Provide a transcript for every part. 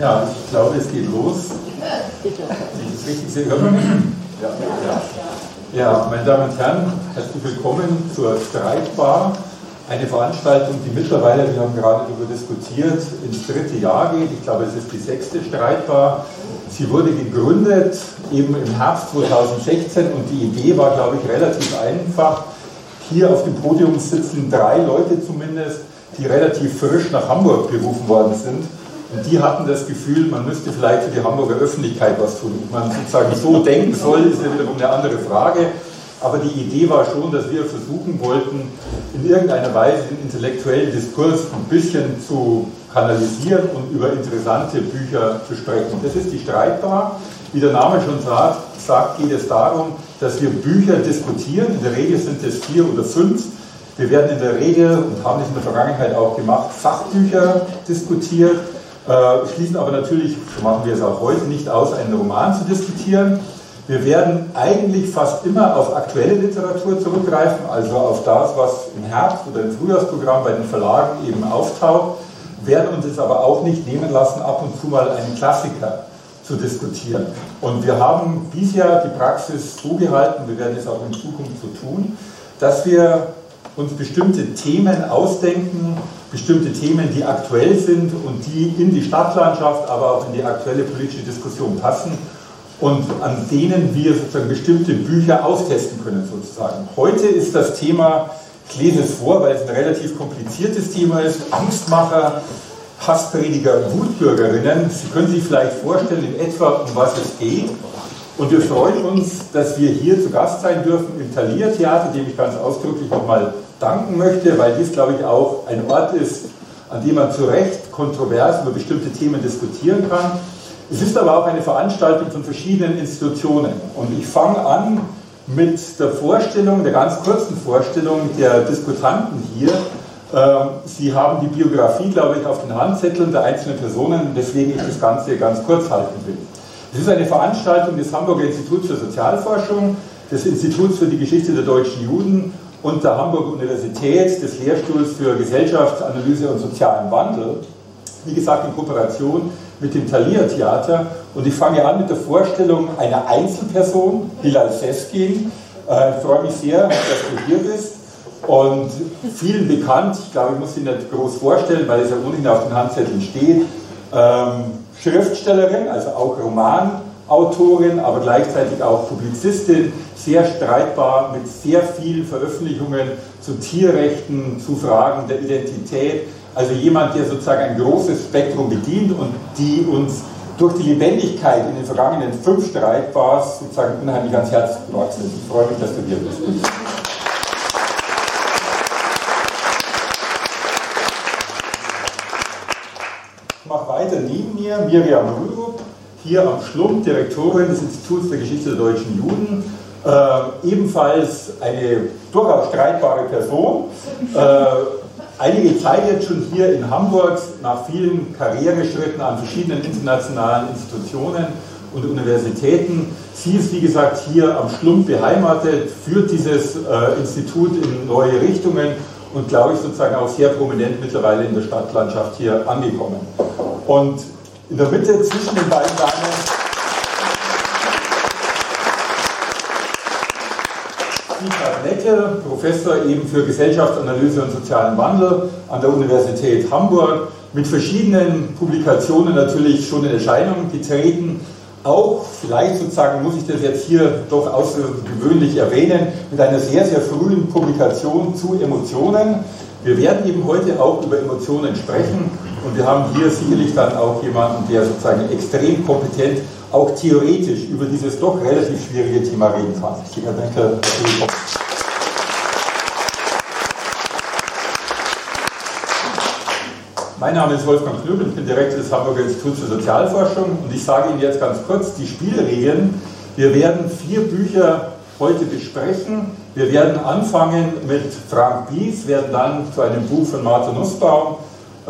Ja, ich glaube, es geht los. Ich das richtig sehe, hört man mich? Ja, ja. ja, meine Damen und Herren, herzlich willkommen zur Streitbar. Eine Veranstaltung, die mittlerweile, wir haben gerade darüber diskutiert, ins dritte Jahr geht. Ich glaube, es ist die sechste Streitbar. Sie wurde gegründet eben im Herbst 2016 und die Idee war, glaube ich, relativ einfach. Hier auf dem Podium sitzen drei Leute zumindest, die relativ frisch nach Hamburg berufen worden sind und die hatten das Gefühl, man müsste vielleicht für die Hamburger Öffentlichkeit was tun. Ob man sozusagen so denken soll, ist ja wiederum eine andere Frage. Aber die Idee war schon, dass wir versuchen wollten, in irgendeiner Weise den intellektuellen Diskurs ein bisschen zu kanalisieren und über interessante Bücher zu sprechen. Das ist die Streitbar. Wie der Name schon sagt, sagt, geht es darum, dass wir Bücher diskutieren. In der Regel sind es vier oder fünf. Wir werden in der Regel, und haben es in der Vergangenheit auch gemacht, Fachbücher diskutiert äh, schließen aber natürlich, so machen wir es auch heute, nicht aus, einen Roman zu diskutieren. Wir werden eigentlich fast immer auf aktuelle Literatur zurückgreifen, also auf das, was im Herbst oder im Frühjahrsprogramm bei den Verlagen eben auftaucht, werden uns es aber auch nicht nehmen lassen, ab und zu mal einen Klassiker zu diskutieren. Und wir haben bisher die Praxis so gehalten, wir werden es auch in Zukunft so tun, dass wir uns bestimmte Themen ausdenken, bestimmte Themen, die aktuell sind und die in die Stadtlandschaft, aber auch in die aktuelle politische Diskussion passen und an denen wir sozusagen bestimmte Bücher austesten können sozusagen. Heute ist das Thema, ich lese es vor, weil es ein relativ kompliziertes Thema ist, Angstmacher, Hassprediger, Wutbürgerinnen. Sie können sich vielleicht vorstellen in etwa, um was es geht. Und wir freuen uns, dass wir hier zu Gast sein dürfen im Thalia Theater, dem ich ganz ausdrücklich nochmal danken möchte, weil dies, glaube ich, auch ein Ort ist, an dem man zu Recht kontrovers über bestimmte Themen diskutieren kann. Es ist aber auch eine Veranstaltung von verschiedenen Institutionen. Und ich fange an mit der Vorstellung, der ganz kurzen Vorstellung der Diskutanten hier. Ähm, Sie haben die Biografie, glaube ich, auf den Handzetteln der einzelnen Personen, weswegen ich das Ganze ganz kurz halten will. Es ist eine Veranstaltung des Hamburger Instituts für Sozialforschung, des Instituts für die Geschichte der deutschen Juden und der Hamburger Universität des Lehrstuhls für Gesellschaftsanalyse und sozialen Wandel. Wie gesagt, in Kooperation mit dem Thalia Theater. Und ich fange an mit der Vorstellung einer Einzelperson, Hilal Seskin. Äh, ich freue mich sehr, dass du hier bist. Und vielen bekannt, ich glaube, ich muss sie nicht groß vorstellen, weil es ja ohnehin auf den Handzetteln steht. Ähm, Schriftstellerin, also auch Roman, Autorin, aber gleichzeitig auch Publizistin, sehr streitbar mit sehr vielen Veröffentlichungen zu Tierrechten, zu Fragen der Identität. Also jemand, der sozusagen ein großes Spektrum bedient und die uns durch die Lebendigkeit in den vergangenen fünf Streitbars sozusagen unheimlich ans Herz gewachsen ist. Ich freue mich, dass du hier bist. Ich mache weiter neben mir Miriam Rürup, hier am Schlump, Direktorin des Instituts der Geschichte der deutschen Juden, äh, ebenfalls eine durchaus streitbare Person. Äh, einige Zeit jetzt schon hier in Hamburg, nach vielen Karriereschritten an verschiedenen internationalen Institutionen und Universitäten. Sie ist, wie gesagt, hier am Schlump beheimatet, führt dieses äh, Institut in neue Richtungen und, glaube ich, sozusagen auch sehr prominent mittlerweile in der Stadtlandschaft hier angekommen. Und in der Mitte zwischen den beiden Damen Dieter Necke, Professor eben für Gesellschaftsanalyse und sozialen Wandel an der Universität Hamburg, mit verschiedenen Publikationen natürlich schon in Erscheinung getreten. Auch, vielleicht sozusagen muss ich das jetzt hier doch außergewöhnlich erwähnen, mit einer sehr, sehr frühen Publikation zu Emotionen. Wir werden eben heute auch über Emotionen sprechen und wir haben hier sicherlich dann auch jemanden, der sozusagen extrem kompetent, auch theoretisch über dieses doch relativ schwierige Thema reden kann. Ich danke, Mein Name ist Wolfgang Knüppel, ich bin Direktor des Hamburger Instituts für Sozialforschung und ich sage Ihnen jetzt ganz kurz die Spielregeln. Wir werden vier Bücher heute besprechen. Wir werden anfangen mit Frank Bies, werden dann zu einem Buch von Martin Nussbaum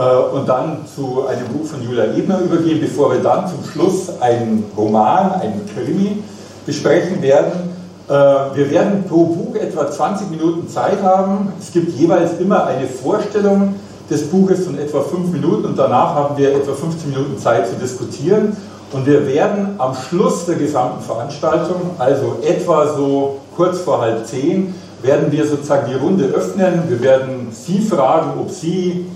und dann zu einem Buch von Julia Ebner übergehen, bevor wir dann zum Schluss einen Roman, einen Krimi besprechen werden. Äh, wir werden pro Buch etwa 20 Minuten Zeit haben. Es gibt jeweils immer eine Vorstellung des Buches von etwa fünf Minuten und danach haben wir etwa 15 Minuten Zeit zu diskutieren. Und wir werden am Schluss der gesamten Veranstaltung, also etwa so kurz vor halb zehn, werden wir sozusagen die Runde öffnen. Wir werden Sie fragen, ob Sie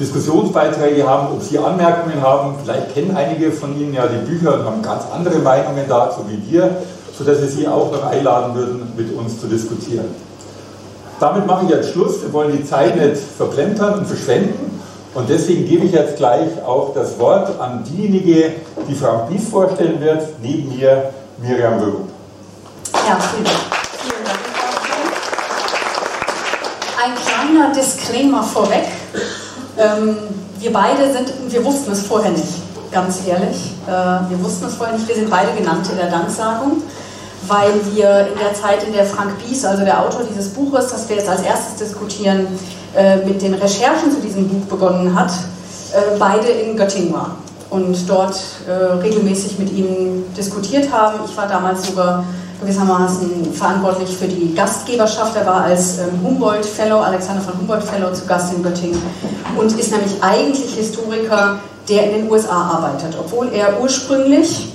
Diskussionsbeiträge haben, ob Sie Anmerkungen haben. Vielleicht kennen einige von Ihnen ja die Bücher und haben ganz andere Meinungen dazu wie wir, sodass wir Sie auch noch einladen würden, mit uns zu diskutieren. Damit mache ich jetzt Schluss. Wir wollen die Zeit nicht verplempern und verschwenden. Und deswegen gebe ich jetzt gleich auch das Wort an diejenige, die Frank Bies vorstellen wird, neben mir Miriam Rörup. Ja, vielen Dank. Ein kleiner Disclaimer vorweg. Ähm, wir beide sind, wir wussten es vorher nicht, ganz ehrlich. Äh, wir wussten es vorher nicht, wir sind beide genannt in der Danksagung, weil wir in der Zeit, in der Frank Bies, also der Autor dieses Buches, das wir jetzt als erstes diskutieren, äh, mit den Recherchen zu diesem Buch begonnen hat, äh, beide in Göttingen waren und dort äh, regelmäßig mit ihm diskutiert haben. Ich war damals sogar gewissermaßen verantwortlich für die Gastgeberschaft. Er war als ähm, Humboldt-Fellow, Alexander von Humboldt-Fellow zu Gast in Göttingen und ist nämlich eigentlich Historiker, der in den USA arbeitet, obwohl er ursprünglich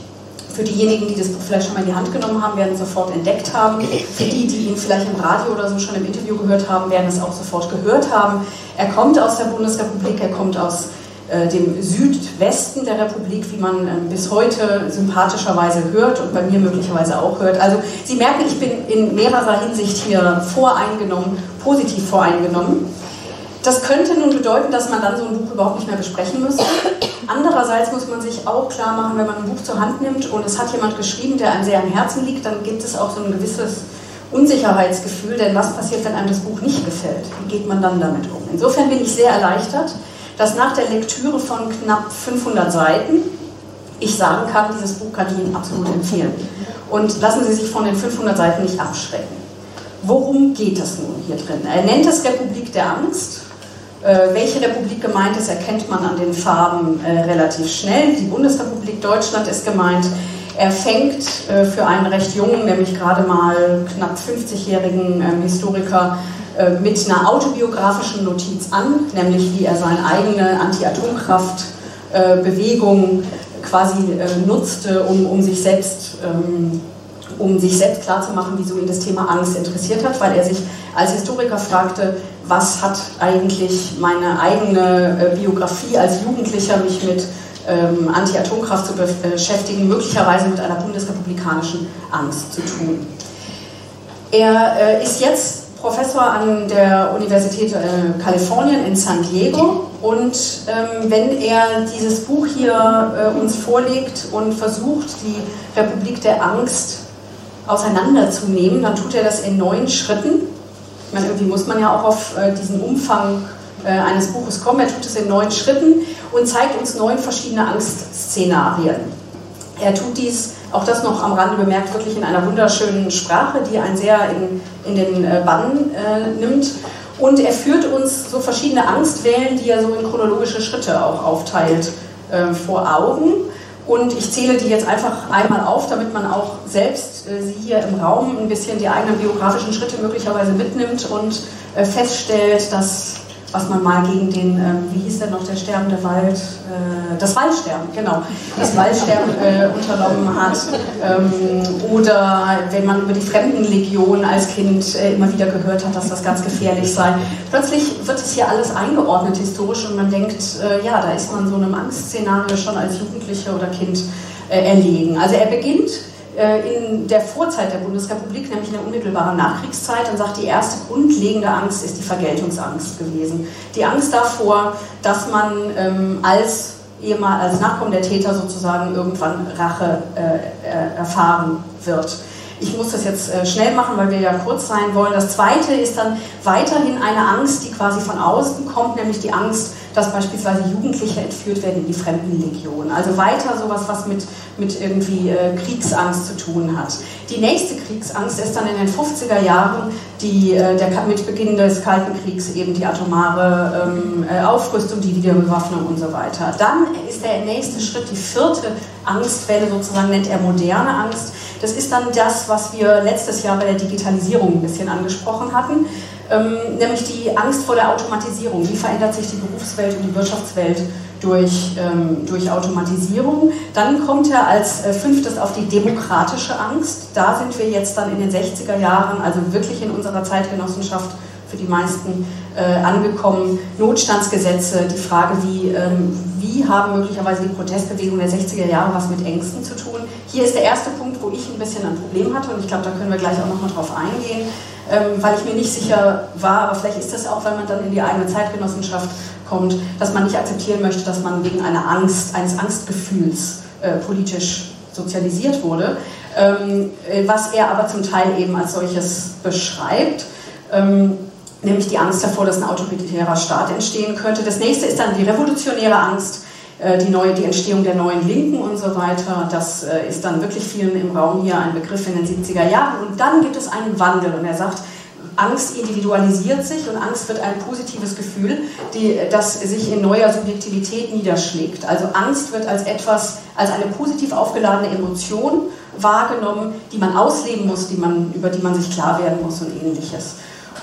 für diejenigen, die das Buch vielleicht schon mal in die Hand genommen haben, werden es sofort entdeckt haben. Für die, die ihn vielleicht im Radio oder so schon im Interview gehört haben, werden es auch sofort gehört haben. Er kommt aus der Bundesrepublik, er kommt aus dem Südwesten der Republik, wie man ähm, bis heute sympathischerweise hört und bei mir möglicherweise auch hört. Also Sie merken, ich bin in mehrerer Hinsicht hier voreingenommen, positiv voreingenommen. Das könnte nun bedeuten, dass man dann so ein Buch überhaupt nicht mehr besprechen müsste. Andererseits muss man sich auch klar machen, wenn man ein Buch zur Hand nimmt und es hat jemand geschrieben, der einem sehr am Herzen liegt, dann gibt es auch so ein gewisses Unsicherheitsgefühl, denn was passiert, wenn einem das Buch nicht gefällt? Wie geht man dann damit um? Insofern bin ich sehr erleichtert, dass nach der Lektüre von knapp 500 Seiten ich sagen kann, dieses Buch kann ich Ihnen absolut empfehlen. Und lassen Sie sich von den 500 Seiten nicht abschrecken. Worum geht es nun hier drin? Er nennt es Republik der Angst. Äh, welche Republik gemeint ist, erkennt man an den Farben äh, relativ schnell. Die Bundesrepublik Deutschland ist gemeint. Er fängt äh, für einen recht jungen, nämlich gerade mal knapp 50-jährigen ähm, Historiker mit einer autobiografischen Notiz an, nämlich wie er seine eigene Anti-Atomkraft-Bewegung quasi äh, nutzte, um, um sich selbst ähm, um selbst klarzumachen, wieso ihn das Thema Angst interessiert hat, weil er sich als Historiker fragte, was hat eigentlich meine eigene äh, Biografie als Jugendlicher mich mit ähm, Anti-Atomkraft zu beschäftigen, möglicherweise mit einer bundesrepublikanischen Angst zu tun. Er äh, ist jetzt Professor an der Universität äh, Kalifornien in San Diego. Und ähm, wenn er dieses Buch hier äh, uns vorlegt und versucht, die Republik der Angst auseinanderzunehmen, dann tut er das in neun Schritten. Ich meine, irgendwie muss man ja auch auf äh, diesen Umfang äh, eines Buches kommen. Er tut es in neun Schritten und zeigt uns neun verschiedene Angstszenarien. Er tut dies auch das noch am Rande bemerkt, wirklich in einer wunderschönen Sprache, die einen sehr in, in den äh, Bann äh, nimmt. Und er führt uns so verschiedene Angstwellen, die er so in chronologische Schritte auch aufteilt, äh, vor Augen. Und ich zähle die jetzt einfach einmal auf, damit man auch selbst äh, sie hier im Raum ein bisschen die eigenen biografischen Schritte möglicherweise mitnimmt und äh, feststellt, dass was man mal gegen den, äh, wie hieß der noch, der sterbende Wald, äh, das Waldsterben, genau, das Waldsterben äh, unternommen hat. Ähm, oder wenn man über die Fremdenlegion als Kind äh, immer wieder gehört hat, dass das ganz gefährlich sei. Plötzlich wird es hier alles eingeordnet historisch und man denkt, äh, ja, da ist man so einem Angstszenario schon als Jugendliche oder Kind äh, erlegen. Also er beginnt in der Vorzeit der Bundesrepublik, nämlich in der unmittelbaren Nachkriegszeit, und sagt, die erste grundlegende Angst ist die Vergeltungsangst gewesen. Die Angst davor, dass man ähm, als ehemal als Nachkommen der Täter sozusagen irgendwann Rache äh, äh, erfahren wird. Ich muss das jetzt äh, schnell machen, weil wir ja kurz sein wollen. Das zweite ist dann weiterhin eine Angst, die quasi von außen kommt, nämlich die Angst, dass beispielsweise Jugendliche entführt werden in die Fremdenlegion. Also weiter sowas, was mit, mit irgendwie äh, Kriegsangst zu tun hat. Die nächste Kriegsangst ist dann in den 50er Jahren die, äh, der, mit Beginn des Kalten Kriegs eben die atomare ähm, äh, Aufrüstung, die Wiederbewaffnung und so weiter. Dann ist der nächste Schritt, die vierte Angstwelle sozusagen, nennt er moderne Angst. Das ist dann das, was wir letztes Jahr bei der Digitalisierung ein bisschen angesprochen hatten. Ähm, nämlich die Angst vor der Automatisierung. Wie verändert sich die Berufswelt und die Wirtschaftswelt durch, ähm, durch Automatisierung? Dann kommt er als äh, fünftes auf die demokratische Angst. Da sind wir jetzt dann in den 60er Jahren, also wirklich in unserer Zeitgenossenschaft für die meisten äh, angekommen. Notstandsgesetze, die Frage, wie, ähm, wie haben möglicherweise die Protestbewegungen der 60er Jahre was mit Ängsten zu tun. Hier ist der erste Punkt, wo ich ein bisschen ein Problem hatte und ich glaube, da können wir gleich auch nochmal drauf eingehen, weil ich mir nicht sicher war, aber vielleicht ist das auch, wenn man dann in die eigene Zeitgenossenschaft kommt, dass man nicht akzeptieren möchte, dass man wegen einer Angst, eines Angstgefühls äh, politisch sozialisiert wurde, ähm, äh, was er aber zum Teil eben als solches beschreibt. Ähm, nämlich die Angst davor, dass ein autoritärer Staat entstehen könnte. Das nächste ist dann die revolutionäre Angst, die, neue, die Entstehung der neuen Linken und so weiter. Das äh, ist dann wirklich vielen im Raum hier ein Begriff in den 70er Jahren. Und dann gibt es einen Wandel und er sagt, Angst individualisiert sich und Angst wird ein positives Gefühl, die, das sich in neuer Subjektivität niederschlägt. Also Angst wird als etwas, als eine positiv aufgeladene Emotion wahrgenommen, die man ausleben muss, die man, über die man sich klar werden muss und ähnliches.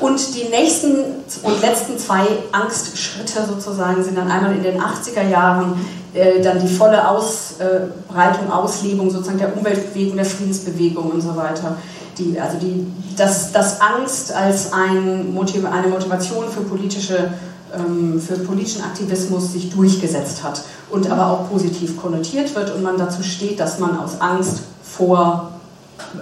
Und die nächsten und letzten zwei Angstschritte sozusagen sind dann einmal in den 80er Jahren äh, dann die volle Ausbreitung, Auslebung sozusagen der Umweltbewegung, der Friedensbewegung und so weiter. Die, also die, dass, dass Angst als ein Motiv, eine Motivation für, politische, ähm, für politischen Aktivismus sich durchgesetzt hat und aber auch positiv konnotiert wird und man dazu steht, dass man aus Angst vor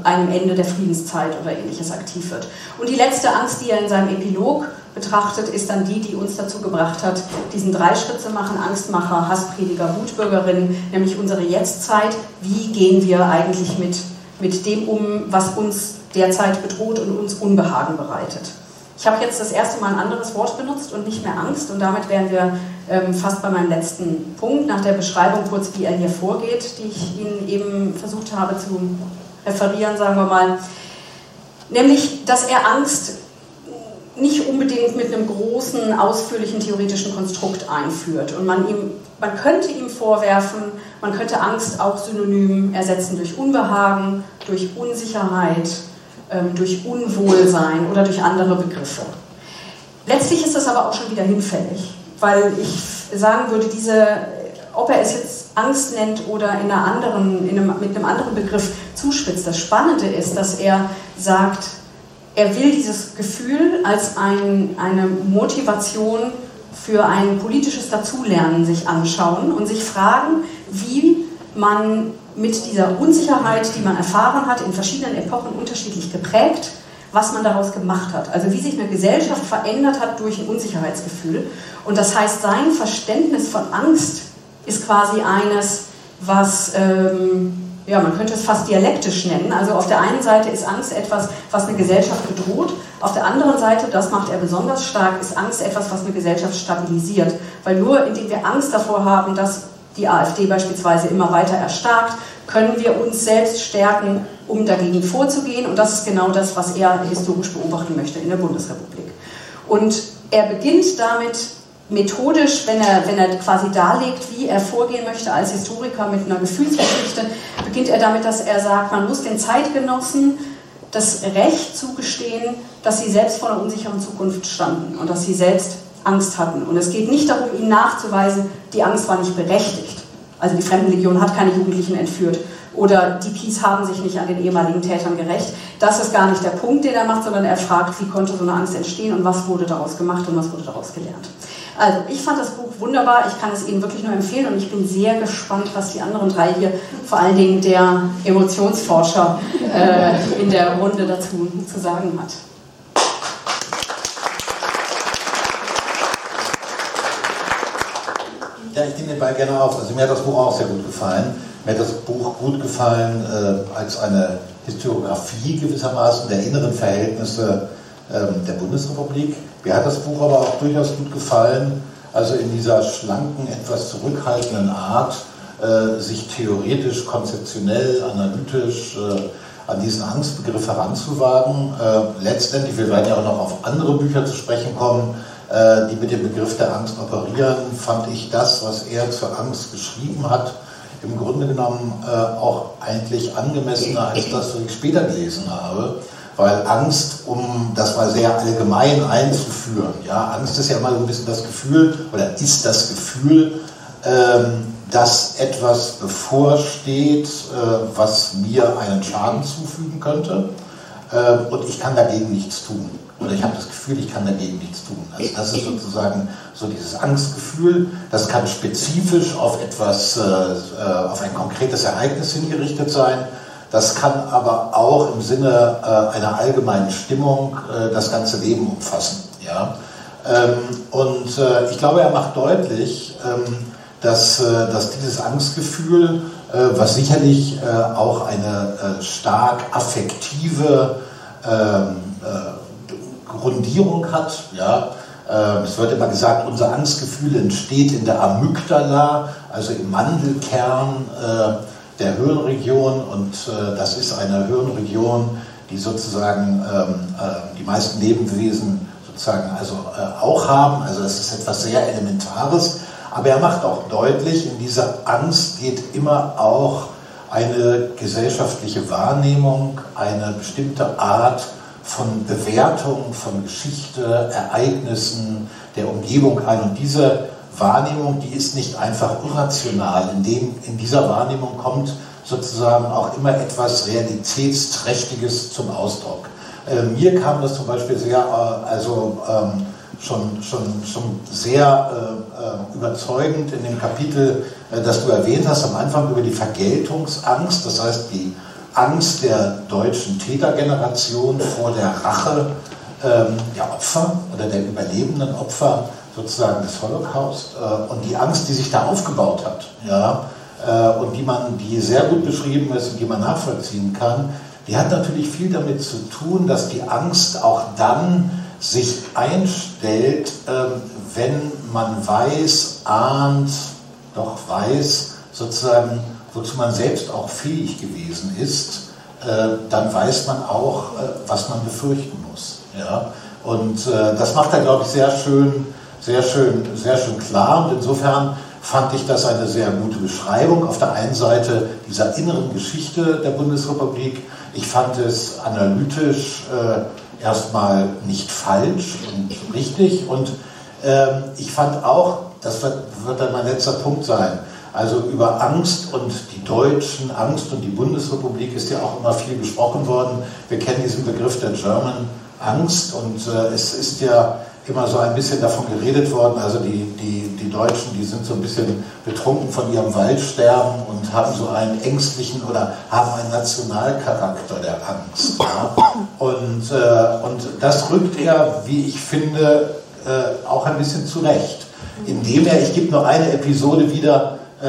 einem Ende der Friedenszeit oder ähnliches aktiv wird. Und die letzte Angst, die er in seinem Epilog betrachtet, ist dann die, die uns dazu gebracht hat, diesen drei Schritt zu machen, Angstmacher, Hassprediger, Wutbürgerin, nämlich unsere Jetztzeit. Wie gehen wir eigentlich mit, mit dem um, was uns derzeit bedroht und uns Unbehagen bereitet? Ich habe jetzt das erste Mal ein anderes Wort benutzt und nicht mehr Angst und damit wären wir ähm, fast bei meinem letzten Punkt, nach der Beschreibung kurz, wie er hier vorgeht, die ich Ihnen eben versucht habe zu referieren, sagen wir mal. Nämlich, dass er Angst nicht unbedingt mit einem großen, ausführlichen theoretischen Konstrukt einführt. Und man, ihm, man könnte ihm vorwerfen, man könnte Angst auch synonym ersetzen durch Unbehagen, durch Unsicherheit, ähm, durch Unwohlsein oder durch andere Begriffe. Letztlich ist das aber auch schon wieder hinfällig, weil ich sagen würde, diese ob er es jetzt Angst nennt oder in einer anderen, in einem, mit einem anderen Begriff zuspitzt. Das Spannende ist, dass er sagt, er will dieses Gefühl als ein, eine Motivation für ein politisches Dazulernen sich anschauen und sich fragen, wie man mit dieser Unsicherheit, die man erfahren hat, in verschiedenen Epochen unterschiedlich geprägt, was man daraus gemacht hat. Also wie sich eine Gesellschaft verändert hat durch ein Unsicherheitsgefühl. Und das heißt, sein Verständnis von Angst ist quasi eines, was, ähm, ja, man könnte es fast dialektisch nennen. Also auf der einen Seite ist Angst etwas, was eine Gesellschaft bedroht. Auf der anderen Seite, das macht er besonders stark, ist Angst etwas, was eine Gesellschaft stabilisiert. Weil nur indem wir Angst davor haben, dass die AfD beispielsweise immer weiter erstarkt, können wir uns selbst stärken, um dagegen vorzugehen. Und das ist genau das, was er historisch beobachten möchte in der Bundesrepublik. Und er beginnt damit, methodisch, wenn er, wenn er quasi darlegt, wie er vorgehen möchte als Historiker mit einer Gefühlsgeschichte, beginnt er damit, dass er sagt, man muss den Zeitgenossen das Recht zugestehen, dass sie selbst vor einer unsicheren Zukunft standen und dass sie selbst Angst hatten. Und es geht nicht darum, ihnen nachzuweisen, die Angst war nicht berechtigt. Also die Fremdenlegion hat keine Jugendlichen entführt oder die Peace haben sich nicht an den ehemaligen Tätern gerecht. Das ist gar nicht der Punkt, den er macht, sondern er fragt, wie konnte so eine Angst entstehen und was wurde daraus gemacht und was wurde daraus gelernt. Also ich fand das Buch wunderbar, ich kann es Ihnen wirklich nur empfehlen und ich bin sehr gespannt, was die anderen drei hier, vor allen Dingen der Emotionsforscher äh, in der Runde dazu zu sagen hat. Ja, ich nehme den Ball gerne auf. Also mir hat das Buch auch sehr gut gefallen. Mir hat das Buch gut gefallen äh, als eine Historiografie gewissermaßen der inneren Verhältnisse ähm, der Bundesrepublik. Mir hat das Buch aber auch durchaus gut gefallen, also in dieser schlanken, etwas zurückhaltenden Art, äh, sich theoretisch, konzeptionell, analytisch äh, an diesen Angstbegriff heranzuwagen. Äh, letztendlich, wir werden ja auch noch auf andere Bücher zu sprechen kommen, äh, die mit dem Begriff der Angst operieren, fand ich das, was er zur Angst geschrieben hat, im Grunde genommen äh, auch eigentlich angemessener als das, was ich später gelesen habe weil Angst, um das mal sehr allgemein einzuführen, ja, Angst ist ja immer so ein bisschen das Gefühl oder ist das Gefühl, ähm, dass etwas bevorsteht, äh, was mir einen Schaden zufügen könnte äh, und ich kann dagegen nichts tun. Oder ich habe das Gefühl, ich kann dagegen nichts tun. Also das ist sozusagen so dieses Angstgefühl. Das kann spezifisch auf etwas, äh, äh auf ein konkretes Ereignis hingerichtet sein. Das kann aber auch im Sinne äh, einer allgemeinen Stimmung äh, das ganze Leben umfassen. Ja? Ähm, und äh, ich glaube, er macht deutlich, ähm, dass, äh, dass dieses Angstgefühl, äh, was sicherlich äh, auch eine stark affektive ähm, Grundierung hat, ja, es wird immer gesagt, unser Angstgefühl entsteht in der Amygdala, also im Mandelkern der Hirnregion und äh, das ist eine Hirnregion, die sozusagen ähm, äh, die meisten Lebewesen sozusagen also äh, auch haben. Also das ist etwas sehr Elementares. Aber er macht auch deutlich, in dieser Angst geht immer auch eine gesellschaftliche Wahrnehmung, eine bestimmte Art von Bewertung von Geschichte, Ereignissen, der Umgebung ein. Und diese Wahrnehmung, die ist nicht einfach irrational. In, dem, in dieser Wahrnehmung kommt sozusagen auch immer etwas Realitätsträchtiges zum Ausdruck. Äh, mir kam das zum Beispiel sehr, äh, also ähm, schon, schon, schon sehr äh, äh überzeugend in dem Kapitel, äh, das du erwähnt hast, am Anfang über die Vergeltungsangst, das heißt die Angst der deutschen Tätergeneration vor der Rache ähm, der Opfer oder der überlebenden Opfer sozusagen des Holocaust äh, und die Angst, die sich da aufgebaut hat, ja, äh, und die man, die sehr gut beschrieben ist und die man nachvollziehen kann, die hat natürlich viel damit zu tun, dass die Angst auch dann sich einstellt, äh, wenn man weiß, ahnt, doch weiß, sozusagen, wozu man selbst auch fähig gewesen ist, äh, dann weiß man auch, äh, was man befürchten muss. Ja? Und äh, das macht er, glaube ich, sehr schön sehr schön, sehr schön klar. Und insofern fand ich das eine sehr gute Beschreibung. Auf der einen Seite dieser inneren Geschichte der Bundesrepublik. Ich fand es analytisch äh, erstmal nicht falsch und richtig. Und äh, ich fand auch, das wird, wird dann mein letzter Punkt sein, also über Angst und die Deutschen, Angst und die Bundesrepublik ist ja auch immer viel gesprochen worden. Wir kennen diesen Begriff der German Angst und äh, es ist ja immer so ein bisschen davon geredet worden, also die, die, die Deutschen, die sind so ein bisschen betrunken von ihrem Waldsterben und haben so einen ängstlichen oder haben einen Nationalcharakter der Angst. Ja? Und, äh, und das rückt er, wie ich finde, äh, auch ein bisschen zurecht, indem er, ich gebe nur eine Episode wieder, äh,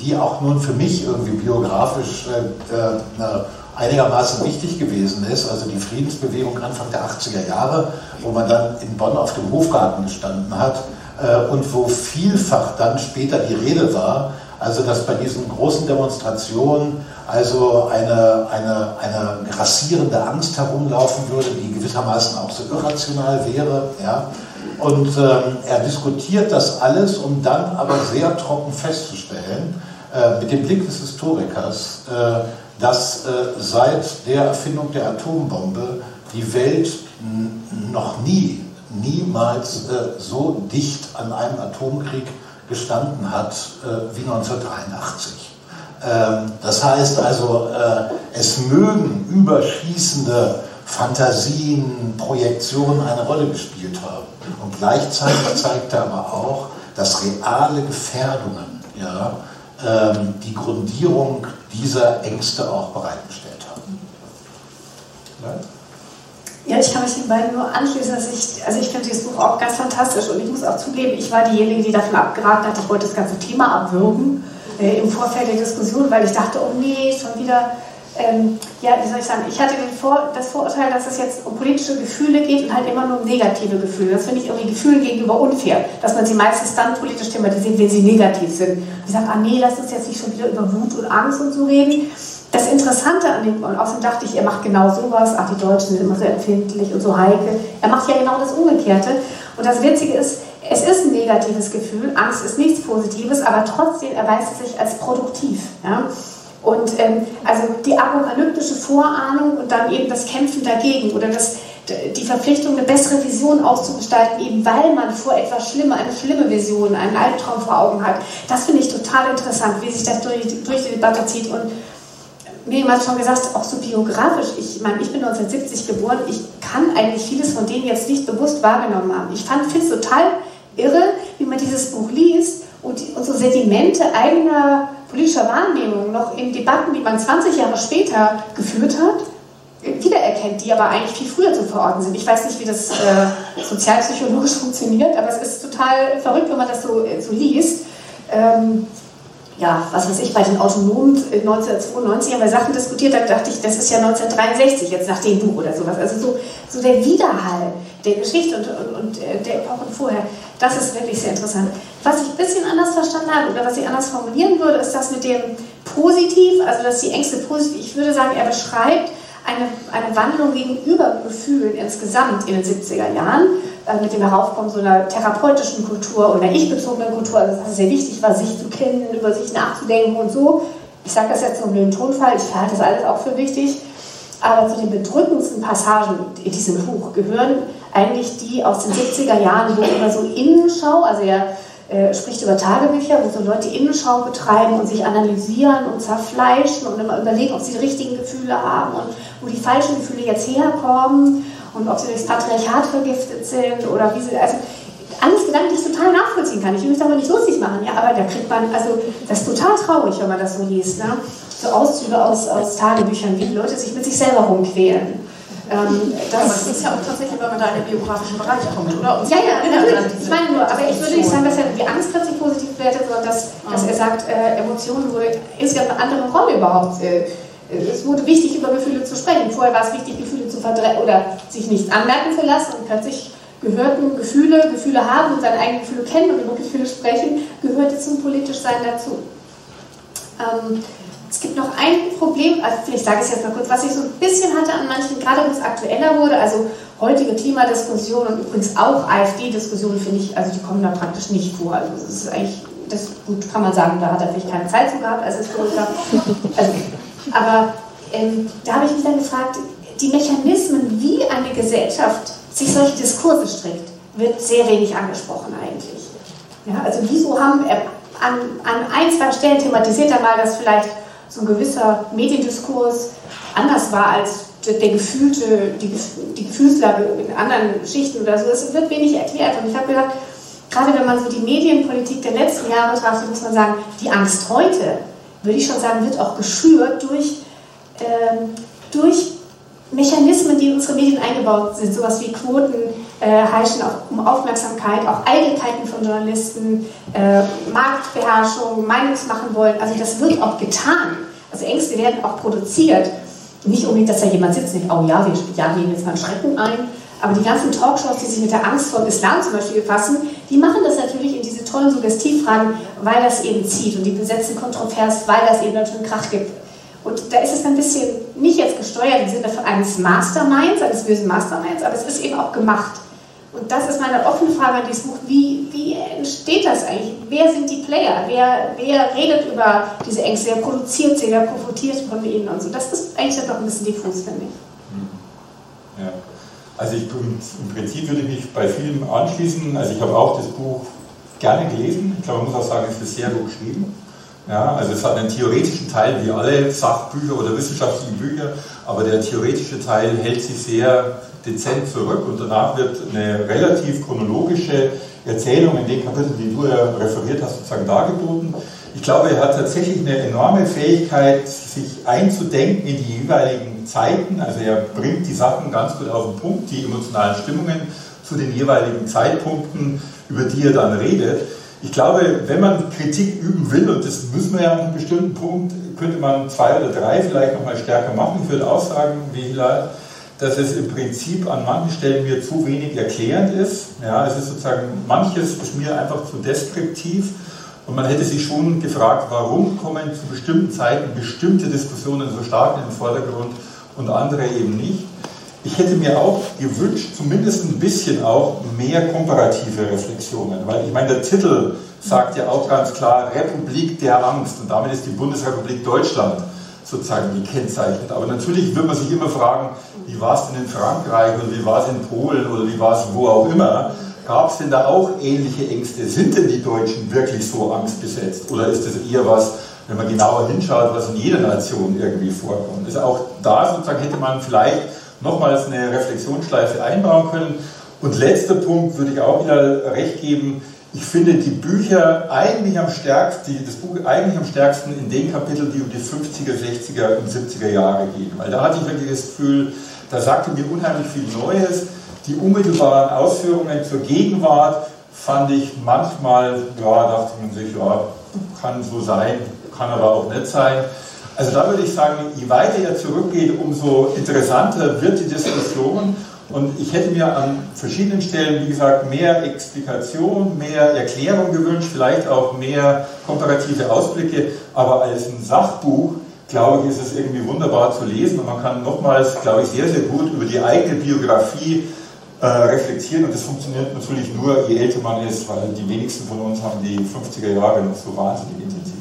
die auch nun für mich irgendwie biografisch äh, äh, einigermaßen wichtig gewesen ist, also die Friedensbewegung Anfang der 80er Jahre, wo man dann in Bonn auf dem Hofgarten gestanden hat äh, und wo vielfach dann später die Rede war, also dass bei diesen großen Demonstrationen also eine, eine, eine grassierende Angst herumlaufen würde, die gewissermaßen auch so irrational wäre. Ja? Und ähm, er diskutiert das alles, um dann aber sehr trocken festzustellen, äh, mit dem Blick des Historikers, äh, dass äh, seit der Erfindung der Atombombe die Welt noch nie, niemals äh, so dicht an einem Atomkrieg gestanden hat äh, wie 1983. Ähm, das heißt also, es mögen überschießende Fantasien, Projektionen eine Rolle gespielt haben. Und gleichzeitig zeigt er aber auch, dass reale Gefährdungen, ja, ähm, die Grundierung dieser Ängste auch bereitgestellt haben. Ja, ich kann mich den beiden nur anschließen. Dass ich, also ich finde dieses Buch auch ganz fantastisch und ich muss auch zugeben, ich war diejenige, die davon abgeraten hat, ich wollte das ganze Thema abwürgen äh, im Vorfeld der Diskussion, weil ich dachte, oh nee, schon wieder ähm, ja, wie soll ich sagen, ich hatte Vor das Vorurteil, dass es jetzt um politische Gefühle geht und halt immer nur um negative Gefühle. Das finde ich irgendwie Gefühlen gegenüber unfair, dass man sie meistens dann politisch thematisiert, wenn sie negativ sind. Ich sage, ah nee, lass uns jetzt nicht schon wieder über Wut und Angst und so reden. Das Interessante an dem, und außerdem dachte ich, er macht genau sowas, ach, die Deutschen sind immer so empfindlich und so heikel. Er macht ja genau das Umgekehrte. Und das Witzige ist, es ist ein negatives Gefühl, Angst ist nichts Positives, aber trotzdem erweist es sich als produktiv. Ja? Und ähm, also die apokalyptische Vorahnung und dann eben das Kämpfen dagegen oder das, die Verpflichtung, eine bessere Vision auszugestalten, eben weil man vor etwas Schlimmer, eine schlimme Vision, einen Albtraum vor Augen hat. Das finde ich total interessant, wie sich das durch, durch die Debatte zieht. Und Miriam hat schon gesagt, auch so biografisch. Ich meine, ich bin 1970 geboren. Ich kann eigentlich vieles von denen jetzt nicht bewusst wahrgenommen haben. Ich fand es total irre, wie man dieses Buch liest und, und so Sedimente eigener politischer Wahrnehmung noch in Debatten, die man 20 Jahre später geführt hat, wiedererkennt, die aber eigentlich viel früher zu verorten sind. Ich weiß nicht, wie das äh, sozialpsychologisch funktioniert, aber es ist total verrückt, wenn man das so, äh, so liest. Ähm, ja, was weiß ich, bei den Autonomen 1992 haben wir Sachen diskutiert, da dachte ich, das ist ja 1963, jetzt nach dem Buch oder sowas. Also so, so der Widerhall der Geschichte und, und, und äh, der Epochen vorher, das ist wirklich sehr interessant. Was ich ein bisschen anders verstanden habe oder was ich anders formulieren würde, ist das mit dem Positiv, also dass die Ängste positiv, ich würde sagen, er beschreibt eine, eine Wandlung gegenüber Gefühlen insgesamt in den 70er Jahren äh, mit dem Heraufkommen so einer therapeutischen Kultur oder ich-bezogenen Kultur, also dass es sehr wichtig war, sich zu kennen, über sich nachzudenken und so. Ich sage das jetzt nur im Tonfall, ich halte das alles auch für wichtig. Aber zu den bedrückendsten Passagen in diesem Buch gehören eigentlich die aus den 70er Jahren, wo immer so Innenschau, also er äh, spricht über Tagebücher, wo so Leute Innenschau betreiben und sich analysieren und zerfleischen und immer überlegen, ob sie die richtigen Gefühle haben und wo die falschen Gefühle jetzt herkommen und ob sie durchs Patriarchat vergiftet sind oder wie sie, also alles gedanklich total nachvollziehen kann. Ich will mich darüber nicht lustig machen, ja, aber da kriegt man, also das ist total traurig, wenn man das so liest. Ne? So Auszüge aus, aus Tagebüchern, wie die Leute sich mit sich selber rumquälen. Ähm, das, aber das ist ja auch tatsächlich, wenn man da in den biografischen Bereich kommt, oder? Und ja, ja, natürlich. Ich meine nur, aber ich würde nicht sagen, dass er die Angst plötzlich positiv wertet, sondern dass, dass er sagt, äh, Emotionen wurde insgesamt eine andere Rolle überhaupt. Äh, es wurde wichtig, über Gefühle zu sprechen. Vorher war es wichtig, Gefühle zu verdrängen oder sich nichts anmerken zu lassen und plötzlich gehörten Gefühle, Gefühle haben und seine eigenen Gefühle kennen und über Gefühle sprechen, gehörte zum Politischsein dazu. Ähm, es gibt noch ein Problem, also vielleicht sage ich es jetzt mal kurz, was ich so ein bisschen hatte an manchen, gerade wenn es aktueller wurde, also heutige Klimadiskussionen und übrigens auch AfD-Diskussionen, finde ich, also die kommen da praktisch nicht vor. Also das ist eigentlich, das gut kann man sagen, da hat er vielleicht keine Zeit zu gehabt als Historiker. Also, aber ähm, da habe ich mich dann gefragt, die Mechanismen, wie eine Gesellschaft sich solche Diskurse strickt, wird sehr wenig angesprochen eigentlich. Ja, also wieso haben äh, an, an ein, zwei Stellen thematisiert er mal, dass vielleicht so ein gewisser Mediendiskurs anders war als der gefühlte, die, die Gefühlslage in anderen Schichten oder so. Es wird wenig erklärt. Und ich habe gedacht, gerade wenn man so die Medienpolitik der letzten Jahre betrachtet, muss man sagen, die Angst heute, würde ich schon sagen, wird auch geschürt durch, ähm, durch Mechanismen, die in unsere Medien eingebaut sind, sowas wie Quoten heischen auf, um Aufmerksamkeit, auch Eitelkeiten von Journalisten, äh, Marktbeherrschung, Meinungsmachen wollen. Also das wird auch getan. Also Ängste werden auch produziert. Nicht unbedingt, dass da jemand sitzt und denkt, oh ja, wir jagen jetzt mal einen Schrecken ein. Aber die ganzen Talkshows, die sich mit der Angst vor Islam zum Beispiel befassen, die machen das natürlich in diese tollen Suggestivfragen, weil das eben zieht und die besetzen kontrovers, weil das eben natürlich einen Krach gibt. Und da ist es ein bisschen nicht jetzt gesteuert im Sinne eines Masterminds, eines bösen Masterminds, aber es ist eben auch gemacht. Und das ist meine offene Frage an dieses Buch. Wie, wie entsteht das eigentlich? Wer sind die Player? Wer, wer redet über diese Ängste? Wer produziert sie? Wer profitiert von ihnen und so? Das ist eigentlich dann doch ein bisschen diffus, finde ich. Hm. Ja. Also ich, im Prinzip würde ich mich bei vielen anschließen. Also ich habe auch das Buch gerne gelesen. Ich glaube, man muss auch sagen, es ist sehr gut geschrieben. Ja, also es hat einen theoretischen Teil, wie alle Sachbücher oder wissenschaftlichen Bücher, aber der theoretische Teil hält sich sehr dezent zurück und danach wird eine relativ chronologische Erzählung in den Kapiteln, die du ja referiert hast, sozusagen dargeboten. Ich glaube, er hat tatsächlich eine enorme Fähigkeit, sich einzudenken in die jeweiligen Zeiten. Also er bringt die Sachen ganz gut auf den Punkt, die emotionalen Stimmungen zu den jeweiligen Zeitpunkten, über die er dann redet. Ich glaube, wenn man Kritik üben will, und das müssen wir ja an einem bestimmten Punkt, könnte man zwei oder drei vielleicht nochmal stärker machen. Ich würde auch sagen, wie Hilal, dass es im Prinzip an manchen Stellen mir zu wenig erklärend ist. Ja, es ist sozusagen, manches ist mir einfach zu deskriptiv. Und man hätte sich schon gefragt, warum kommen zu bestimmten Zeiten bestimmte Diskussionen so stark in den Vordergrund und andere eben nicht. Ich hätte mir auch gewünscht, zumindest ein bisschen auch mehr komparative Reflexionen, weil ich meine, der Titel sagt ja auch ganz klar Republik der Angst und damit ist die Bundesrepublik Deutschland sozusagen gekennzeichnet. Aber natürlich wird man sich immer fragen, wie war es denn in Frankreich oder wie war es in Polen oder wie war es wo auch immer. Gab es denn da auch ähnliche Ängste? Sind denn die Deutschen wirklich so angstbesetzt? Oder ist das eher was, wenn man genauer hinschaut, was in jeder Nation irgendwie vorkommt? Also auch da sozusagen hätte man vielleicht nochmals eine Reflexionsschleife einbauen können. Und letzter Punkt würde ich auch wieder recht geben. Ich finde die Bücher eigentlich am stärksten, das Buch eigentlich am stärksten in den Kapiteln, die um die 50er, 60er und 70er Jahre gehen. Weil da hatte ich wirklich das Gefühl, da sagte mir unheimlich viel Neues. Die unmittelbaren Ausführungen zur Gegenwart fand ich manchmal, ja, dachte man sich, ja, kann so sein, kann aber auch nicht sein. Also da würde ich sagen, je weiter er zurückgeht, umso interessanter wird die Diskussion. Und ich hätte mir an verschiedenen Stellen, wie gesagt, mehr Explikation, mehr Erklärung gewünscht, vielleicht auch mehr komparative Ausblicke. Aber als ein Sachbuch, glaube ich, ist es irgendwie wunderbar zu lesen und man kann nochmals, glaube ich, sehr, sehr gut über die eigene Biografie äh, reflektieren. Und das funktioniert natürlich nur, je älter man ist, weil die wenigsten von uns haben die 50er Jahre noch so wahnsinnig intensiv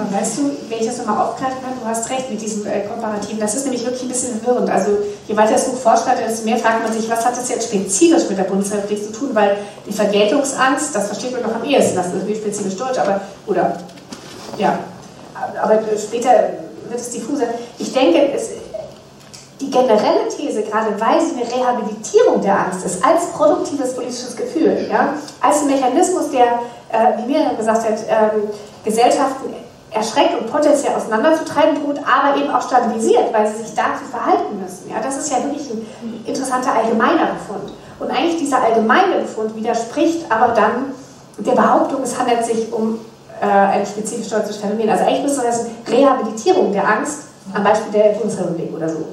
aber weißt du, wenn ich das nochmal aufgreifen kann, du hast recht mit diesem äh, Komparativen. Das ist nämlich wirklich ein bisschen verwirrend. Also je weiter das Buch vorschreitet, desto mehr fragt man sich, was hat das jetzt spezifisch mit der Bundesrepublik zu tun? Weil die Vergeltungsangst, das versteht man noch am ehesten, das ist natürlich spezifisch deutsch, aber, oder, ja, aber später wird es diffuser. Ich denke, es, die generelle These, gerade weil sie eine Rehabilitierung der Angst ist, als produktives politisches Gefühl, ja, als ein Mechanismus, der, äh, wie Miriam gesagt hat, ähm, Gesellschaften erschreckt und potenziell auseinanderzutreiben droht, aber eben auch stabilisiert, weil sie sich dazu verhalten müssen. Ja, das ist ja wirklich ein interessanter allgemeiner Befund. Und eigentlich dieser allgemeine Befund widerspricht aber dann der Behauptung, es handelt sich um äh, ein spezifisch deutsches Phänomen. Also eigentlich müsste das Rehabilitierung der Angst am Beispiel der Bundesrepublik oder so.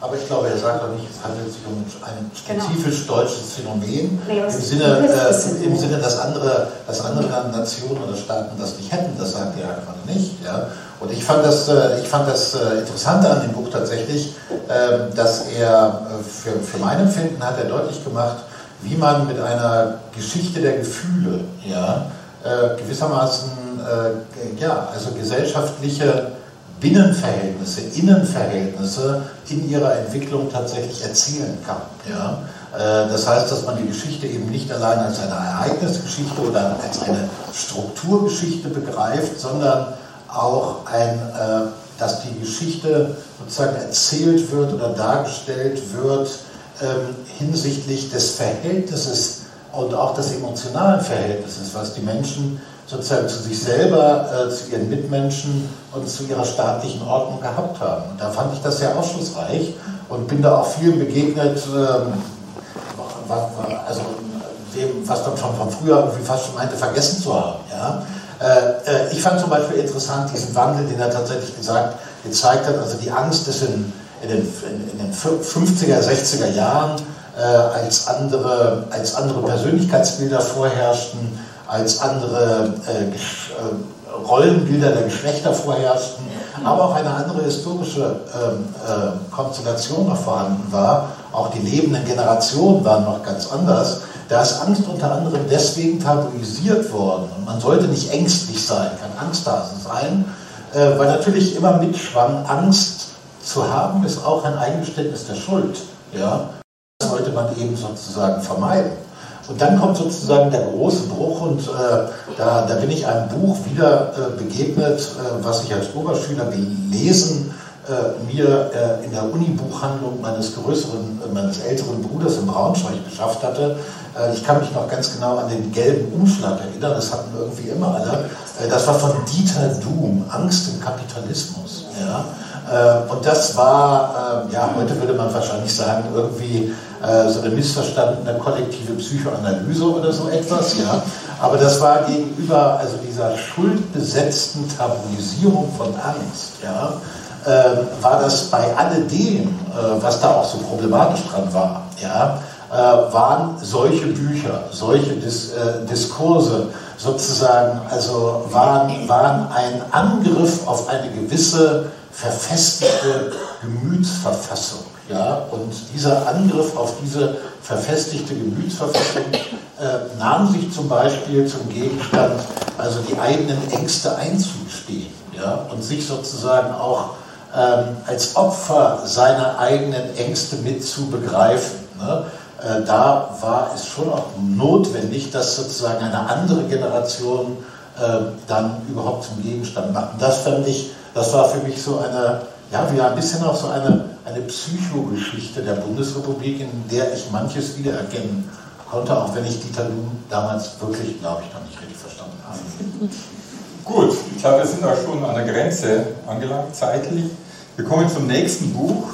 Aber ich glaube, er sagt doch nicht, es handelt sich um ein genau. spezifisch genau. deutsches Phänomen, nee, im, Sinne, äh, im Sinne, dass andere, dass andere Nationen oder Staaten das nicht hätten. Das sagt er einfach nicht. Ja? Und ich fand das, äh, ich fand das äh, Interessante an dem Buch tatsächlich, äh, dass er, äh, für, für mein Empfinden hat er deutlich gemacht, wie man mit einer Geschichte der Gefühle ja, äh, gewissermaßen ja, also gesellschaftliche Binnenverhältnisse, Innenverhältnisse in ihrer Entwicklung tatsächlich erzielen kann. Ja? Äh, das heißt, dass man die Geschichte eben nicht allein als eine Ereignisgeschichte oder als eine Strukturgeschichte begreift, sondern auch ein, äh, dass die Geschichte sozusagen erzählt wird oder dargestellt wird ähm, hinsichtlich des Verhältnisses und auch des emotionalen Verhältnisses, was die Menschen sozusagen zu sich selber, äh, zu ihren Mitmenschen und zu ihrer staatlichen Ordnung gehabt haben. Und da fand ich das sehr aufschlussreich und bin da auch vielen begegnet, ähm, also dem, was man schon von früher irgendwie fast schon meinte, vergessen zu haben. Ja? Äh, äh, ich fand zum Beispiel interessant diesen Wandel, den er tatsächlich gesagt, gezeigt hat, also die Angst ist in, in, den, in den 50er, 60er Jahren, äh, als, andere, als andere Persönlichkeitsbilder vorherrschten, als andere äh, äh, Rollenbilder der Geschlechter vorherrschten, aber auch eine andere historische ähm, äh, Konstellation noch vorhanden war. Auch die lebenden Generationen waren noch ganz anders. Da ist Angst unter anderem deswegen tabuisiert worden. Man sollte nicht ängstlich sein, kein Angsthase sein, äh, weil natürlich immer mitschwang, Angst zu haben, ist auch ein Eingeständnis der Schuld. Ja? Sollte man eben sozusagen vermeiden. Und dann kommt sozusagen der große Bruch und äh, da, da bin ich einem Buch wieder äh, begegnet, äh, was ich als Oberschüler gelesen äh, mir äh, in der Uni-Buchhandlung meines größeren, äh, meines älteren Bruders in Braunschweig beschafft hatte. ich kann mich noch ganz genau an den gelben Umschlag erinnern, das hatten irgendwie immer alle. das war von Dieter Doom, Angst im Kapitalismus. Ja? Und das war, ja, heute würde man wahrscheinlich sagen, irgendwie äh, so eine missverstandene kollektive Psychoanalyse oder so etwas, ja. Aber das war gegenüber also dieser schuldbesetzten Tabuisierung von Angst, ja, äh, war das bei alledem, äh, was da auch so problematisch dran war, ja, äh, waren solche Bücher, solche Dis Diskurse sozusagen, also waren, waren ein Angriff auf eine gewisse verfestigte Gemütsverfassung. Ja, und dieser Angriff auf diese verfestigte Gemütsverfassung äh, nahm sich zum Beispiel zum Gegenstand, also die eigenen Ängste einzugestehen. Ja? ja, und sich sozusagen auch ähm, als Opfer seiner eigenen Ängste mit zu begreifen. Ne? Äh, da war es schon auch notwendig, dass sozusagen eine andere Generation äh, dann überhaupt zum Gegenstand macht. Und das fand ich, das war für mich so eine, ja, wie ein bisschen auch so eine, eine Psychogeschichte der Bundesrepublik, in der ich manches wiedererkennen konnte, auch wenn ich Dieter Luhn damals wirklich, glaube ich, noch nicht richtig verstanden habe. Gut, ich glaube, wir sind auch schon an der Grenze angelangt, zeitlich. Wir kommen zum nächsten Buch,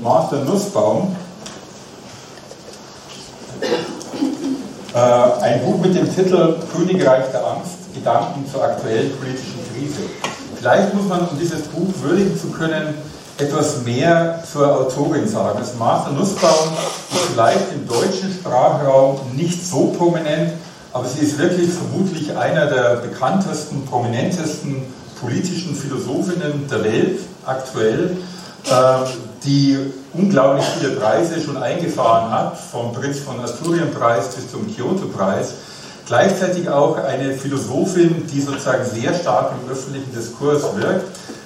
Martha Nussbaum. Äh, ein Buch mit dem Titel Königreich der Angst, Gedanken zur aktuellen politischen Krise. Vielleicht muss man, um dieses Buch würdigen zu können, etwas mehr zur Autorin sagen. Das Martha Nussbaum ist vielleicht im deutschen Sprachraum nicht so prominent, aber sie ist wirklich vermutlich einer der bekanntesten, prominentesten politischen Philosophinnen der Welt aktuell, äh, die unglaublich viele Preise schon eingefahren hat, vom Prinz von Asturien-Preis bis zum Kyoto-Preis. Gleichzeitig auch eine Philosophin, die sozusagen sehr stark im öffentlichen Diskurs wirkt.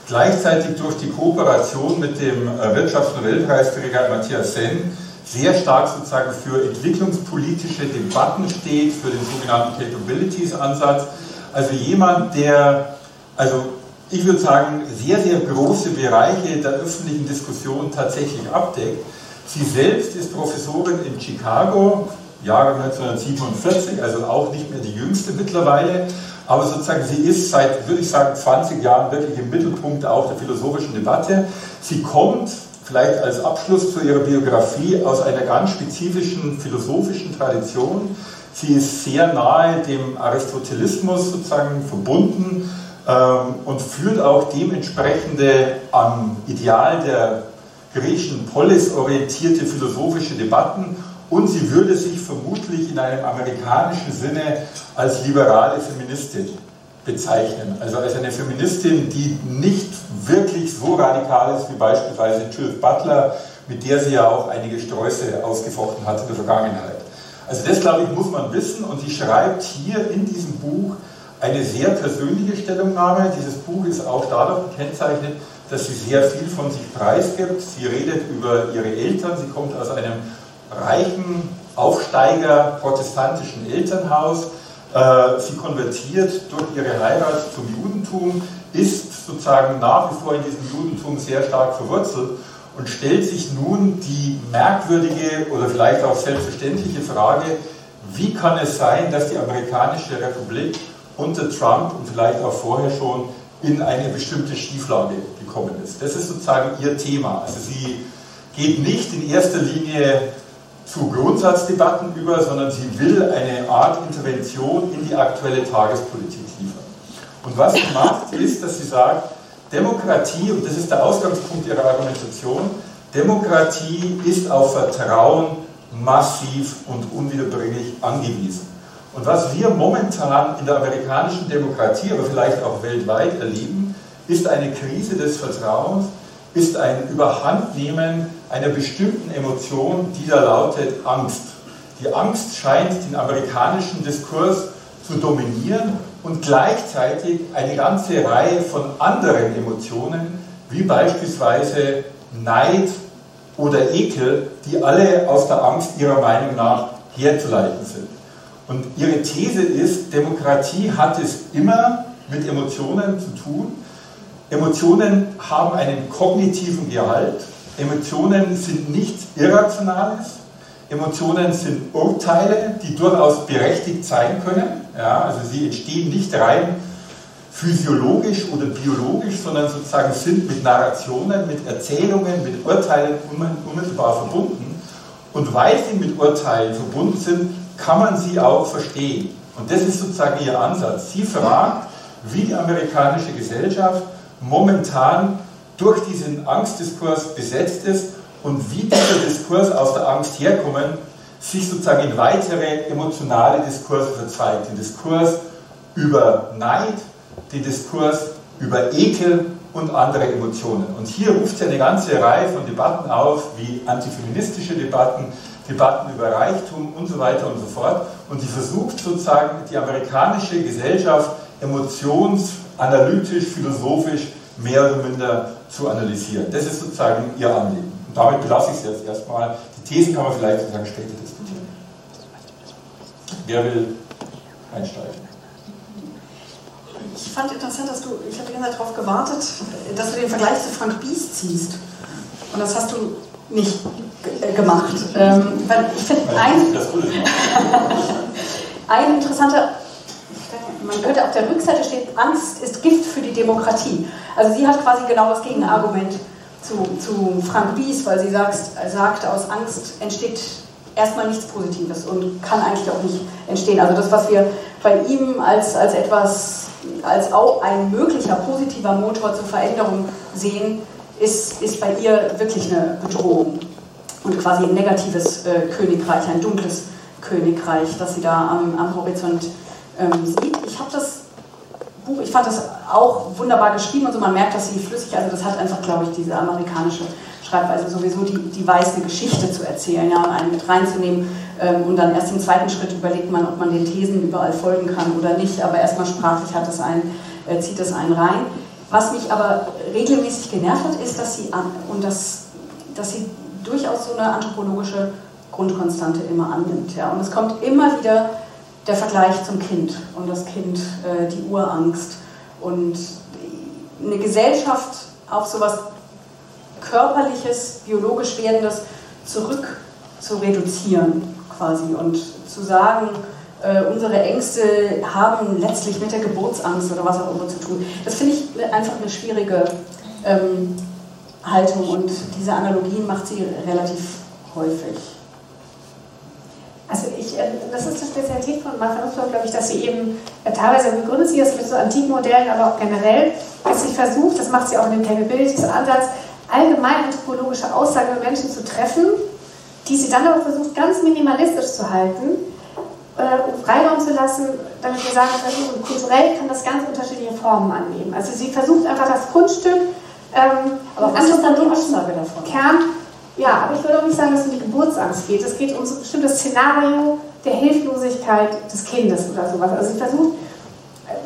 Gleichzeitig durch die Kooperation mit dem äh, Wirtschaftsnobelpreisträger Matthias Sen sehr stark sozusagen für entwicklungspolitische Debatten steht, für den sogenannten Capabilities-Ansatz. Also jemand, der also ich würde sagen, sehr, sehr große Bereiche der öffentlichen Diskussion tatsächlich abdeckt. Sie selbst ist Professorin in Chicago, Jahre 1947, also auch nicht mehr die jüngste mittlerweile, aber sozusagen sie ist seit, würde ich sagen, 20 Jahren wirklich im Mittelpunkt auch der philosophischen Debatte. Sie kommt, vielleicht als Abschluss zu ihrer Biografie, aus einer ganz spezifischen philosophischen Tradition. Sie ist sehr nahe dem Aristotelismus sozusagen verbunden ähm, und führt auch dementsprechende am Ideal der griechischen Polis orientierte philosophische Debatten und sie würde sich vermutlich in einem amerikanischen Sinne als liberale Feministin bezeichnen. Also als eine Feministin, die nicht wirklich so radikal ist wie beispielsweise Judith Butler, mit der sie ja auch einige Sträuße ausgefochten hat in der Vergangenheit. Also das, glaube ich, muss man wissen und sie schreibt hier in diesem Buch eine sehr persönliche Stellungnahme. Dieses Buch ist auch dadurch gekennzeichnet, dass sie sehr viel von sich preisgibt. Sie redet über ihre Eltern. Sie kommt aus einem reichen Aufsteiger protestantischen Elternhaus. Äh, sie konvertiert durch ihre Heirat zum Judentum, ist sozusagen nach wie vor in diesem Judentum sehr stark verwurzelt und stellt sich nun die merkwürdige oder vielleicht auch selbstverständliche Frage, wie kann es sein, dass die amerikanische Republik unter Trump und vielleicht auch vorher schon in eine bestimmte Schieflage gekommen ist. Das ist sozusagen ihr Thema. Also sie geht nicht in erster Linie zu Grundsatzdebatten über, sondern sie will eine Art Intervention in die aktuelle Tagespolitik liefern. Und was sie macht, ist, dass sie sagt, Demokratie, und das ist der Ausgangspunkt ihrer Argumentation, Demokratie ist auf Vertrauen massiv und unwiederbringlich angewiesen. Und was wir momentan in der amerikanischen Demokratie, aber vielleicht auch weltweit erleben, ist eine Krise des Vertrauens, ist ein Überhandnehmen einer bestimmten Emotion, die da lautet Angst. Die Angst scheint den amerikanischen Diskurs zu dominieren und gleichzeitig eine ganze Reihe von anderen Emotionen, wie beispielsweise Neid oder Ekel, die alle aus der Angst ihrer Meinung nach herzuleiten sind. Und ihre These ist, Demokratie hat es immer mit Emotionen zu tun. Emotionen haben einen kognitiven Gehalt. Emotionen sind nichts Irrationales. Emotionen sind Urteile, die durchaus berechtigt sein können. Ja, also sie entstehen nicht rein physiologisch oder biologisch, sondern sozusagen sind mit Narrationen, mit Erzählungen, mit Urteilen unmittelbar verbunden. Und weil sie mit Urteilen verbunden sind, kann man sie auch verstehen. Und das ist sozusagen ihr Ansatz. Sie fragt, wie die amerikanische Gesellschaft momentan durch diesen Angstdiskurs besetzt ist und wie dieser Diskurs aus der Angst herkommen, sich sozusagen in weitere emotionale Diskurse verzweigt. Den Diskurs über Neid, den Diskurs über Ekel und andere Emotionen. Und hier ruft sie eine ganze Reihe von Debatten auf, wie antifeministische Debatten, Debatten über Reichtum und so weiter und so fort. Und sie versucht sozusagen die amerikanische Gesellschaft emotionsanalytisch, philosophisch mehr oder minder zu analysieren. Das ist sozusagen Ihr Anliegen. Und damit belasse ich es jetzt erstmal. Die Thesen kann man vielleicht sozusagen später diskutieren. Wer will einsteigen? Ich fand interessant, dass du, ich habe die ganze Zeit darauf gewartet, dass du den Vergleich zu Frank Bies ziehst. Und das hast du nicht gemacht. Ähm, weil ich finde, ein, ein interessanter, man könnte auf der Rückseite steht, Angst ist Gift für die Demokratie. Also sie hat quasi genau das Gegenargument zu, zu Frank Bies, weil sie sagt, sagt, aus Angst entsteht erstmal nichts Positives und kann eigentlich auch nicht entstehen. Also das, was wir bei ihm als, als etwas, als auch ein möglicher positiver Motor zur Veränderung sehen, ist, ist bei ihr wirklich eine Bedrohung und quasi ein negatives äh, Königreich, ein dunkles Königreich, das sie da am, am Horizont ähm, sieht. Ich habe das Buch, ich fand das auch wunderbar geschrieben und so, man merkt, dass sie flüssig, also das hat einfach, glaube ich, diese amerikanische Schreibweise sowieso, die, die weiß, Geschichte zu erzählen ja, und einen mit reinzunehmen ähm, und dann erst im zweiten Schritt überlegt man, ob man den Thesen überall folgen kann oder nicht, aber erstmal sprachlich hat es einen, äh, zieht es einen rein. Was mich aber regelmäßig genervt hat, ist, dass sie, und das, dass sie durchaus so eine anthropologische Grundkonstante immer annimmt. Ja. Und es kommt immer wieder der Vergleich zum Kind und das Kind äh, die Urangst und eine Gesellschaft auf sowas körperliches, biologisch werdendes zurück zu reduzieren quasi und zu sagen, äh, unsere Ängste haben letztlich mit der Geburtsangst oder was auch immer zu tun. Das finde ich einfach eine schwierige ähm, Haltung und diese Analogien macht sie relativ häufig. Also ich, äh, das ist die Spezialität von Martha glaube ich, dass sie eben äh, teilweise begründet sie das mit so antiken Modellen, aber auch generell, dass sie versucht, das macht sie auch in dem Capabilities-Ansatz, allgemein anthropologische Aussagen über Menschen zu treffen, die sie dann aber versucht, ganz minimalistisch zu halten äh, und Freiraum zu lassen, damit wir sagen können, kulturell kann das ganz unterschiedliche Formen annehmen. Also sie versucht einfach das Kunststück, ähm, aber was ist dann die Aussage davon? Kern, ja, aber ich würde auch nicht sagen, dass es um die Geburtsangst geht. Es geht um so ein bestimmtes Szenario der Hilflosigkeit des Kindes oder sowas. Also sie versucht,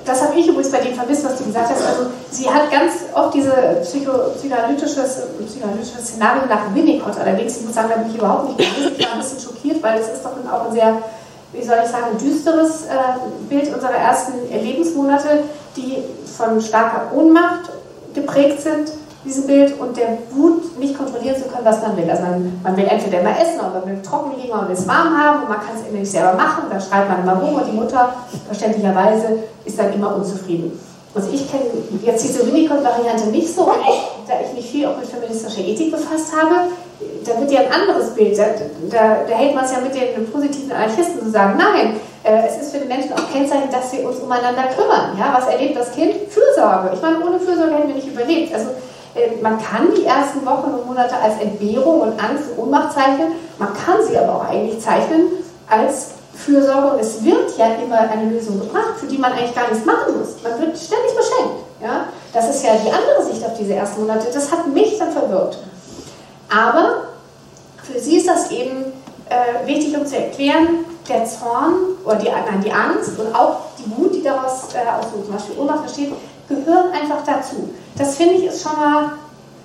das habe ich übrigens bei dem vermisst, was du gesagt hast. Also sie hat ganz oft diese psycho, psychoanalytisches, psychoanalytisches Szenario nach Winnicott. Allerdings, ich muss sagen, da bin ich überhaupt nicht gewesen. Ich war ein bisschen schockiert, weil es ist doch auch ein sehr, wie soll ich sagen, düsteres äh, Bild unserer ersten Lebensmonate, die von starker Ohnmacht geprägt sind diesem Bild und der Wut nicht kontrollieren zu können, was man will. Also man, man will entweder immer essen oder man will trocken liegen will es warm haben und man kann es immer nicht selber machen. Da schreit man immer rum und die Mutter verständlicherweise ist dann immer unzufrieden. Also ich kenne jetzt diese Winnicott-Variante nicht so, da ich mich viel auch mit feministischer Ethik befasst habe, da wird ja ein anderes Bild, da, da, da hält man es ja mit den positiven Anarchisten zu sagen, nein, äh, es ist für die Menschen auch Kennzeichen, dass wir uns umeinander kümmern. Ja, was erlebt das Kind? Fürsorge. Ich meine, ohne Fürsorge hätten wir nicht überlebt. Also man kann die ersten Wochen und Monate als Entbehrung und Angst und Ohnmacht zeichnen, man kann sie aber auch eigentlich zeichnen als Fürsorge und es wird ja immer eine Lösung gebracht, für die man eigentlich gar nichts machen muss. Man wird ständig beschenkt. Ja? Das ist ja die andere Sicht auf diese ersten Monate. Das hat mich dann verwirrt. Aber für sie ist das eben äh, wichtig, um zu erklären, der Zorn oder die, nein, die Angst und auch die Wut, die daraus äh, aus zum Beispiel Ohnmacht entsteht, gehören einfach dazu. Das finde ich ist schon mal,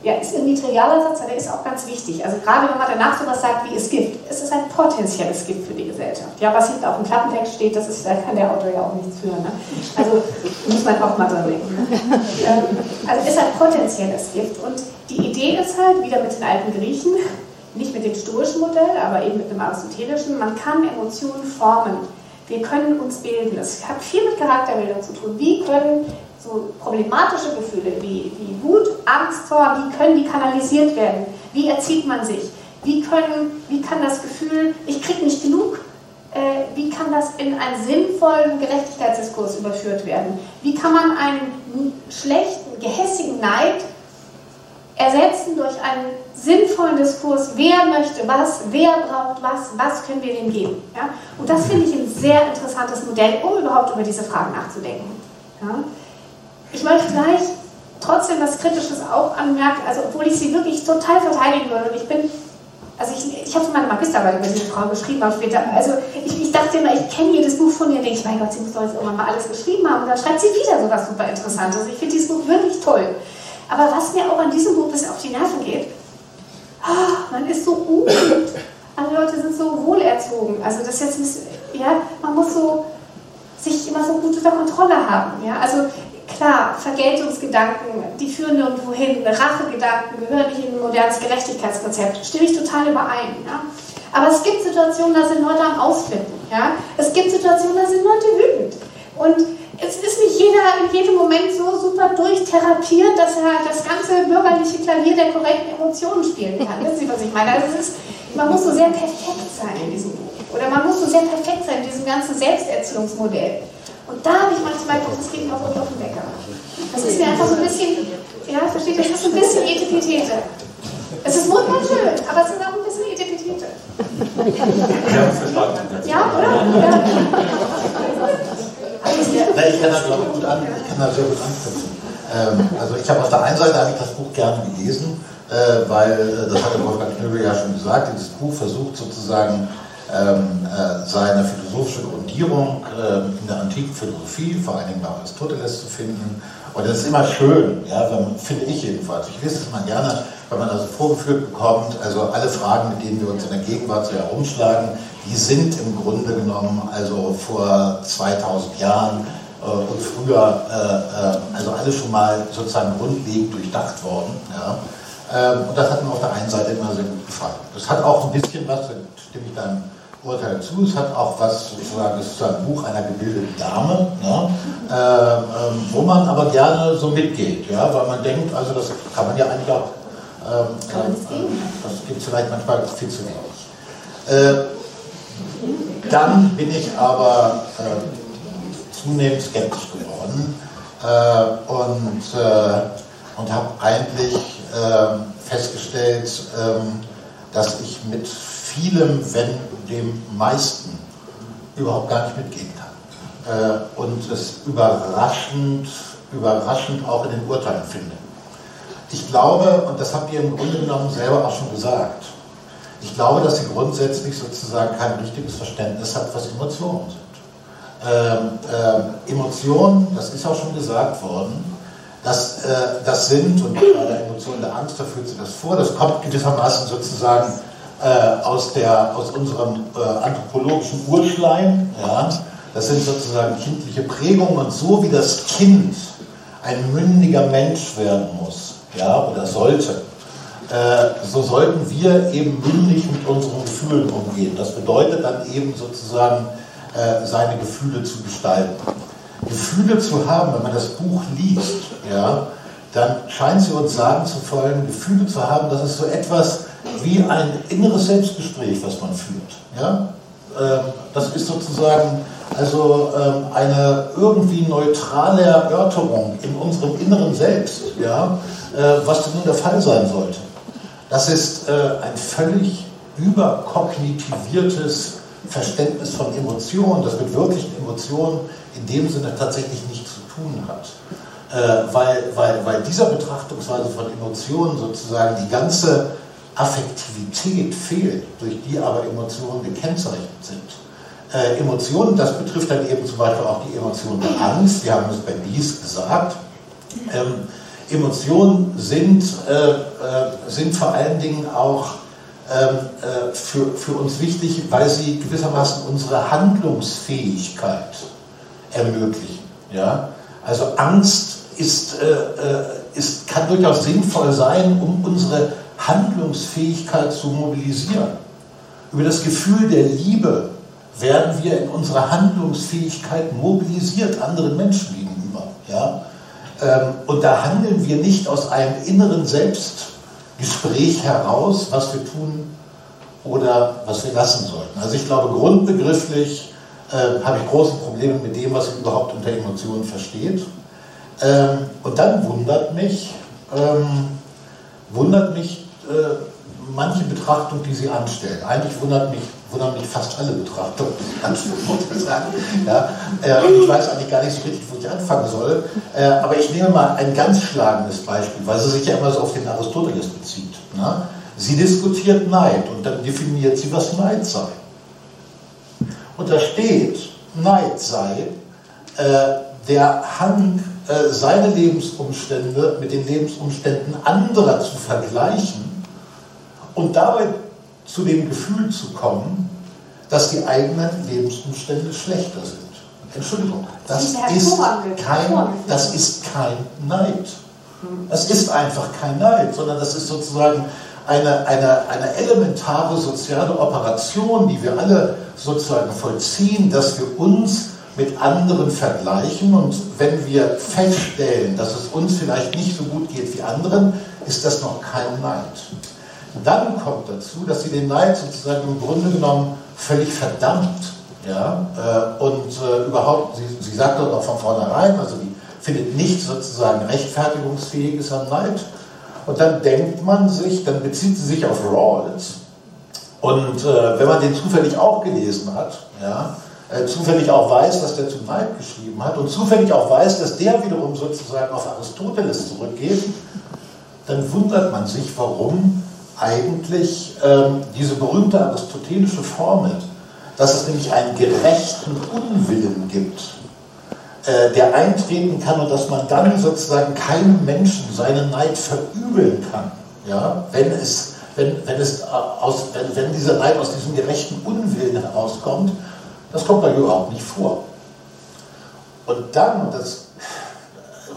ja, ist ein trivialer Satz, aber der ist auch ganz wichtig. Also gerade wenn man danach sowas sagt wie es gibt, es ist ein potenzielles Gift für die Gesellschaft. Ja, was hinten auf dem Klappentext steht, das ist, da kann der Autor ja auch nichts für. Ne? Also muss man auch mal dran denken. Ne? Ähm, also es ist ein potenzielles Gift. Und die Idee ist halt, wieder mit den alten Griechen, nicht mit dem stoischen Modell, aber eben mit dem aristotelischen, man kann Emotionen formen. Wir können uns bilden. Es hat viel mit Charakterbildung zu tun. Wie können so problematische Gefühle wie, wie Wut, Angst, Zorn, wie können die kanalisiert werden? Wie erzieht man sich? Wie, können, wie kann das Gefühl, ich kriege nicht genug, äh, wie kann das in einen sinnvollen Gerechtigkeitsdiskurs überführt werden? Wie kann man einen schlechten, gehässigen Neid ersetzen durch einen sinnvollen Diskurs, wer möchte was, wer braucht was, was können wir dem geben. Ja? Und das finde ich ein sehr interessantes Modell, um überhaupt über diese Fragen nachzudenken. Ja? Ich möchte gleich trotzdem was Kritisches auch anmerken, also obwohl ich sie wirklich total verteidigen würde und ich bin Also ich, ich habe meine Magisterarbeit über diese Frau geschrieben, auch später. Also ich, ich dachte immer, ich kenne jedes Buch von ihr, denke ich, mein Gott, sie muss doch jetzt irgendwann mal alles geschrieben haben. Und dann schreibt sie wieder so was super Interessantes. Ich finde dieses Buch wirklich toll. Aber was mir auch an diesem Buch bisschen auf die Nerven geht, oh, man ist so unbeliebt. Alle Leute sind so wohlerzogen. Also das jetzt, ja, man muss so sich immer so gut unter Kontrolle haben. Ja? Also klar, Vergeltungsgedanken, die führen nirgendwo hin, Rachegedanken gehören nicht in ein modernes Gerechtigkeitskonzept. Stimme ich total überein. Ja? Aber es gibt Situationen, da sind Leute am Ausflippen. Ja? Es gibt Situationen, da sind Leute wütend. Und es ist nicht jeder in jedem Moment so super durchtherapiert, dass er das ganze bürgerliche Klavier der korrekten Emotionen spielen kann. Wissen Sie, was ich meine? Also ist, man muss so sehr perfekt sein in diesem Buch. Oder man muss so sehr perfekt sein in diesem ganzen Selbsterziehungsmodell. Und da habe ich manchmal gedacht, das geht mir auch auf den Wecker. Das ist mir einfach so ein bisschen, ja, versteht ihr, das ist ein bisschen Etipetete. Es ist wunderschön, aber es ist auch ein bisschen Etipetete. Ja, verstanden. Ja, oder? Ja. ich kann das glaube gut an, ich kann das sehr gut anknüpfen. Ähm, also ich habe auf der einen Seite habe ich das Buch gerne gelesen, äh, weil, äh, das hat der Wolfgang Knöbel ja schon gesagt, dieses Buch versucht sozusagen ähm, äh, seine philosophische Grundierung äh, in der antiken Philosophie, vor allen Dingen bei Aristoteles zu finden. Und das ist immer schön, ja, finde ich jedenfalls. Ich lese es mal gerne, wenn man also vorgeführt bekommt, also alle Fragen, mit denen wir uns in der Gegenwart so herumschlagen, die sind im Grunde genommen also vor 2000 Jahren äh, und früher, äh, äh, also alle schon mal sozusagen grundlegend durchdacht worden. Ja. Ähm, und das hat mir auf der einen Seite immer sehr gut gefallen. Das hat auch ein bisschen was, da stimme ich dann Urteil zu. Es hat auch was, sozusagen, es ist ein Buch einer gebildeten Dame, ne? ähm, ähm, wo man aber gerne so mitgeht, ja? weil man denkt, also das kann man ja eigentlich auch, ähm, äh, das gibt es vielleicht manchmal viel zu wenig. Äh, dann bin ich aber äh, zunehmend skeptisch geworden äh, und, äh, und habe eigentlich ähm, festgestellt, ähm, dass ich mit vielem, wenn dem meisten, überhaupt gar nicht mitgehen kann. Äh, und es überraschend, überraschend auch in den Urteilen finde. Ich glaube, und das habt ihr im Grunde genommen selber auch schon gesagt, ich glaube, dass sie grundsätzlich sozusagen kein richtiges Verständnis hat, was Emotionen sind. Ähm, äh, Emotionen, das ist auch schon gesagt worden, das, äh, das sind, und bei der Emotion der Angst, da führt sie das vor, das kommt gewissermaßen sozusagen äh, aus, der, aus unserem äh, anthropologischen Urschleim. Ja? Das sind sozusagen kindliche Prägungen und so wie das Kind ein mündiger Mensch werden muss, ja, oder sollte, äh, so sollten wir eben mündig mit unseren Gefühlen umgehen. Das bedeutet dann eben sozusagen, äh, seine Gefühle zu gestalten. Gefühle zu haben, wenn man das Buch liest, ja, dann scheint sie uns sagen zu wollen, Gefühle zu haben, das ist so etwas, wie ein inneres Selbstgespräch, was man führt. Ja? Ähm, das ist sozusagen also ähm, eine irgendwie neutrale Erörterung in unserem inneren Selbst, ja? Äh, was nun der Fall sein sollte. Das ist äh, ein völlig überkognitiviertes Verständnis von Emotionen, das mit wirklichen Emotionen in dem Sinne tatsächlich nichts zu tun hat. Äh, weil, weil, weil dieser Betrachtungsweise von Emotionen sozusagen die ganze Affektivität fehlt, durch die aber Emotionen gekennzeichnet sind. Äh, Emotionen, das betrifft dann eben zum Beispiel auch die Emotion der Angst, wir haben es bei Dies gesagt. Ähm, Emotionen sind, äh, äh, sind vor allen Dingen auch ähm, äh, für, für uns wichtig, weil sie gewissermaßen unsere Handlungsfähigkeit ermöglichen. Ja? Also Angst ist, äh, äh, ist, kann durchaus sinnvoll sein, um unsere Handlungsfähigkeit zu mobilisieren. Über das Gefühl der Liebe werden wir in unserer Handlungsfähigkeit mobilisiert anderen Menschen gegenüber. Ja? Ähm, und da handeln wir nicht aus einem inneren Selbstgespräch heraus, was wir tun oder was wir lassen sollten. Also ich glaube, grundbegrifflich äh, habe ich große Probleme mit dem, was ich überhaupt unter Emotionen versteht. Ähm, und dann wundert mich, ähm, wundert mich manche Betrachtung, die sie anstellen. Eigentlich wundert mich, wundern mich fast alle Betrachtungen, die sie anstellen, muss ich sagen. Ja, äh, ich weiß eigentlich gar nicht so richtig, wo ich anfangen soll. Äh, aber ich nehme mal ein ganz schlagendes Beispiel, weil sie sich ja immer so auf den Aristoteles bezieht. Ne? Sie diskutiert Neid und dann definiert sie, was Neid sei. Und da steht, Neid sei äh, der Hang, äh, seine Lebensumstände mit den Lebensumständen anderer zu vergleichen und dabei zu dem Gefühl zu kommen, dass die eigenen Lebensumstände schlechter sind. Entschuldigung, das ist kein, das ist kein Neid. Das ist einfach kein Neid, sondern das ist sozusagen eine, eine, eine elementare soziale Operation, die wir alle sozusagen vollziehen, dass wir uns mit anderen vergleichen und wenn wir feststellen, dass es uns vielleicht nicht so gut geht wie anderen, ist das noch kein Neid. Dann kommt dazu, dass sie den Neid sozusagen im Grunde genommen völlig verdammt. Ja? Äh, und äh, überhaupt, sie, sie sagt dort auch von vornherein, also die findet nichts sozusagen rechtfertigungsfähiges am Neid. Und dann denkt man sich, dann bezieht sie sich auf Rawls. Und äh, wenn man den zufällig auch gelesen hat, ja, äh, zufällig auch weiß, dass der zu Neid geschrieben hat und zufällig auch weiß, dass der wiederum sozusagen auf Aristoteles zurückgeht, dann wundert man sich, warum eigentlich ähm, diese berühmte aristotelische Formel, dass es nämlich einen gerechten Unwillen gibt, äh, der eintreten kann und dass man dann sozusagen keinem Menschen seinen Neid verübeln kann, ja, wenn, es, wenn, wenn, es aus, wenn, wenn dieser Neid aus diesem gerechten Unwillen herauskommt, das kommt da überhaupt nicht vor. Und dann, das,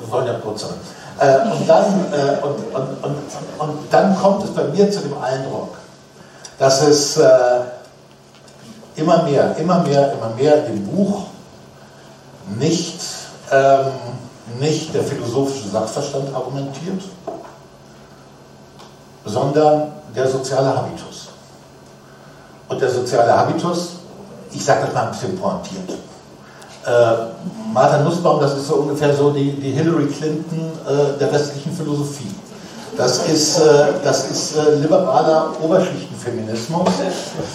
wir wollen ja kurz sein, äh, und, dann, äh, und, und, und, und, dann kommt es bei mir zu dem Eindruck, dass es äh, immer mehr, immer mehr, immer mehr dem Buch nicht, ähm, nicht der philosophische Sachverstand argumentiert, sondern der soziale Habitus. Und der soziale Habitus, ich sage das mal ein bisschen pointiert. Äh, Martha Nussbaum, das ist so ungefähr so die, die Hillary Clinton äh, der westlichen Philosophie. Das ist, äh, das ist äh, liberaler Oberschichtenfeminismus,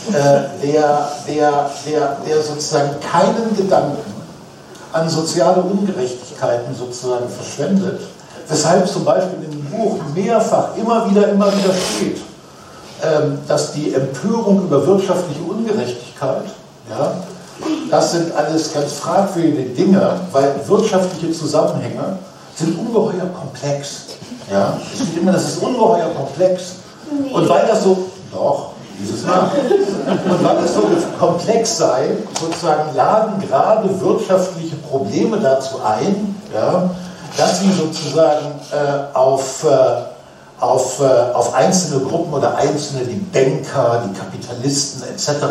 äh, der, der, der, der sozusagen keinen Gedanken an soziale Ungerechtigkeiten sozusagen verschwendet, weshalb zum Beispiel im Buch mehrfach immer wieder, immer wieder steht, ähm, dass die Empörung über wirtschaftliche Ungerechtigkeit, ja, das sind alles ganz fragwürdige Dinge, weil wirtschaftliche Zusammenhänge sind ungeheuer komplex. Ja? Es steht immer, das ist ungeheuer komplex. Und weil das so, doch, dieses Mal. Und weil es so komplex sei, sozusagen laden gerade wirtschaftliche Probleme dazu ein, ja, dass sie sozusagen äh, auf, äh, auf, äh, auf einzelne Gruppen oder einzelne, die Banker, die Kapitalisten etc.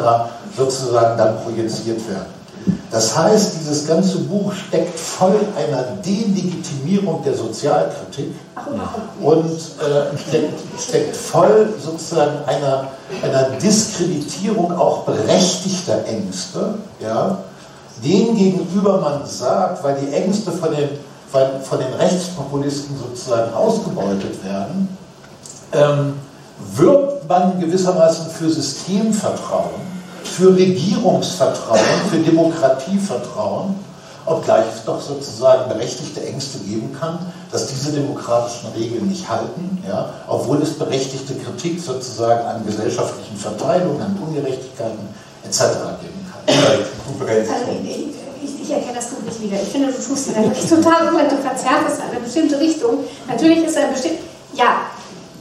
sozusagen dann projiziert werden. Das heißt, dieses ganze Buch steckt voll einer Delegitimierung der Sozialkritik und äh, steckt, steckt, voll sozusagen einer, einer Diskreditierung auch berechtigter Ängste, ja, denen gegenüber man sagt, weil die Ängste von den, von den Rechtspopulisten sozusagen ausgebeutet werden, ähm, wirbt man gewissermaßen für Systemvertrauen für Regierungsvertrauen, für Demokratievertrauen, obgleich es doch sozusagen berechtigte Ängste geben kann, dass diese demokratischen Regeln nicht halten, ja, obwohl es berechtigte Kritik sozusagen an gesellschaftlichen Verteilungen, an Ungerechtigkeiten etc. geben kann. Also ich, erkenne das Buch nicht wieder. Ich finde, du tust dir wirklich total gut, du verzerrst es in eine bestimmte Richtung. Natürlich ist ein bestimmt, ja,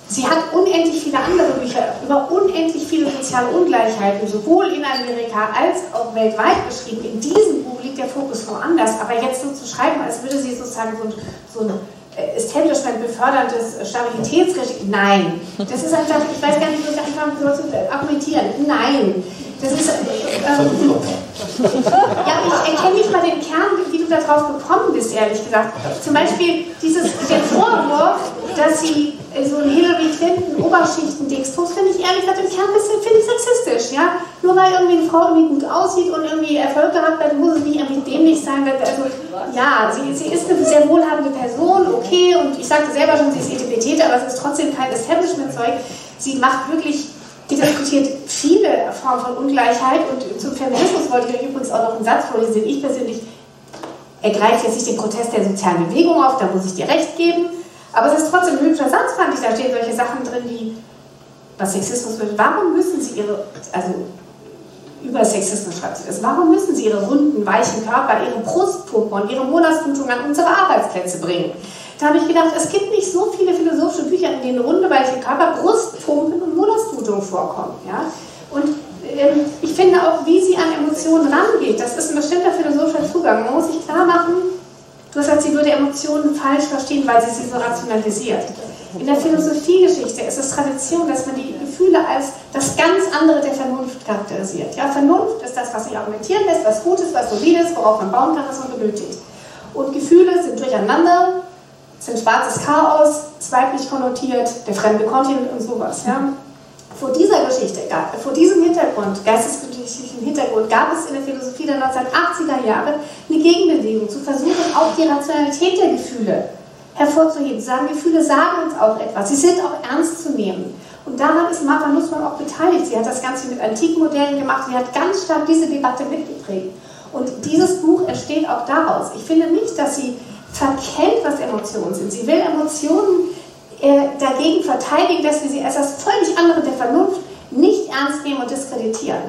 Sie hat unendlich viele andere Bücher über unendlich viele soziale Ungleichheiten, sowohl in Amerika als auch weltweit geschrieben. In diesem Buch liegt der Fokus woanders. Aber jetzt so zu schreiben, als würde sie sozusagen so ein, so ein äh, Establishment beförderndes Stabilitätsregime. Nein. Das ist einfach, ich weiß gar nicht, wie ich soll zu argumentieren. Nein. Das ist. Ähm, ja, ich erkenne nicht mal den Kern, wie du darauf gekommen bist, ehrlich gesagt. Zum Beispiel dieses, den Vorwurf, dass sie so ein Hillary Clinton Oberschichten-Dextrus finde ich ehrlich gesagt im Kern ein bisschen finde ich sexistisch. Ja? Nur weil irgendwie eine Frau irgendwie gut aussieht und irgendwie Erfolg gehabt hat, muss sie nicht irgendwie dämlich sein. Also, ja, sie, sie ist eine sehr wohlhabende Person, okay, und ich sagte selber schon, sie ist Etipetete, aber es ist trotzdem kein Establishment-Zeug. Sie macht wirklich die diskutiert viele Formen von Ungleichheit und zum Feminismus wollte ich euch übrigens auch noch einen Satz vorlesen, den ich persönlich ergreife jetzt nicht den Protest der sozialen Bewegung auf, da muss ich dir recht geben, aber es ist trotzdem ein hübscher Satz, fand ich, da stehen solche Sachen drin wie was Sexismus bedeutet. Warum müssen sie ihre, also über Sexismus schreibt sie das, warum müssen sie ihre runden, weichen Körper, ihre Brustpumpe und ihre Monatsblutung an unsere Arbeitsplätze bringen? Da habe ich gedacht, es gibt nicht so viele philosophische Bücher, in denen runde, weiche Körper, Brustpumpen und Monatsblutung vorkommen. Ja? Und ähm, ich finde auch, wie sie an Emotionen rangeht, das ist ein bestimmter philosophischer Zugang. Man muss sich klar machen, du hast gesagt, sie würde Emotionen falsch verstehen, weil sie sie so rationalisiert. In der Philosophiegeschichte ist es Tradition, dass man die Gefühle als das ganz andere der Vernunft charakterisiert. Ja, Vernunft ist das, was sich argumentieren lässt, was gut ist, was solid ist, worauf man bauen kann, was man benötigt. Und Gefühle sind durcheinander, sind schwarzes Chaos, zweitlich konnotiert, der fremde Kontinent und sowas. Ja. Vor dieser Geschichte, vor diesem Hintergrund, geistesgeschichtlichen Hintergrund, gab es in der Philosophie der 1980er Jahre eine Gegenbewegung, zu versuchen, auch die Rationalität der Gefühle hervorzuheben. Sagen, Gefühle sagen uns auch etwas. Sie sind auch ernst zu nehmen. Und daran ist Martha Nussmann auch beteiligt. Sie hat das Ganze mit antiken Modellen gemacht. Sie hat ganz stark diese Debatte mitgeprägt. Und dieses Buch entsteht auch daraus. Ich finde nicht, dass sie verkennt, was Emotionen sind. Sie will Emotionen dagegen verteidigen, dass wir sie als das völlig andere der Vernunft nicht ernst nehmen und diskreditieren.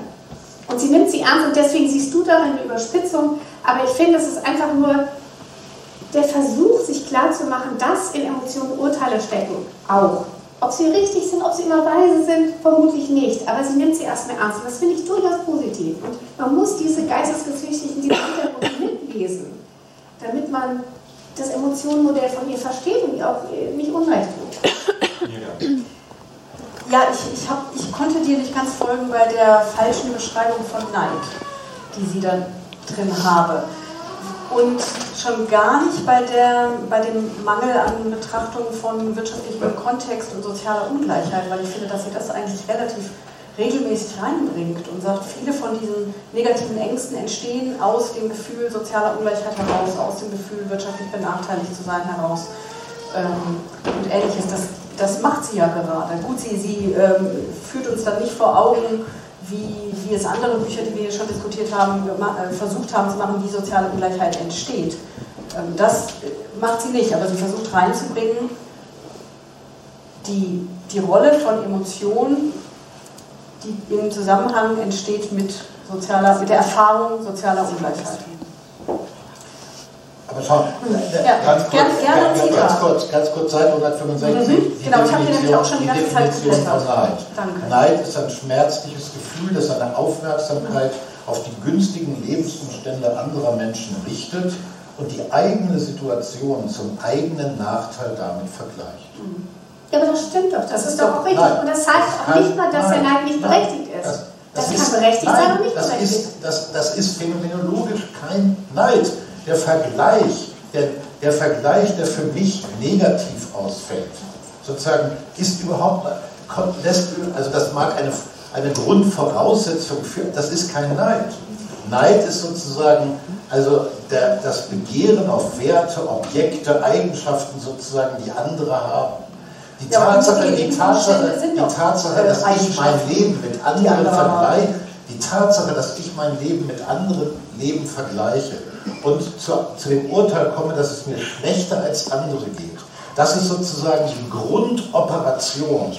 Und sie nimmt sie ernst und deswegen siehst du darin eine Überspitzung. Aber ich finde, es ist einfach nur der Versuch, sich klarzumachen, dass in Emotionen Urteile stecken, auch. Ob sie richtig sind, ob sie immer weise sind, vermutlich nicht. Aber sie nimmt sie erstmal ernst. Und das finde ich durchaus positiv. Und man muss diese geistesgeschichtlichen diese Hintergründe mitlesen, damit man das Emotionenmodell von ihr versteht und ihr auch nicht unrecht tut. Ja, ich, ich, hab, ich konnte dir nicht ganz folgen bei der falschen Beschreibung von Neid, die sie da drin habe und schon gar nicht bei, der, bei dem Mangel an Betrachtung von wirtschaftlichem Kontext und sozialer Ungleichheit, weil ich finde, dass sie das eigentlich relativ regelmäßig reinbringt und sagt, viele von diesen negativen Ängsten entstehen aus dem Gefühl sozialer Ungleichheit heraus, aus dem Gefühl wirtschaftlich benachteiligt zu sein heraus ähm, und ähnliches. Das, das macht sie ja gerade. Gut, sie, sie ähm, führt uns dann nicht vor Augen, wie, wie es andere Bücher, die wir hier schon diskutiert haben, äh, versucht haben zu machen, wie soziale Ungleichheit entsteht. Ähm, das macht sie nicht, aber sie versucht reinzubringen, die, die Rolle von Emotionen, die im Zusammenhang entsteht mit, sozialer, mit der Erfahrung sozialer Ungleichheit. Aber schau, ja, ganz, kurz, gern, gern ganz, kurz, ganz kurz, Seite 165. Mhm, genau, ich habe hier nämlich auch schon die ganze Zeit geblättert. Neid. Danke. Neid ist ein schmerzliches Gefühl, das seine Aufmerksamkeit auf die günstigen Lebensumstände anderer Menschen richtet und die eigene Situation zum eigenen Nachteil damit vergleicht. Mhm. Ja, aber das stimmt doch, das, das ist doch auch richtig. Nein, und das heißt auch nicht mal, dass nein, der Neid nicht berechtigt ist. Das, das, das ist, kann berechtigt nein, sein und nicht berechtigt. Ist, das, das ist phänomenologisch kein Neid der Vergleich, der, der Vergleich, der für mich negativ ausfällt, sozusagen, ist überhaupt, also das mag eine, eine Grundvoraussetzung für, das ist kein Neid. Neid ist sozusagen also der, das Begehren auf Werte, Objekte, Eigenschaften sozusagen, die andere haben. Die Tatsache, die Tatsache, die Tatsache, dass ich mein Leben mit anderen vergleiche, die Tatsache, dass ich mein Leben mit anderen Leben vergleiche, und zu, zu dem Urteil komme, dass es mir schlechter als andere geht. Das ist sozusagen die Grundoperation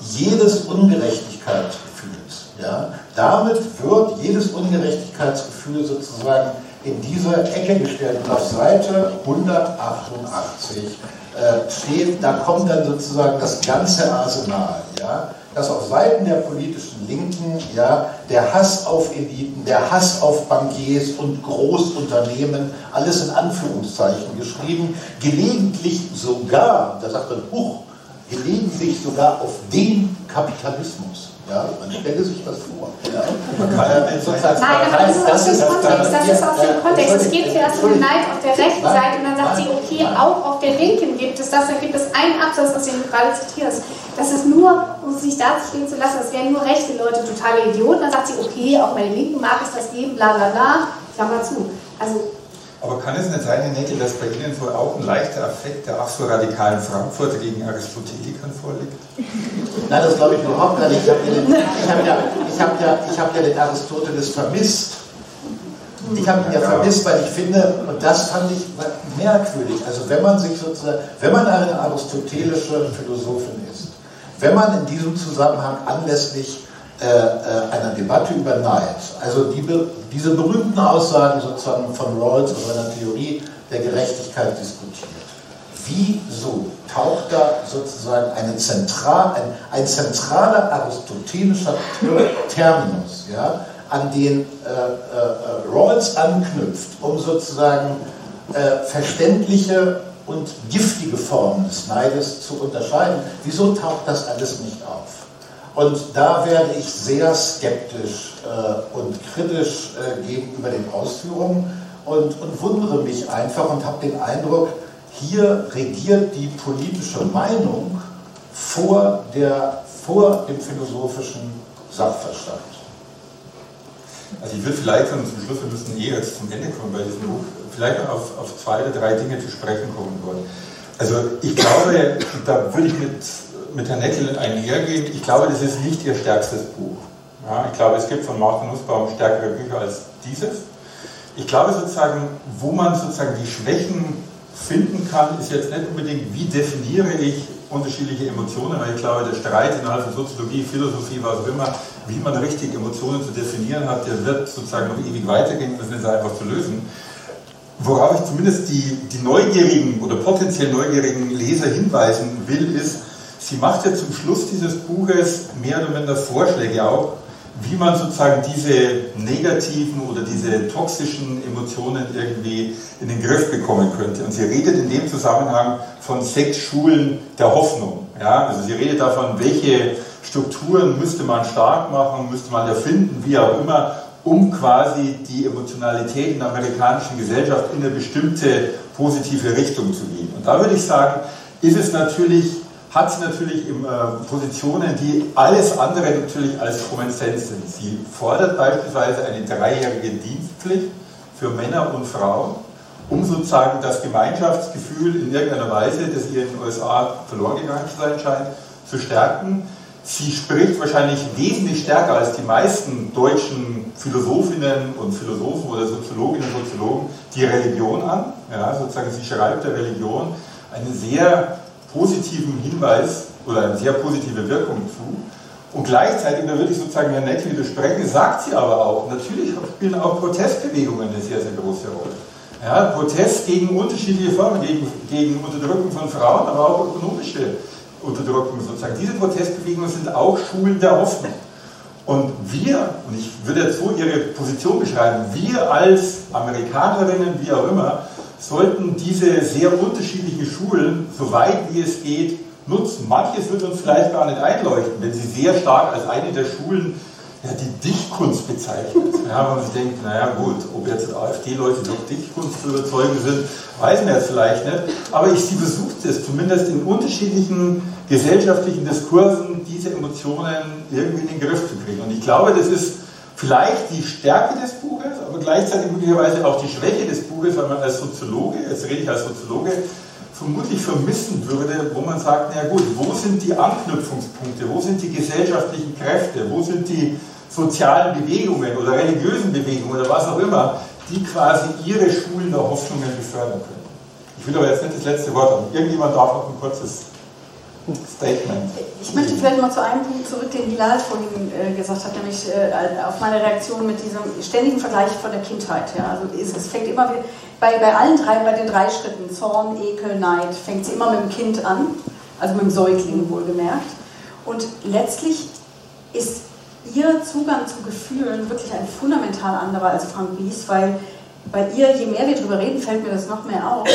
jedes Ungerechtigkeitsgefühls. Ja? Damit wird jedes Ungerechtigkeitsgefühl sozusagen in diese Ecke gestellt. Und auf Seite 188 äh, da kommt dann sozusagen das ganze Arsenal. Ja? dass auf Seiten der politischen Linken ja, der Hass auf Eliten, der Hass auf Bankiers und Großunternehmen, alles in Anführungszeichen geschrieben, gelegentlich sogar, da sagt man, huch, gelegentlich sogar auf den Kapitalismus. Ja, man stelle sich das vor. Ja. Nein, aber das ist aus dem Kontext. Das ist aus dem Kontext. Es geht zuerst um den Neid auf der rechten Seite und dann sagt sie, okay, auch auf der linken gibt es das. Dann gibt es einen Absatz, was du gerade zitierst. Das ist nur, um sich dazustehen zu lassen, das wären nur rechte Leute totale Idioten. Dann sagt sie, okay, auch bei den Linken mag es das geben, bla bla bla. Klammer zu. Also aber kann es nicht sein, Herr Neckel, dass bei Ihnen wohl auch ein leichter Affekt der ach so radikalen Frankfurter gegen Aristotelikern vorliegt? Nein, das glaube ich überhaupt nicht. Ich habe ja, hab ja, hab ja, hab ja den Aristoteles vermisst. Ich habe ihn ja vermisst, weil ich finde, und das fand ich merkwürdig, also wenn man sich sozusagen, wenn man eine aristotelische Philosophin ist, Wenn man in diesem Zusammenhang anlässlich einer Debatte über Neid, also die, diese berühmten Aussagen sozusagen von Rawls und seiner Theorie der Gerechtigkeit diskutiert, wieso taucht da sozusagen zentral, ein, ein zentraler aristotelischer Terminus, ja, an den äh, äh, Rawls anknüpft, um sozusagen äh, verständliche und giftige Formen des Neides zu unterscheiden. Wieso taucht das alles nicht auf? Und da werde ich sehr skeptisch äh, und kritisch äh, gegenüber den Ausführungen und, und wundere mich einfach und habe den Eindruck, hier regiert die politische Meinung vor, der, vor dem philosophischen Sachverstand. Also ich würde vielleicht zum Schluss, wir müssen eh jetzt zum Ende kommen bei diesem Buch, vielleicht auf, auf zwei oder drei Dinge zu sprechen kommen wollen. Also ich glaube, da würde ich mit, mit Herrn Neckel einhergehen, ich glaube, das ist nicht Ihr stärkstes Buch. Ja, ich glaube, es gibt von Martin Nussbaum stärkere Bücher als dieses. Ich glaube sozusagen, wo man sozusagen die Schwächen finden kann, ist jetzt nicht unbedingt, wie definiere ich unterschiedliche Emotionen, weil ich glaube, der Streit innerhalb von Soziologie, Philosophie, was auch immer, wie man richtig Emotionen zu definieren hat, der wird sozusagen noch ewig weitergehen, das ist einfach zu lösen. Worauf ich zumindest die, die neugierigen oder potenziell neugierigen Leser hinweisen will, ist, sie macht ja zum Schluss dieses Buches mehr oder minder Vorschläge auch, wie man sozusagen diese negativen oder diese toxischen Emotionen irgendwie in den Griff bekommen könnte. Und sie redet in dem Zusammenhang von sechs Schulen der Hoffnung. Ja? Also sie redet davon, welche Strukturen müsste man stark machen, müsste man erfinden, wie auch immer, um quasi die Emotionalität in der amerikanischen Gesellschaft in eine bestimmte positive Richtung zu gehen. Und da würde ich sagen, ist es natürlich hat sie natürlich äh, Positionen, die alles andere natürlich als Common Sense sind. Sie fordert beispielsweise eine dreijährige Dienstpflicht für Männer und Frauen, um sozusagen das Gemeinschaftsgefühl in irgendeiner Weise, das ihr in den USA verloren gegangen zu sein scheint, zu stärken. Sie spricht wahrscheinlich wesentlich stärker als die meisten deutschen Philosophinnen und Philosophen oder Soziologinnen und Soziologen die Religion an. Ja, sozusagen sie schreibt der Religion eine sehr positiven Hinweis oder eine sehr positive Wirkung zu. Und gleichzeitig, da würde ich sozusagen Herrn Neckel widersprechen, sagt sie aber auch, natürlich spielen auch Protestbewegungen eine sehr, sehr große Rolle. Ja, Protest gegen unterschiedliche Formen, gegen, gegen Unterdrückung von Frauen, aber auch ökonomische Unterdrückung sozusagen. Diese Protestbewegungen sind auch Schulen der Hoffnung. Und wir, und ich würde jetzt so Ihre Position beschreiben, wir als Amerikanerinnen, wie auch immer, sollten diese sehr unterschiedlichen Schulen, so weit wie es geht, nutzen. Manches wird uns vielleicht gar nicht einleuchten, wenn sie sehr stark als eine der Schulen ja, die Dichtkunst bezeichnet. Ja, man sich denkt, naja gut, ob jetzt AfD-Leute durch Dichtkunst zu überzeugen sind, weiß man jetzt vielleicht nicht. Aber ich, sie versucht es zumindest in unterschiedlichen gesellschaftlichen Diskursen, diese Emotionen irgendwie in den Griff zu kriegen. Und ich glaube, das ist vielleicht die Stärke des Buches, aber gleichzeitig möglicherweise auch die Schwäche des Buches, weil man als Soziologe, jetzt rede ich als Soziologe, vermutlich vermissen würde, wo man sagt, na gut, wo sind die Anknüpfungspunkte, wo sind die gesellschaftlichen Kräfte, wo sind die sozialen Bewegungen oder religiösen Bewegungen oder was auch immer, die quasi ihre Schulen der Hoffnungen befördern können. Ich will aber jetzt nicht das letzte Wort haben. Irgendjemand darf noch ein kurzes Statement. Ich möchte vielleicht mal zu einem Punkt zurück, den Hilal vorhin äh, gesagt hat, nämlich äh, auf meine Reaktion mit diesem ständigen Vergleich von der Kindheit. Ja. Also es, es fängt immer wieder, bei, bei allen drei, bei den drei Schritten, Zorn, Ekel, Neid, fängt sie immer mit dem Kind an, also mit dem Säugling wohlgemerkt. Und letztlich ist ihr Zugang zu Gefühlen wirklich ein fundamental anderer als Frank Wies, weil bei ihr, je mehr wir darüber reden, fällt mir das noch mehr auf,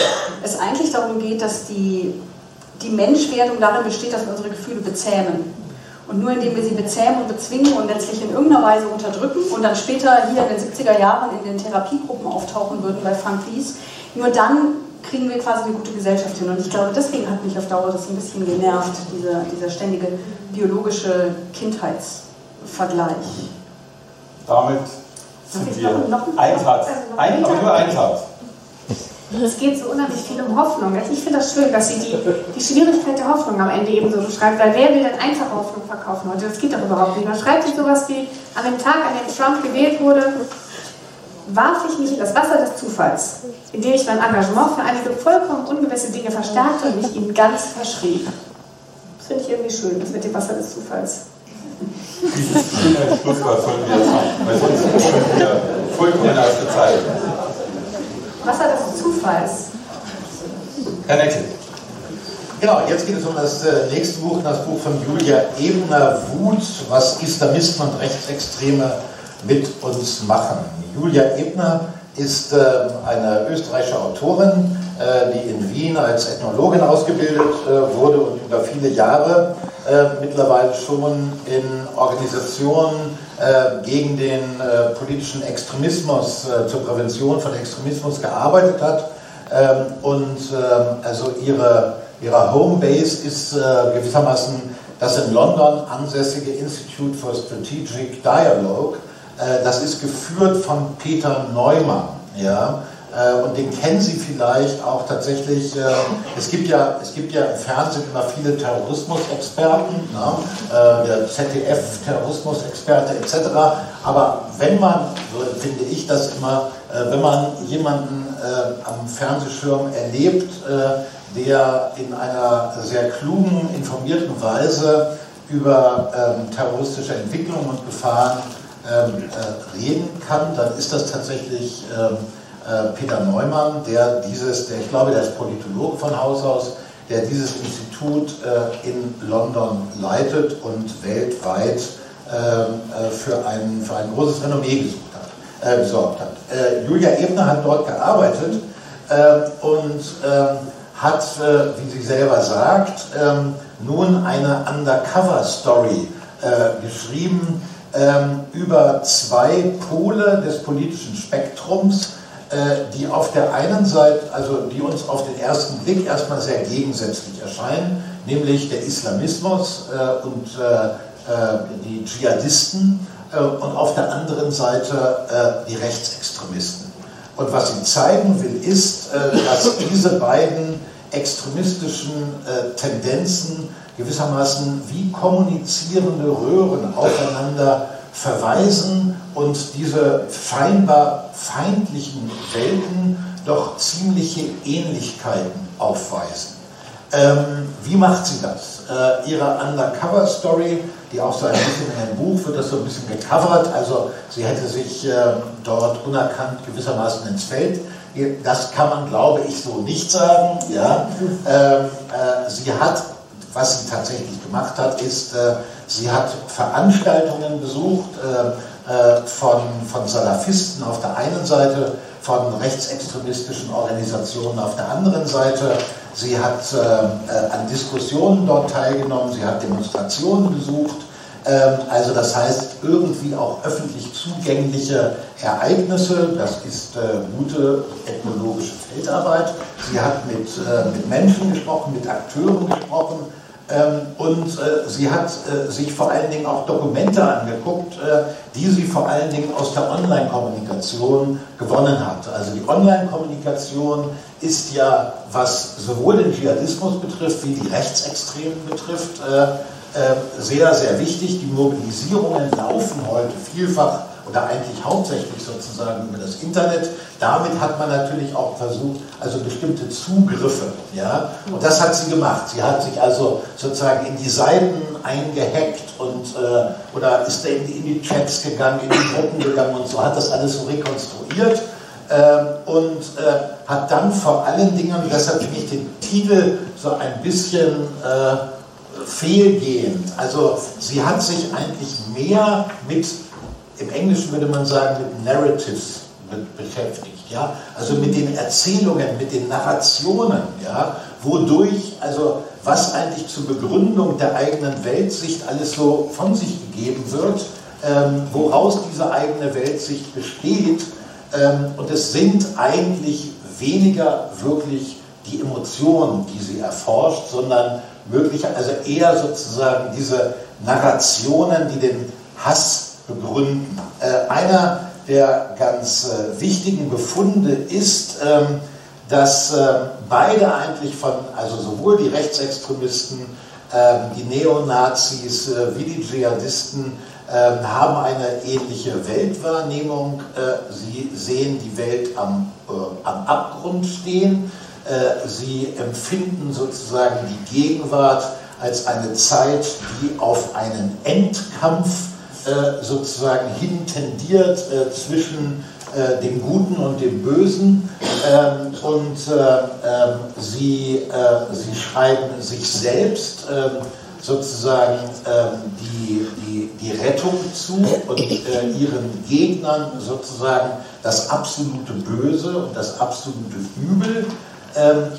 es eigentlich darum geht, dass die die Menschwerdung darin besteht, dass wir unsere Gefühle bezähmen. Und nur indem wir sie bezähmen und bezwingen und letztlich in irgendeiner Weise unterdrücken und dann später hier in den 70er Jahren in den Therapiegruppen auftauchen würden bei Frank Wies, nur dann kriegen wir quasi eine gute Gesellschaft hin. Und ich glaube, deswegen hat mich auf Dauer das ein bisschen genervt, dieser, dieser ständige biologische Kindheitsvergleich. Damit sind wir noch, ein Satz, ein, aber nur ein Satz. Es geht so unheimlich viel um Hoffnung. Ich finde das schön, dass sie die, die Schwierigkeit der Hoffnung am Ende eben so beschreibt, weil wer will denn einfach Hoffnung verkaufen heute? Das geht doch überhaupt nicht. Man schreibt sich sowas wie, an dem Tag, an dem Trump gewählt wurde, warf ich mich in das Wasser des Zufalls, indem ich mein Engagement für einige vollkommen ungewisse Dinge verstärkte und mich ihnen ganz verschrieb. Das finde ich irgendwie schön, das mit dem Wasser des Zufalls. Dieses Schlusswort sollten wir jetzt haben, weil sonst sind wir vollkommen aus der Zeit. Wasser des Zufalls. Herr Neckel. Genau, jetzt geht es um das äh, nächste Buch, das Buch von Julia Ebner, Wut, was Islamisten und Rechtsextreme mit uns machen. Julia Ebner ist äh, eine österreichische Autorin, die in Wien als Ethnologin ausgebildet äh, wurde und über viele Jahre äh, mittlerweile schon in Organisationen äh, gegen den politischen Extremismus, zur Prävention von Extremismus gearbeitet hat. Ähm, und ähm, also ihre Ihre Homebase ist äh, gewissermaßen das in London ansässige Institute for Strategic Dialogue. Äh, das ist geführt von Peter Neumann. Ja? Äh, und den kennen Sie vielleicht auch tatsächlich. Äh, es, gibt ja, es gibt ja im Fernsehen immer viele Terrorismusexperten, ne? Äh, der ZDF-Terrorismusexperte etc. Aber wenn man, so finde ich das immer, wenn man jemanden am Fernsehschirm erlebt, der in einer sehr klugen, informierten Weise über ähm, terroristische Entwicklungen und Gefahren ähm, äh, reden kann, dann ist das tatsächlich ähm, äh, Peter Neumann, der dieses, der ich glaube, der ist Politologe von Haus aus, der dieses Institut äh, in London leitet und weltweit ähm, äh, für, ein, für ein großes Renommee hat, äh, gesorgt hat. Äh, Julia Ebner hat dort gearbeitet und hat, äh, wie sie selber sagt, ähm, nun eine Undercover-Story äh, geschrieben ähm, über zwei Pole des politischen Spektrums, äh, die auf der einen Seite, also die uns auf den ersten Blick erstmal sehr gegensätzlich erscheinen, nämlich der Islamismus und die Dschihadisten und auf der anderen Seite die Rechtsextremisten. Und was sie zeigen will, ist, dass diese beiden extremistischen äh, Tendenzen gewissermaßen wie kommunizierende Röhren aufeinander verweisen und diese scheinbar feindlichen Welten doch ziemliche Ähnlichkeiten aufweisen. Ähm, wie macht sie das? Äh, ihre Undercover-Story, die auch so ein bisschen in dem Buch wird das so ein bisschen gecovert, also sie hätte sich äh, dort unerkannt gewissermaßen ins Feld das kann man, glaube ich, so nicht sagen. Ja. Ähm, äh, sie hat, was sie tatsächlich gemacht hat, ist, äh, sie hat Veranstaltungen besucht äh, äh, von, von Salafisten auf der einen Seite, von rechtsextremistischen Organisationen auf der anderen Seite. Sie hat äh, äh, an Diskussionen dort teilgenommen, sie hat Demonstrationen besucht. Ähm, also das heißt, irgendwie auch öffentlich zugängliche Ereignisse, das ist äh, gute ethnologische Feldarbeit. Sie hat mit, äh, mit Menschen gesprochen, mit Akteuren gesprochen und äh, sie hat äh, sich vor allen Dingen auch Dokumente angeguckt, äh, die sie vor allen Dingen aus der Online-Kommunikation gewonnen hat. Also die Online-Kommunikation ist ja, was sowohl den Dschihadismus betrifft wie die Rechtsextremen betrifft, ähm, sehr, sehr wichtig. Die Mobilisierungen laufen heute vielfach oder eigentlich hauptsächlich sozusagen über das Internet. Damit hat man natürlich auch versucht, also bestimmte Zugriffe, ja, und das hat sie gemacht. Sie hat sich also sozusagen in die Seiten eingehackt und äh, oder ist in die, in die Chats gegangen, in die Gruppen gegangen und so hat das alles so rekonstruiert. Ähm, und äh, hat dann vor allen Dingen, deshalb finde ich den Titel so ein bisschen äh, fehlgehend. Also sie hat sich eigentlich mehr mit, im Englischen würde man sagen, mit Narratives beschäftigt, ja, also mit den Erzählungen, mit den Narrationen, ja, wodurch, also was eigentlich zur Begründung der eigenen Weltsicht alles so von sich gegeben wird, ähm, woraus diese eigene Weltsicht besteht. Ähm, und es sind eigentlich weniger wirklich die Emotionen, die sie erforscht, sondern mögliche, also eher sozusagen diese Narrationen, die den Hass begründen. Äh, einer der ganz äh, wichtigen Befunde ist, ähm, dass äh, beide eigentlich von, also sowohl die Rechtsextremisten, ähm, die Neonazis äh, wie die Dschihadisten, ähm, haben eine ähnliche Weltwahrnehmung. Äh, sie sehen die Welt am, äh, am Abgrund stehen sie empfinden sozusagen die Gegenwart als eine Zeit, die auf einen Endkampf äh, sozusagen hin tendiert äh, zwischen äh, dem Guten und dem Bösen. Ähm, und äh, ähm, sie, äh, sie schreiben sich selbst ähm, sozusagen die, die, die Rettung zu und ihren Gegnern sozusagen das absolute Böse und das absolute Übel.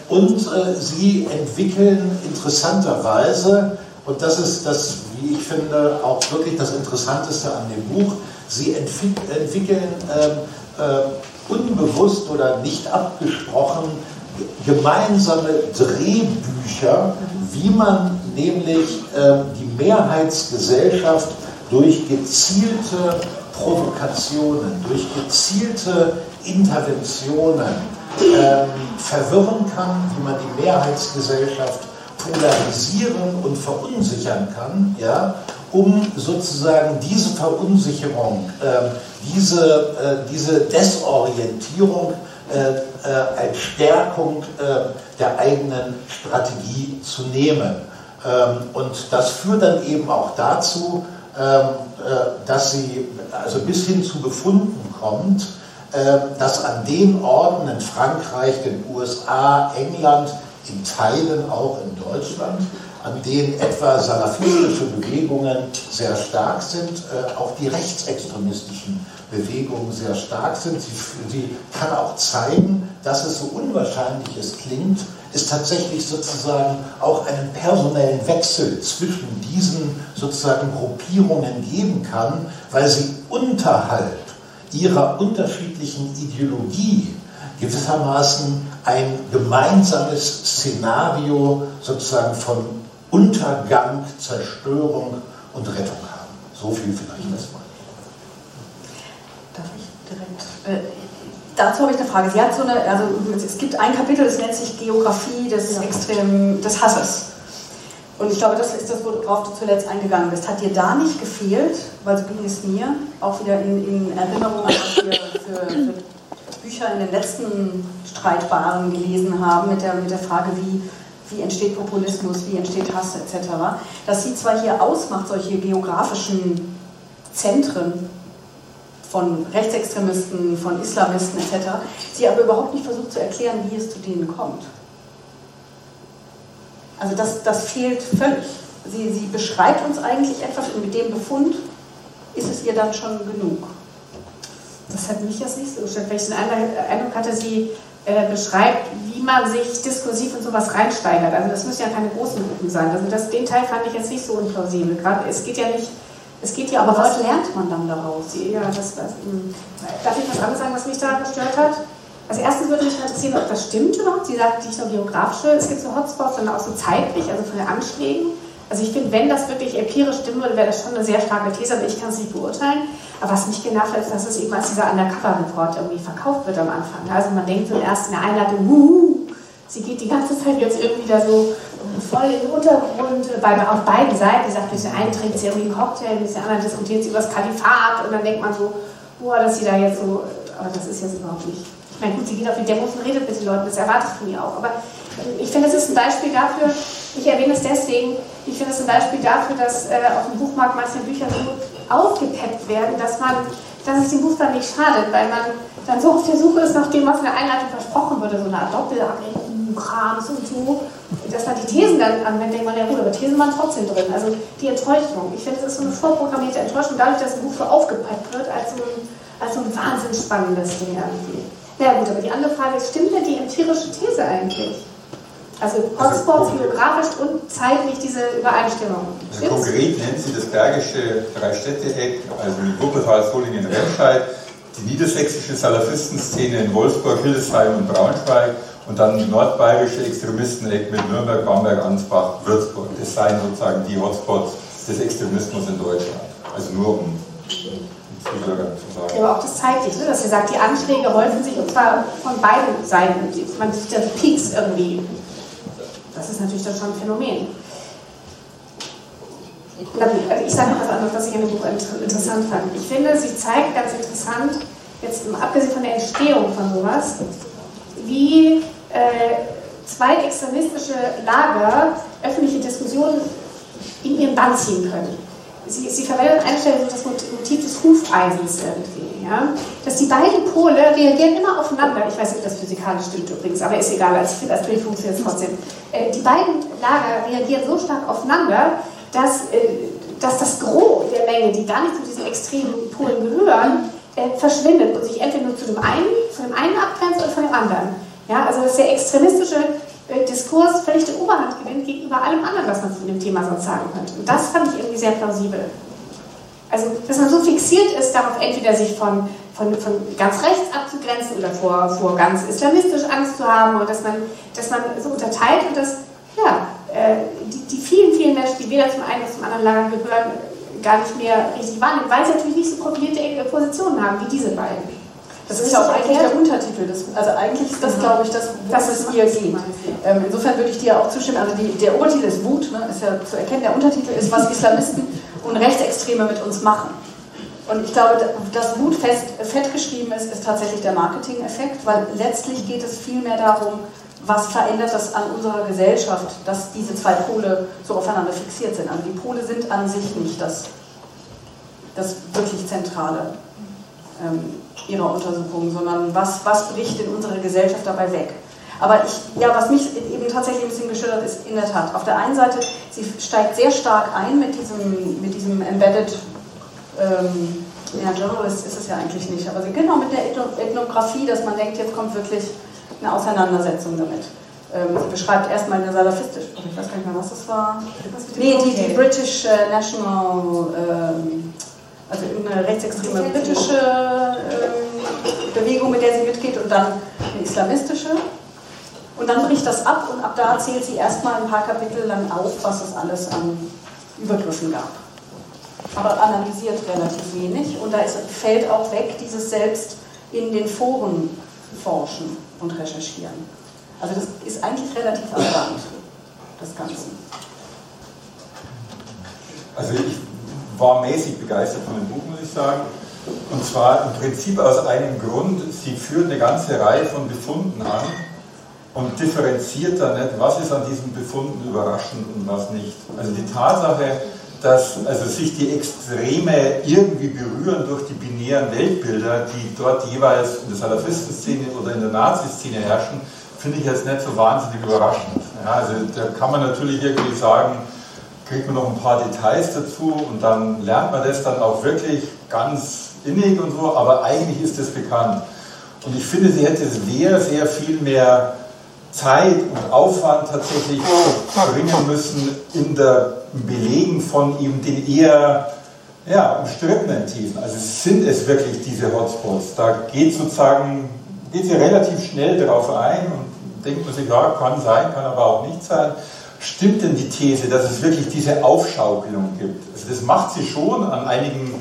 Und sie entwickeln interessanterweise, und das ist das, wie ich finde, auch wirklich das Interessanteste an dem Buch, sie entwickeln ähm, äh, unbewusst oder nicht abgesprochen gemeinsame Drehbücher, wie man nämlich äh, die Mehrheitsgesellschaft durch gezielte Provokationen, durch gezielte Interventionen ähm, verwirren kann, wie man die Mehrheitsgesellschaft polarisieren und verunsichern kann, ja, um sozusagen diese Verunsicherung, äh, diese, äh, diese Desorientierung äh, äh als Stärkung äh, der eigenen Strategie zu nehmen. Ähm, und das führt dann eben auch dazu, ähm, äh, dass sie also bis hin zu Befunden kommt, dass an den Orten in Frankreich, den USA, England, in Teilen auch in Deutschland, an denen etwa salafistische Bewegungen sehr stark sind, äh, auch die rechtsextremistischen Bewegungen sehr stark sind. Sie, sie kann auch zeigen, dass es so unwahrscheinlich es klingt, es tatsächlich sozusagen auch einen personellen Wechsel zwischen diesen sozusagen Gruppierungen geben kann, weil sie unterhalb ihrer unterschiedlichen Ideologie gewissermaßen ein gemeinsames Szenario sozusagen von Untergang, Zerstörung und Rettung haben. So viel vielleicht erstmal. Darf ich direkt? Äh, dazu habe ich eine Frage. Sie hat so eine, also es gibt ein Kapitel, das nennt sich Geografie des Extrem, des Hasses. Und ich glaube, das ist das, worauf du zuletzt eingegangen bist. Hat dir da nicht gefehlt, weil so ging es mir, auch wieder in, in Erinnerung an was wir für, für, Bücher in den letzten Streitbaren gelesen haben, mit der, mit der Frage, wie, wie entsteht Populismus, wie entsteht Hass etc., dass sie zwar hier ausmacht, solche geografischen Zentren von Rechtsextremisten, von Islamisten etc., sie aber überhaupt nicht versucht zu erklären, wie es zu denen kommt. Also das, das fehlt völlig. Sie, sie beschreibt uns eigentlich etwas und mit dem Befund ist es ihr dann schon genug. Das hat mich jetzt nicht so gestellt, den Eindruck hatte, sie äh, beschreibt, wie man sich diskursiv in sowas reinsteigert. Also das müssen ja keine großen Gruppen sein. Also das, den Teil fand ich jetzt nicht so unplausibel. Gerade es geht ja nicht, es geht ja aber was lernt man dann daraus? Ja, das, das, hm. darf ich was anderes sagen, was mich da gestört hat? Also erstens würde mich interessieren, ob das stimmt überhaupt. Sie sagt nicht nur geografische, es gibt so Hotspots, sondern auch so zeitlich, also von den Anschlägen. Also ich finde, wenn das wirklich empirisch stimmen würde, wäre das schon eine sehr starke These, aber ich kann es nicht beurteilen. Aber was mich genervt hat, ist, dass es eben als dieser Undercover-Report irgendwie verkauft wird am Anfang. Also man denkt so erst in der Einladung, wuhu, sie geht die ganze Zeit jetzt irgendwie da so voll in den Untergrund, bei, auf beiden Seiten. Sie sagt, ein bisschen einen trinkt sie irgendwie einen Cocktail, ein bisschen anderen diskutiert sie über das Kalifat und dann denkt man so, boah, dass sie da jetzt so, aber das ist jetzt überhaupt nicht ich meine, gut, sie geht auf die Demos und redet mit den Leuten, das erwarte ich von ihr auch. Aber ich finde, es ist ein Beispiel dafür, ich erwähne es deswegen, ich finde es ein Beispiel dafür, dass äh, auf dem Buchmarkt manche Bücher so aufgepeppt werden, dass man, dass es dem Buch dann nicht schadet, weil man dann so auf der Suche ist nach dem, was in der Einleitung versprochen wurde, so eine Art Doppelkrams und so, dass man die Thesen dann anwendet, denkt man, ja gut, aber Thesen waren trotzdem drin. Also die Enttäuschung. Ich finde, es ist so eine vorprogrammierte Enttäuschung, dadurch, dass ein Buch so aufgepeppt wird, als so ein, als so ein wahnsinnig spannendes Ding irgendwie. Ja gut, aber die andere Frage ist, stimmt denn die empirische These eigentlich? Also Hotspots geografisch und zeitlich diese Übereinstimmung. Also konkret nennt sie das Bergische Drei-Städte-Eck, also mit Wuppertal, Solingen, Remscheid, die niedersächsische Salafistenszene in Wolfsburg, Hildesheim und Braunschweig und dann die nordbayerische Extremisteneck mit Nürnberg, Bamberg, Ansbach, Würzburg. Das seien sozusagen die Hotspots des Extremismus in Deutschland. Also nur um ja, aber auch das zeitlich, ne? dass sie sagt, die Anschläge häufen sich und zwar von beiden Seiten. Man sieht ja Peaks irgendwie. Das ist natürlich dann schon ein Phänomen. Also ich sage noch was anderes, was ich an dem Buch interessant fand. Ich finde, sie zeigt ganz interessant, jetzt abgesehen von der Entstehung von sowas, wie äh, zwei extremistische Lager öffentliche Diskussionen in ihren Bann ziehen können. Sie, sie verwendet an so das Motiv des Hufeisens irgendwie. Ja? Dass die beiden Pole reagieren immer aufeinander. Ich weiß nicht, ob das physikalisch stimmt übrigens, aber ist egal, als, als Bild funktioniert trotzdem. Äh, die beiden Lager reagieren so stark aufeinander, dass, äh, dass das Gros der Menge, die gar nicht zu diesen extremen Polen gehören, äh, verschwindet und sich entweder nur zu dem einen, von dem einen abgrenzt oder von dem anderen. Ja, also dass der extremistische äh, Diskurs völlig die Oberhand gewinnt gegenüber allem anderen, was man zu dem Thema sonst sagen könnte. Und das fand ich irgendwie sehr plausibel. Also, dass man so fixiert ist, darauf entweder sich von, von, von ganz rechts abzugrenzen oder vor, vor ganz islamistisch Angst zu haben und dass man, dass man so unterteilt und dass ja, äh, die, die vielen, vielen Menschen, die weder zum einen noch zum anderen Lager gehören, gar nicht mehr richtig wahrnehmen, weil sie natürlich nicht so profilierte Positionen haben wie diese beiden. Das ist ja auch eigentlich der Untertitel. Des, also eigentlich ist das, glaube ich, das, was es hier geht. Ähm, insofern würde ich dir auch zustimmen. Also die, der Obertitel ist Wut, ne, ist ja zu erkennen. Der Untertitel ist, was Islamisten und Rechtsextreme mit uns machen. Und ich glaube, dass Wut fest, fett geschrieben ist, ist tatsächlich der Marketing-Effekt, weil letztlich geht es vielmehr darum, was verändert das an unserer Gesellschaft, dass diese zwei Pole so aufeinander fixiert sind. Also die Pole sind an sich nicht das, das wirklich Zentrale ähm, ihrer Untersuchung, sondern was, was bricht in unserer Gesellschaft dabei weg. Aber ich, ja, was mich eben tatsächlich ein bisschen geschüttert ist, in der Tat, auf der einen Seite, sie steigt sehr stark ein mit diesem, mit diesem Embedded, ähm, ja, Journalist ist es ja eigentlich nicht, aber genau mit der Ethnographie, dass man denkt, jetzt kommt wirklich eine Auseinandersetzung damit. Ähm, sie beschreibt erstmal eine salafistisch, ich weiß gar nicht mehr, was das war. Nee, die, die British äh, National, ähm, also eine rechtsextreme britische äh, Bewegung, mit der sie mitgeht, und dann eine islamistische. Und dann bricht das ab und ab da zählt sie erstmal ein paar Kapitel lang auf, was es alles an Übergriffen gab. Aber analysiert relativ wenig und da ist, fällt auch weg dieses Selbst in den Foren forschen und recherchieren. Also das ist eigentlich relativ erwartend, das Ganze. Also ich war mäßig begeistert von dem Buch, muss ich sagen. Und zwar im Prinzip aus einem Grund, sie führt eine ganze Reihe von Befunden an und differenziert dann nicht, was ist an diesen Befunden überraschend und was nicht. Also die Tatsache, dass also sich die Extreme irgendwie berühren durch die binären Weltbilder, die dort jeweils in der Salafistenszene oder in der Nazi-Szene herrschen, finde ich jetzt nicht so wahnsinnig überraschend. Ja, also da kann man natürlich irgendwie sagen, kriegt man noch ein paar Details dazu und dann lernt man das dann auch wirklich ganz innig und so, aber eigentlich ist das bekannt. Und ich finde, sie hätte sehr, sehr viel mehr Zeit und Aufwand tatsächlich bringen müssen in der Belegen von eben den eher ja, umstrittenen Thesen. Also sind es wirklich diese Hotspots? Da geht sozusagen, geht sie relativ schnell darauf ein und denkt man sich, ja, kann sein, kann aber auch nicht sein. Stimmt denn die These, dass es wirklich diese Aufschaukelung gibt? Also das macht sie schon an einigen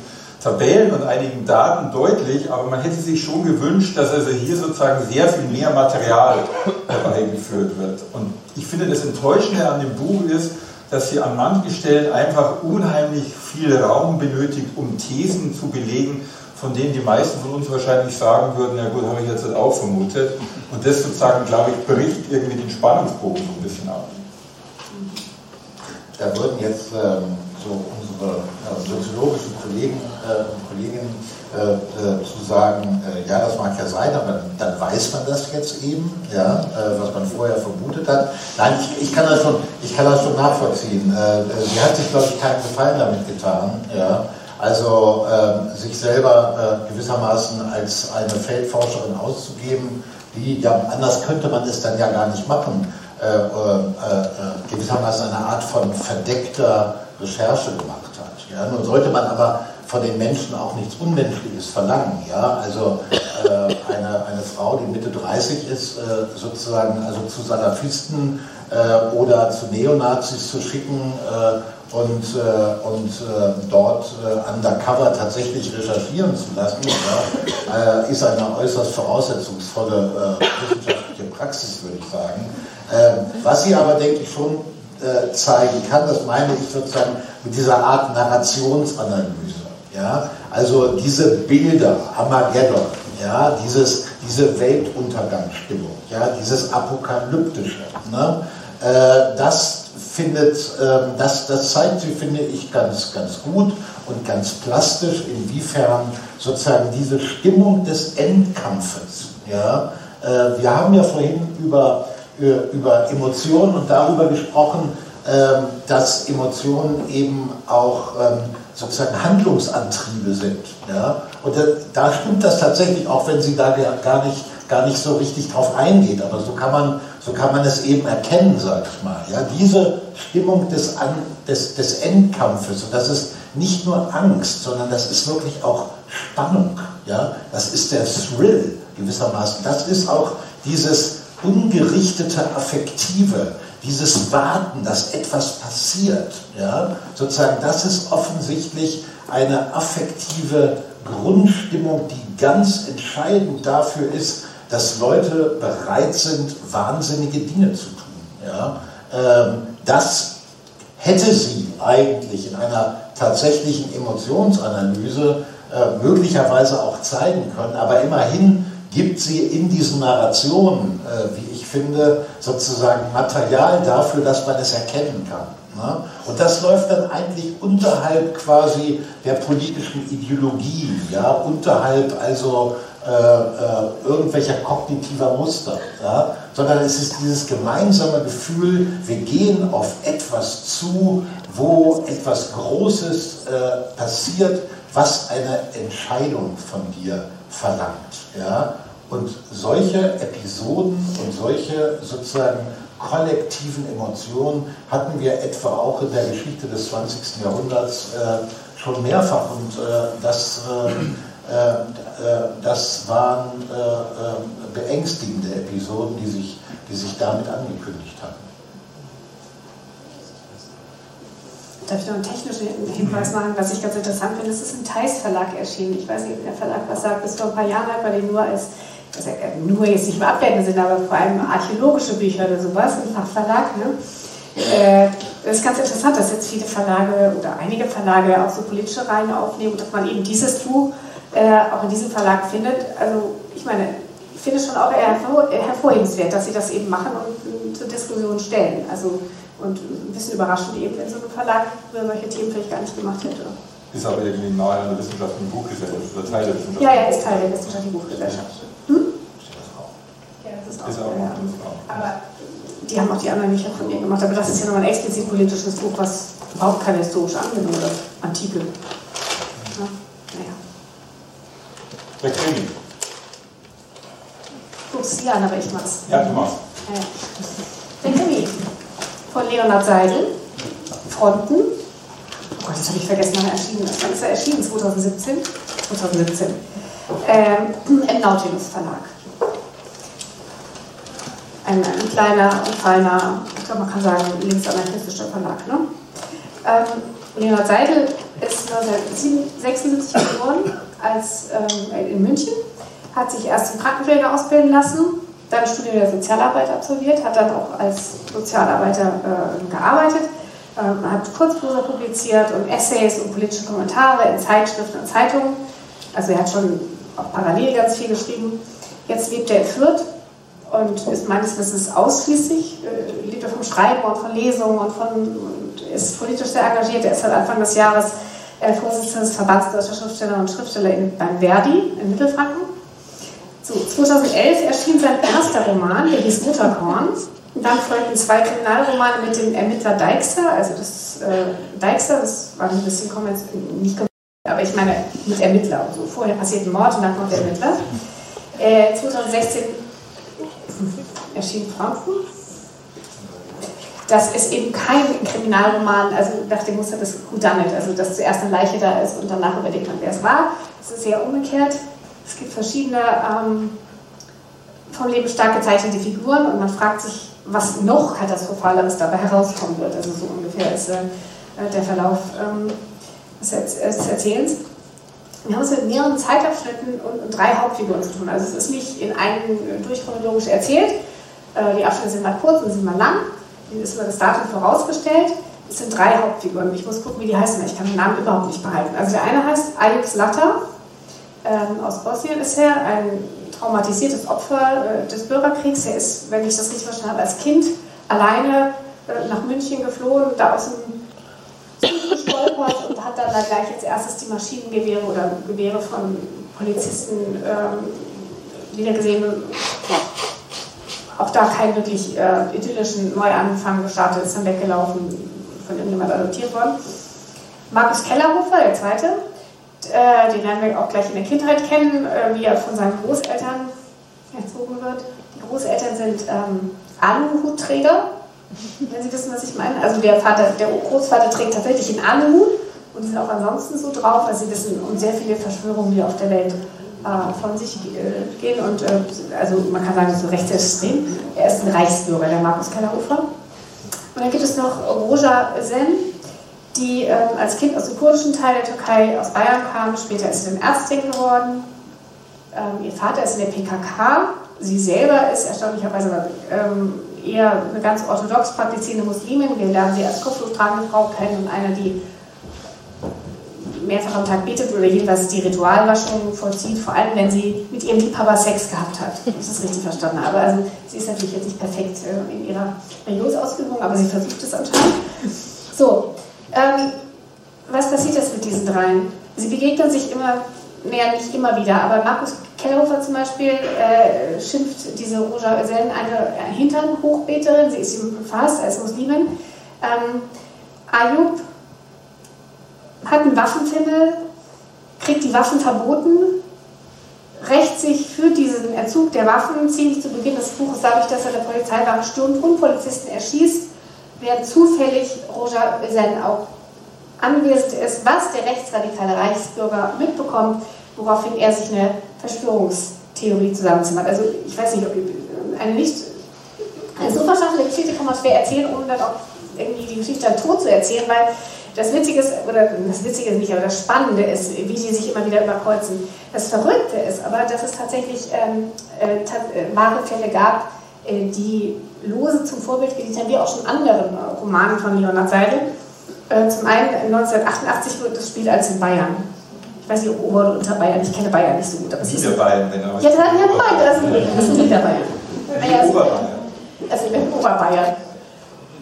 Tabellen und einigen Daten deutlich, aber man hätte sich schon gewünscht, dass also hier sozusagen sehr viel mehr Material herbeigeführt wird. Und ich finde, das Enttäuschende an dem Buch ist, dass sie an manchen Stellen einfach unheimlich viel Raum benötigt, um Thesen zu belegen, von denen die meisten von uns wahrscheinlich sagen würden, ja gut, habe ich jetzt auch vermutet. Und das sozusagen, glaube ich, bricht irgendwie den Spannungsbogen so ein bisschen ab. Da würden jetzt ähm, so unsere äh, soziologischen Kollegen äh, und Kolleginnen äh, äh, zu sagen, äh, ja, das mag ja sein, aber dann weiß man das jetzt eben, ja, äh, was man vorher vermutet hat. Nein, ich, ich, kann, das schon, ich kann das schon nachvollziehen. sie hat sich, glaube ich, keinen Gefallen damit getan, ja. Also ähm, sich selber gewissermaßen als eine Feldforscherin auszugeben, die, ja, anders könnte man es dann ja gar nicht machen, gewissermaßen eine Art von verdeckter Recherche gemacht. Ja, nun sollte man aber von den Menschen auch nichts Unmenschliches verlangen. Ja? Also äh, eine, eine Frau, die Mitte 30 ist, äh, sozusagen also zu Salafisten äh, oder zu Neonazis zu schicken äh, und, äh, und äh, dort undercover tatsächlich recherchieren zu lassen, ja? ist eine äußerst voraussetzungsvolle wissenschaftliche Praxis, würde ich sagen. Ähm, was sie aber, denke ich, schon zeigen kann, das meine ich sozusagen mit dieser Art Narrationsanalyse. Ja? Also diese Bilder, Armageddon, ja? Dieses, diese Weltuntergangsstimmung, ja, dieses Apokalyptische. Ne? Äh, das findet, äh, das, das zeigt sie, finde ich, ganz, ganz gut und ganz plastisch, inwiefern sozusagen diese Stimmung des Endkampfes, ja, äh, wir haben ja vorhin über, äh, über Emotionen und darüber gesprochen, ähm, dass Emotionen eben auch ähm, sozusagen Handlungsantriebe sind. Und da stimmt das tatsächlich, auch wenn sie da gar nicht, gar nicht so richtig drauf eingeht. Aber so kann man, so kann man es eben erkennen, sag ich mal. Diese Stimmung des, des, des Endkampfes, und das ist nicht nur Angst, sondern das ist wirklich auch Spannung. Das ist der Thrill gewissermaßen. Das ist auch dieses ungerichtete Affektive, dieses Warten, dass etwas passiert, ja, sozusagen, das ist offensichtlich eine affektive Grundstimmung, die ganz entscheidend dafür ist, dass Leute bereit sind, wahnsinnige Dinge zu tun. Ja. Ähm, das hätte sie eigentlich in einer tatsächlichen Emotionsanalyse äh, möglicherweise auch zeigen können, aber immerhin gibt sie in diesen Narrationen, äh, wie ich finde, sozusagen Material dafür, dass man es erkennen kann. Ne? Und das läuft dann eigentlich unterhalb quasi der politischen Ideologie, ja, unterhalb also äh, äh, irgendwelcher kognitiver Muster, ja? sondern es ist dieses gemeinsame Gefühl, wir gehen auf etwas zu, wo etwas Großes äh, passiert, was eine Entscheidung von dir verlangt. Ja? Und solche Episoden und solche sozusagen kollektiven Emotionen hatten wir etwa auch in der Geschichte des 20. Jahrhunderts äh, schon mehrfach. Und äh, das, äh, äh, äh das waren äh, beängstigende Episoden, die sich, die sich damit angekündigt hatten. Darf ich noch einen technischen Hinweis machen, was ich ganz interessant finde? Es ist im Theis Verlag erschienen. Ich weiß nicht, ob der Verlag was sagt. Bis vor ein paar Jahren hat man den nur als also nur jetzt nicht im abwertenden Sinne, aber vor allem archäologische Bücher oder sowas im Fachverlag. Ne? Äh, das ist ganz interessant, dass jetzt viele Verlage oder einige Verlage auch so politische Reihen aufnehmen und dass man eben dieses Buch äh, auch in diesem Verlag findet. Also ich meine, ich finde es schon auch eher hervorhebenswert, dass sie das eben machen und zur Diskussion stellen. Also und ein bisschen überraschend eben, wenn so ein Verlag solche Themen vielleicht gar nicht gemacht hätte. Ist aber irgendwie nahe an der wissenschaftlichen Buchgesellschaft oder Teil der Wissenschaftlichen Ja, ja, ist Teil der wissenschaftlichen Buchgesellschaft. Hm? Das auch. Ist auch, ja. Aber die haben auch die anderen nicht von mir gemacht. Aber das ist ja nochmal ein explizit politisches Buch, was überhaupt keine historische Anwendung oder Antike. Ja, naja. Der Krimi. Guckst du an, aber ich mach's. Ja, du machst. Ja. Der Krimi von Leonhard Seidel. Fronten. Oh Gott, das habe ich vergessen, wann er erschienen ist. Wann ist er erschienen? 2017? 2017. Ähm, Im Nautilus Verlag. Ein, ein, kleiner und feiner, ich glaube, man kann sagen, linksanarchistischer Verlag. Ne? Ähm, Leonhard Seidel ist 1976 geboren als, ähm, in München, hat sich erst zum Krankenpfleger ausbilden lassen, dann Studium der Sozialarbeit absolviert, hat dann auch als Sozialarbeiter äh, gearbeitet, äh, hat Kurzprosa publiziert und Essays und politische Kommentare in Zeitschriften und Zeitungen. Also er hat schon auch parallel ganz viel geschrieben. Jetzt lebt er in Fürth und ist meines Wissens ausschließlich, äh, lebt er vom Schreiben und von Lesungen und, von, und ist politisch sehr engagiert. Er ist seit Anfang des Jahres äh, Vorsitzender des Verbands deutscher Schriftsteller und Schriftsteller in, beim Verdi in Mittelfranken. So, 2011 erschien sein erster Roman, der hieß Mutterkorn. Dann folgten zwei Kriminalromane mit dem Ermittler Dijkster. Also das äh, Dijkster, das war ein bisschen nicht aber ich meine mit Ermittler so. Vorher passiert ein Mord und dann kommt der Ermittler. Äh, 2016 erschien Frankfurt. Das ist eben kein Kriminalroman, also nach dem Muster des Whodunit, also dass zuerst eine Leiche da ist und danach überlegt man, wer es war. Das ist sehr umgekehrt. Es gibt verschiedene ähm, vom Leben stark gezeichnete Figuren und man fragt sich, was noch katastrophaleres dabei herauskommen wird. Also so ungefähr ist äh, der Verlauf ähm, des Erzählens. Wir haben es mit mehreren Zeitabschnitten und, drei Hauptfiguren zu tun. Also es ist nicht in einem durchchronologisch erzählt. Äh, die Abschnitte sind mal kurz und sind mal lang. Ihnen ist immer das Datum vorausgestellt. Es sind drei Hauptfiguren. Ich muss gucken, wie die heißen. Ich kann den Namen überhaupt nicht behalten. Also der eine heißt Ayuk Slatter ähm, aus Bosnien ist er, ein traumatisiertes Opfer äh, des Bürgerkriegs. Er ist, wenn ich das richtig verstanden habe, als Kind alleine äh, nach München geflohen, da aus dem gestolpert und hat dann da gleich als erstes die Maschinengewehre oder Gewehre von Polizisten ähm, wiedergesehen. Auch da keinen wirklich äh, idyllischen Neuanfang gestartet, ist dann weggelaufen, von irgendjemand adoptiert worden. Markus Kellerhofer, der zweite, äh, den werden wir auch gleich in der Kindheit kennen, äh, wie er von seinen Großeltern erzogen wird. Die Großeltern sind ähm, Aluhutträger, wenn Sie wissen, was ich meine. Also der Vater, der Großvater trägt tatsächlich einen Aluhut und sind auch ansonsten so drauf, weil sie wissen um sehr viele Verschwörungen, die auf der Welt äh, von sich äh, gehen. Und äh, also man kann sagen, so rechtsextrem. Er ist ein Reichsbürger, der Markus Kellerhofer. Und dann gibt es noch Roja Sen, die ähm, als Kind aus dem kurdischen Teil der Türkei aus Bayern kam. Später ist sie dann Ärztin geworden. Ähm, ihr Vater ist in der PKK. Sie selber ist erstaunlicherweise ähm, eher eine ganz orthodox praktizierende Muslimin. Wir lernen sie als kopftuchtragende Frau kennen und eine, die mehrfach am Tag betet oder jedenfalls die Ritualwaschung vollzieht, vor allem wenn sie mit ihrem Liebhaber Sex gehabt hat. Ich das richtig verstanden habe. Also sie ist natürlich jetzt nicht perfekt äh, in ihrer Religionsausübung, aber sie versucht es anscheinend. So, ähm, was passiert jetzt mit diesen dreien? Sie begegnen sich immer, naja, nicht immer wieder, aber Markus Kellerhofer zum Beispiel äh, schimpft diese Roja Özen eine Hinternhochbeterin, sie ist ihm befasst als Muslimin. Ähm, Ayub hat einen Waffenfimmel, kriegt die Waffen verboten, rächt sich für diesen Entzug der Waffen ziemlich zu Beginn des Buches dadurch, dass er der Polizeiwache stürmt und Polizisten erschießt, während zufällig Roger Özen auch anwesend ist, was der rechtsradikale Reichsbürger mitbekommt, woraufhin er sich eine Verschwörungstheorie zusammenzimmert. Also ich weiß nicht, ob eine nicht eine so verschachtete Geschichte kann man schwer erzählen, ohne dann auch irgendwie die Geschichte dann tot zu erzählen, weil das Witzige ist, oder das Witzige ist nicht, aber das Spannende ist, wie die sich immer wieder überkreuzen. Das Verrückte ist aber, dass es tatsächlich ähm, äh, äh wahre Fälle gab, äh, die lose zum Vorbild gedient haben, wie auch schon anderen äh, Romanen von Leonard Seidel. Äh, zum einen 1988 wird das Spiel als in Bayern. Ich weiß nicht, ob Ober- oder Unterbayern, ich kenne Bayern nicht so gut. Aber Niederbayern, wenn er Ja, das, ja, Bayern, das ist, das ist Niederbayern. Ja, Oberbayern. Also in Oberbayern.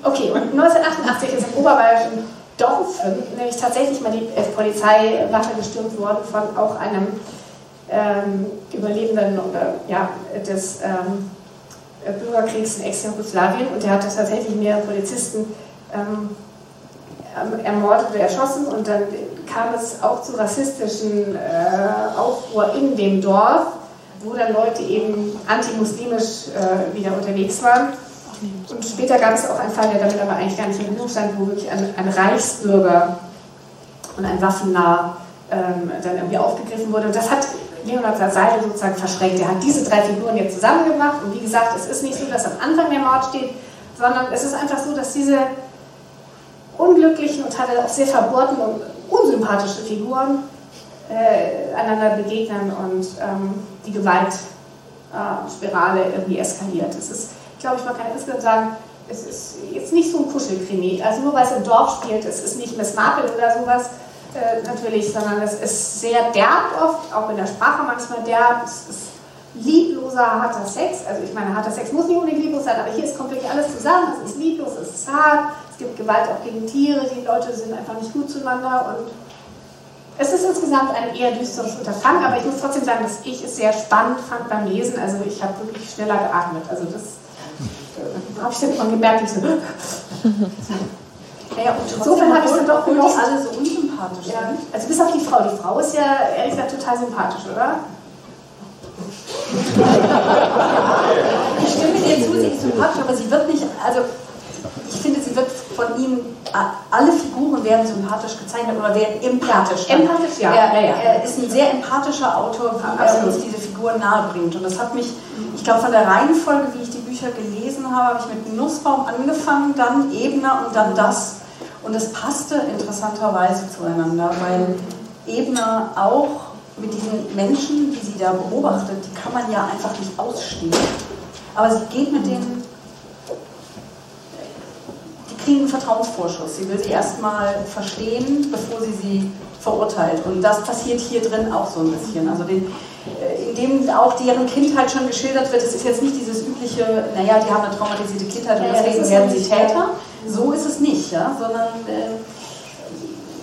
Okay, und 1988 ist im Oberbayerischen Dorfen nämlich tatsächlich mal die Polizeiwache gestürmt worden von auch einem ähm, Überlebenden oder, ja, des ähm, Bürgerkriegs in Ex-Jugoslawien und der hat tatsächlich mehrere Polizisten ähm, ermordet oder erschossen und dann kam es auch zu rassistischen äh, Aufruhr in dem Dorf, wo dann Leute eben antimuslimisch äh, wieder unterwegs waren. Und später gab es auch einen Fall, der damit aber eigentlich gar nicht in Verbindung stand, wo wirklich ein, ein Reichsbürger und ein Waffennah ähm, dann irgendwie aufgegriffen wurde. Und das hat Leonard Seidel sozusagen verschränkt. Er hat diese drei Figuren jetzt zusammengebracht. Und wie gesagt, es ist nicht so, dass am Anfang der Mord steht, sondern es ist einfach so, dass diese unglücklichen und teilweise auch sehr verbohrten und unsympathischen Figuren äh, einander begegnen und ähm, die Gewaltspirale äh, irgendwie eskaliert. Es ist glaube ich, man kann insgesamt sagen, es ist jetzt nicht so ein Kuschelkrimi. Also nur weil es im Dorf spielt, es ist nicht Miss Marple oder sowas äh, natürlich, sondern es ist sehr derb oft, auch in der Sprache manchmal derb. Es ist liebloser, harter Sex. Also ich meine, harter Sex muss nicht unbedingt lieblos sein, aber hier ist, wirklich alles zusammen. Es ist lieblos, es ist hart, es gibt Gewalt auch gegen Tiere, die Leute sind einfach nicht gut zueinander und es ist insgesamt ein eher düsteres Unterfangen, aber ich muss trotzdem sagen, dass ich es sehr spannend fand beim Lesen. Also ich habe wirklich schneller geatmet. Also das habe ich dann immer gemerkt, ich so, naja, und insofern habe ich dann doch genossen. alle so unsympathisch ja. Also bis auf die Frau. Die Frau ist ja ehrlich gesagt total sympathisch, oder? ich stimme dir zu, sie ist sympathisch, aber sie wird nicht, also ich von ihm, alle Figuren werden sympathisch gezeichnet oder werden empathisch. Empathisch, ja. Er, ja, ja. er ist ein sehr empathischer Autor, wie er uns diese Figuren nahebringt. Und das hat mich, ich glaube, von der Reihenfolge, wie ich die Bücher gelesen habe, habe ich mit Nussbaum angefangen, dann Ebner und dann das. Und es passte interessanterweise zueinander, weil Ebner auch mit diesen Menschen, die sie da beobachtet, die kann man ja einfach nicht ausstehen. Aber sie geht mit denen kriegen einen Vertrauensvorschuss. Sie will sie erstmal verstehen, bevor sie sie verurteilt. Und das passiert hier drin auch so ein bisschen. Also den, äh, in dem auch deren Kindheit schon geschildert wird. Es ist jetzt nicht dieses übliche, naja, die haben eine traumatisierte Kindheit und Ja, deswegen werden sie Täter. So ist es nicht, ja, sondern äh,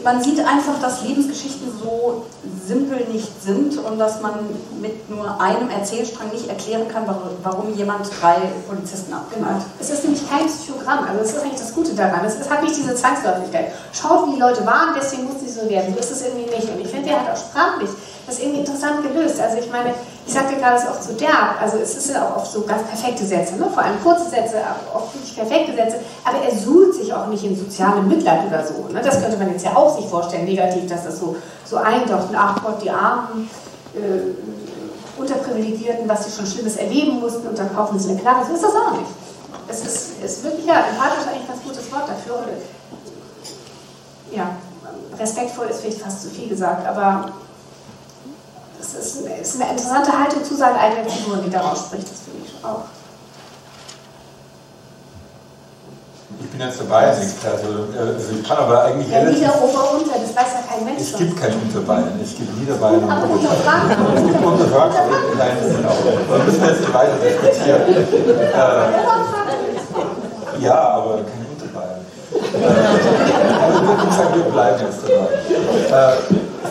man sieht einfach, dass Lebensgeschichten so simpel nicht sind und dass man mit nur einem Erzählstrang nicht erklären kann, warum, jemand drei Polizisten abknallt. Es ist nämlich kein Psychogramm, also das ist eigentlich das Gute daran. Es, hat nicht diese Zwangsläufigkeit. Schaut, wie die Leute waren, deswegen muss sie so werden. So ist es irgendwie nicht. Und ich finde, der hat auch sprachlich das irgendwie interessant gelöst. Also ich meine, ich sagte gerade, es ist oft so derb. Also es ist ja auch oft so ganz perfekte Sätze, ne? vor allem kurze Sätze, oft wirklich perfekte Sätze. Aber er suhlt sich auch nicht in sozialem Mitleid oder so. Ne? Das könnte man jetzt ja auch sich vorstellen, negativ, dass das so, so eindeutig, ach Gott, die Armen. Äh, Unterprivilegierten, was sie schon Schlimmes erleben mussten und dann kaufen sie eine Klage. So ist das auch nicht. Es ist, ist wirklich, ja, empathisch eigentlich ein ganz gutes Wort dafür. Ja, respektvoll ist vielleicht fast zu viel gesagt, aber es ist, es ist eine interessante Haltung zu seinen eigenen Figuren, die daraus spricht, das finde ich auch. Ich bin jetzt dabei als Experte. Also ich kann aber eigentlich Ja, relativ... wieder Ober unter, das weiß ja kein Mensch. Es gibt kein Unterbayern, es gibt Niederbayern und Aber. Unterfragen Unterfragen, nein, genau. Da müssen wir jetzt weiter diskutieren. Äh, ja, aber kein Unterbayern. Äh, also wie gesagt, wir bleiben jetzt dabei. Äh,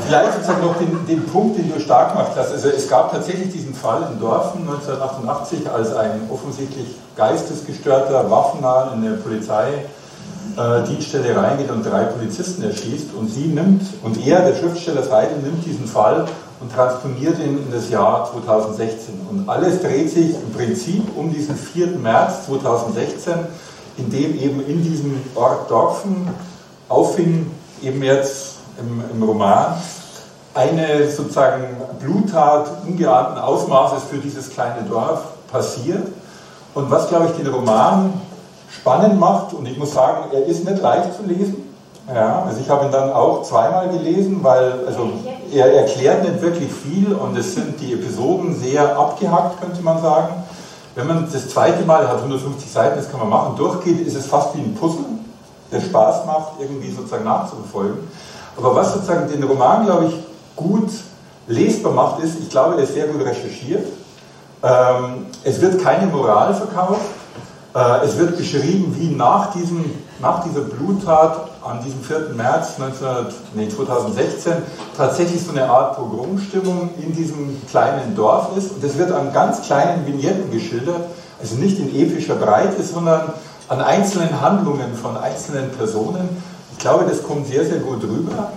vielleicht sozusagen noch den, den Punkt, den du stark gemacht hast. Also es gab tatsächlich diesen Fall in Dorfen 1988, als ein offensichtlich geistesgestörter Waffennah in eine Polizeidienststelle reingeht und drei Polizisten erschießt. Und sie nimmt, und er, der Schriftsteller Seidel, nimmt diesen Fall und transponiert ihn in das Jahr 2016. Und alles dreht sich im Prinzip um diesen 4. März 2016, in dem eben in diesem Ort Dorfen auffing, eben jetzt im, im Roman, eine sozusagen Bluttat ungeahnten Ausmaßes für dieses kleine Dorf passiert. Und was, glaube ich, den Roman spannend macht, und ich muss sagen, er ist nicht leicht zu lesen. Ja, also ich habe ihn dann auch zweimal gelesen, weil also er erklärt nicht wirklich viel und es sind die Episoden sehr abgehackt, könnte man sagen. Wenn man das zweite Mal, hat 150 Seiten, das kann man machen, durchgeht, ist es fast wie ein Puzzle, der Spaß macht, irgendwie sozusagen nachzuverfolgen. Aber was sozusagen den Roman, glaube ich, gut lesbar macht, ist, ich glaube, er ist sehr gut recherchiert. Ähm, es wird keine Moral verkauft. Äh, es wird beschrieben, wie nach, diesem, nach dieser Bluttat an diesem 4. März 19, nee, 2016 tatsächlich so eine Art Pogromstimmung in diesem kleinen Dorf ist. Und das wird an ganz kleinen Vignetten geschildert, also nicht in epischer Breite, sondern an einzelnen Handlungen von einzelnen Personen. Ich glaube, das kommt sehr, sehr gut rüber.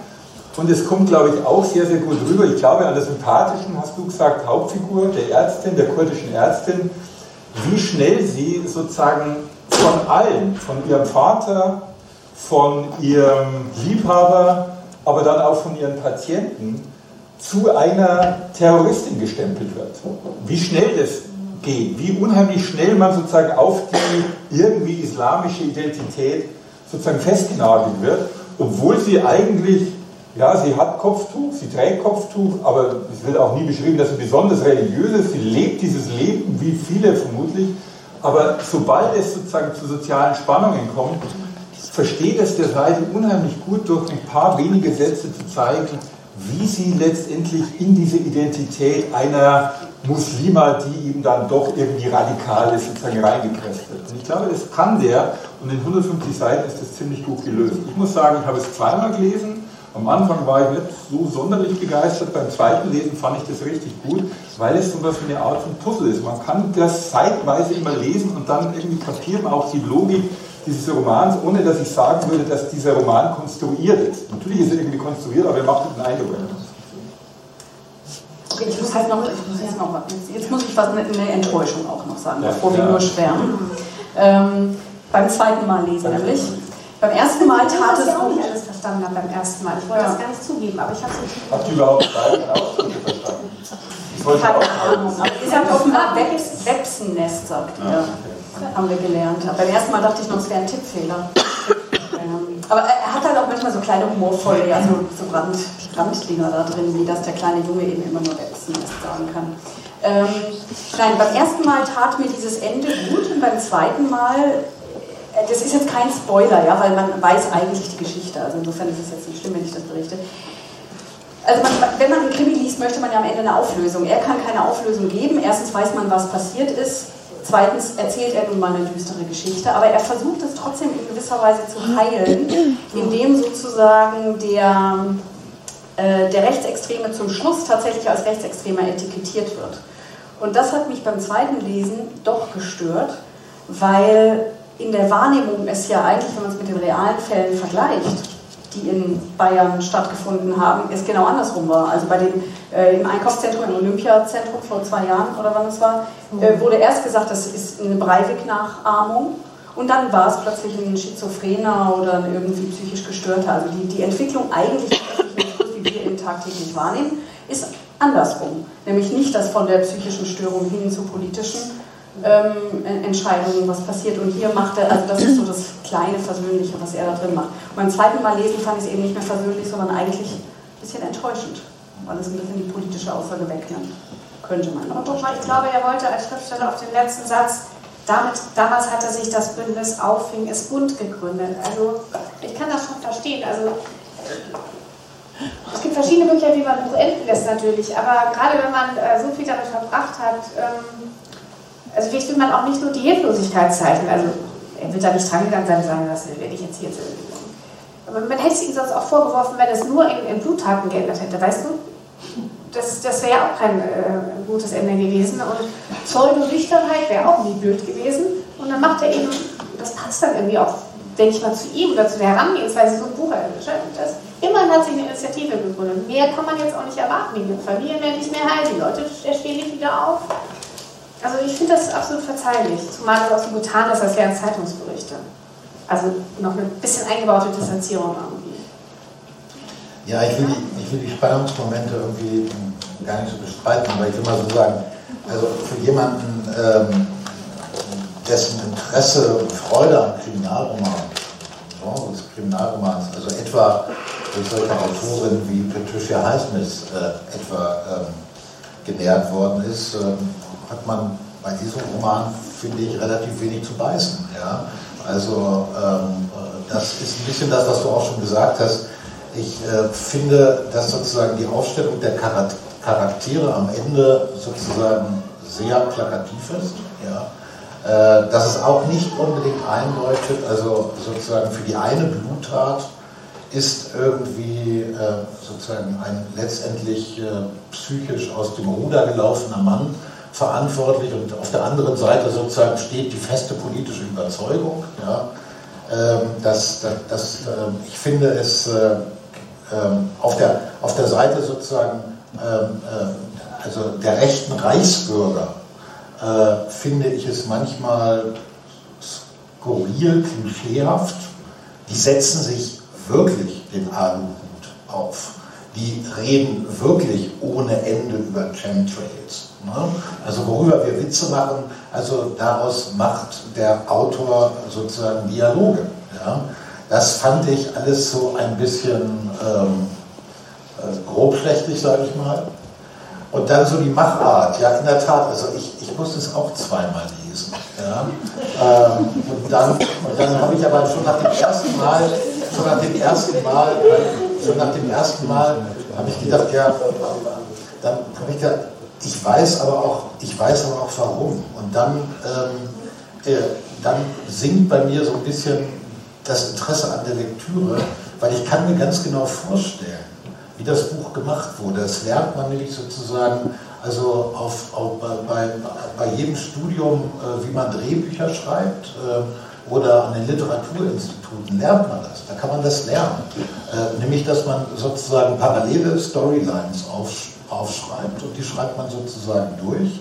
Und es kommt, glaube ich, auch sehr, sehr gut rüber. Ich glaube, an der sympathischen, hast du gesagt, Hauptfigur der Ärztin, der kurdischen Ärztin, wie schnell sie sozusagen von allen, von ihrem Vater, von ihrem Liebhaber, aber dann auch von ihren Patienten zu einer Terroristin gestempelt wird. Wie schnell das geht, wie unheimlich schnell man sozusagen auf die irgendwie islamische Identität sozusagen festgenagelt wird, obwohl sie eigentlich, ja, sie hat Kopftuch, sie trägt Kopftuch, aber es wird auch nie beschrieben, dass sie besonders religiös ist, sie lebt dieses Leben wie viele vermutlich, aber sobald es sozusagen zu sozialen Spannungen kommt, versteht es der Seite unheimlich gut, durch ein paar wenige Sätze zu zeigen, wie sie letztendlich in diese Identität einer Muslima, die ihm dann doch irgendwie radikal ist, sozusagen reingepresst wird. Und ich glaube, das kann der und in 150 Seiten ist das ziemlich gut gelöst. Ich muss sagen, ich habe es zweimal gelesen. Am Anfang war ich nicht so sonderlich begeistert. Beim zweiten Lesen fand ich das richtig gut, weil es so was wie eine Art von Puzzle ist. Man kann das zeitweise immer lesen und dann irgendwie kapieren auch die Logik dieses Romans, ohne dass ich sagen würde, dass dieser Roman konstruiert ist. Natürlich ist er irgendwie konstruiert, aber er macht einen Eindruck. Okay, ich muss halt noch, ich muss jetzt, noch jetzt muss ich was eine, eine Enttäuschung auch noch sagen, Ja, bevor wir ja. nur schwärmen. Ähm, beim zweiten Mal lesen nämlich. Beim ersten Mal Ich tat habe es das ja auch nicht alles verstanden habe beim ersten Mal. Ich wollte Ja. das gar nicht zugeben, aber ich habe es nicht. Habt ihr überhaupt beide Ausdrücke verstanden? Ich wollte Keine auch Ahnung. Ihr sagt offenbar Webs, Websennest, sagt ihr. Haben wir gelernt. Beim ersten Mal dachte ich noch, es wäre ein Tippfehler. Ähm, Aber er hat halt auch manchmal so kleine humorvolle, also so Rand, Randdinger da drin, wie dass der kleine Junge eben immer nur Websennest sagen kann. Ähm, nein, beim ersten Mal tat mir dieses Ende gut und beim zweiten Mal, äh, das ist jetzt kein Spoiler, ja, weil man weiß eigentlich die Geschichte, also insofern ist es jetzt nicht schlimm, wenn ich das berichte. also man, wenn man einen Krimi liest, möchte man ja am Ende eine Auflösung. Er kann keine Auflösung geben. Erstens weiß man, was passiert ist. Zweitens erzählt er nun mal eine düstere Geschichte, aber er versucht es trotzdem in gewisser Weise zu heilen, indem sozusagen der, äh, der Rechtsextreme zum Schluss tatsächlich als Rechtsextremer etikettiert wird. Und das hat mich beim zweiten Lesen doch gestört, weil in der Wahrnehmung es ja eigentlich, wenn man es mit den realen Fällen vergleicht, die in Bayern stattgefunden haben, es genau andersrum war. Also bei dem, äh, im Einkaufszentrum, im Olympiazentrum vor zwei Jahren oder wann es war, äh, wurde erst gesagt, das ist eine Breivik-Nachahmung und dann war es plötzlich ein Schizophrener oder ein irgendwie psychisch Gestörter. Also die, die Entwicklung eigentlich, wie wir ihn tagtäglich wahrnehmen, ist andersrum. Nämlich nicht das von der psychischen Störung hin zur politischen, ähm, Entscheidungen, was passiert. Und hier macht er, also das ist so das kleine Versöhnliche, was er da drin macht. Und beim zweiten Mal lesen fand ich es eben nicht mehr versöhnlich, sondern eigentlich ein bisschen enttäuschend, weil es ein bisschen die politische Aussage wegnimmt. Könnte man. Aber ich glaube, er wollte als Schriftsteller auf den letzten Satz, damit, damals hatte sich das Bündnis Auffing es bunt gegründet. Also ich kann das schon verstehen. Also es gibt verschiedene Möglichkeiten, wie man ein Buch enden lässt natürlich, aber gerade wenn man äh, so viel damit verbracht hat, ähm, also vielleicht will man auch nicht nur die Hilflosigkeit zeigen. Also er wird da nicht drangegangen sein und sagen, das werde ich jetzt hier. Aber man hätte es ihm sonst auch vorgeworfen, wenn es nur in, in Bluttaten geändert hätte, weißt du? Das, das wäre auch kein äh, gutes Ende gewesen. Und Pseudo-Nüchternheit wäre auch nie blöd gewesen. Und dann macht er eben, das passt dann irgendwie auch, denke ich mal, zu ihm oder zu der Herangehensweise, so ein Buch das, Immerhin hat sich eine Initiative gegründet. Mehr kann man jetzt auch nicht erwarten. Die Familien werden nicht mehr heil, die Leute stehen nicht wieder auf. Also ich finde das absolut verzeihlich, zumal es auch so getan ist, als wären Zeitungsberichte. Also noch eine bisschen eingebaute Distanzierung irgendwie. Ja, ich will, die, ich will die Spannungsmomente irgendwie gar nicht so bestreiten, aber ich will mal so sagen, also für jemanden, ähm, dessen Interesse und Freude am Kriminalroman, Genre des Kriminalromans, also etwa durch solche Autoren wie Patricia Highsmith äh, etwa ähm, genährt worden ist, ähm, hat man bei diesem Roman, finde ich, relativ wenig zu beißen. Ja? Also ähm, äh, das ist ein bisschen das, was du auch schon gesagt hast. Ich äh, finde, dass sozusagen die Aufstellung der Charaktere am Ende sozusagen sehr plakativ ist. Ja? Äh, dass es auch nicht unbedingt eindeutet, also sozusagen für die eine Bluttat ist irgendwie äh, sozusagen ein letztendlich äh, psychisch aus dem Ruder gelaufener Mann verantwortlich und auf der anderen Seite sozusagen steht die feste politische Überzeugung. Ja, ähm, dass, dass, dass ähm, ich finde es äh, ähm, auf, der, auf der Seite sozusagen äh, also der rechten Reichsbürger äh, finde ich es manchmal skurril, klischeehaft. Die setzen sich wirklich den Aluhut auf. Die reden wirklich ohne Ende über Chemtrails. Ne? Also worüber wir Witze machen, also daraus macht der Autor sozusagen Dialoge. Ja? Das fand ich alles so ein bisschen ähm, äh, grobschlächtig, sage ich mal. Und dann so die Machart, ja in der Tat, also ich, ich musste es auch zweimal lesen. Ja? Ähm, und dann, und dann habe ich aber schon nach dem ersten Mal, schon nach dem ersten Mal, schon nach dem ersten Mal habe ich gedacht, ja, dann habe ich gedacht, ich weiß aber auch, ich weiß aber auch warum. Und dann, ähm, äh, dann sinkt bei mir so ein bisschen das Interesse an der Lektüre, weil ich kann mir ganz genau vorstellen, wie das Buch gemacht wurde. Das lernt man nämlich sozusagen, also auf, auf bei, bei, jedem Studium, äh, wie man Drehbücher schreibt äh, oder an den Literaturinstituten lernt man das. Da kann man das lernen. Äh, nämlich, dass man sozusagen parallele Storylines aufschreibt und die schreibt man sozusagen durch.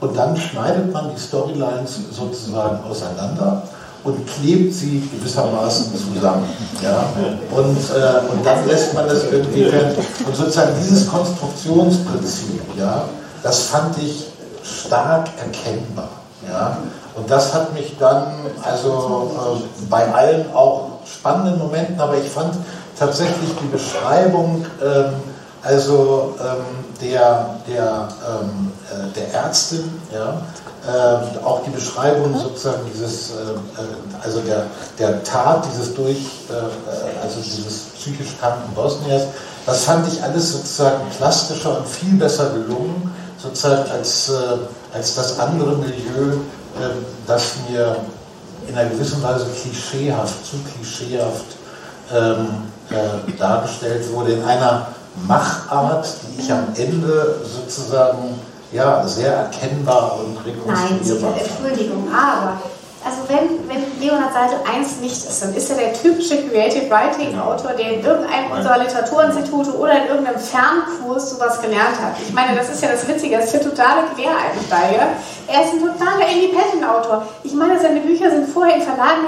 Und dann schneidet man die Storylines sozusagen auseinander und klebt sie gewissermaßen zusammen. Ja? Und, äh, und dann lässt man das irgendwie Und sozusagen dieses Konstruktionsprinzip, ja, das fand ich stark erkennbar. Ja? Und das hat mich dann, also äh, bei allen auch spannenden Momenten, aber ich fand tatsächlich die Beschreibung, äh, also ähm, der, der, ähm, äh, der Ärztin, ja, äh, auch die Beschreibung sozusagen dieses, äh, äh also der, der Tat dieses durch, äh, also dieses psychisch kranken Bosniers, das fand ich alles sozusagen plastischer und viel besser gelungen, sozusagen als, als das andere Milieu, äh, das mir in einer gewissen Weise klischeehaft, zu klischeehaft ähm, äh, dargestellt wurde, in einer Machart, die ich am Ende sozusagen ja, sehr erkennbar und rekonstruierbar Nein, Entschuldigung, aber also wenn, wenn Leonhard Seidel eins nicht ist, dann ist er der typische Creative Writing Autor, der in irgendeinem unserer Literaturinstitute oder in irgendeinem Fernkurs sowas gelernt hat. Ich meine, das ist ja das Witzige, er ist der totale Quereinsteiger. Er ist ein totaler Independent Autor. Ich meine, seine Bücher sind vorher in Verlagen,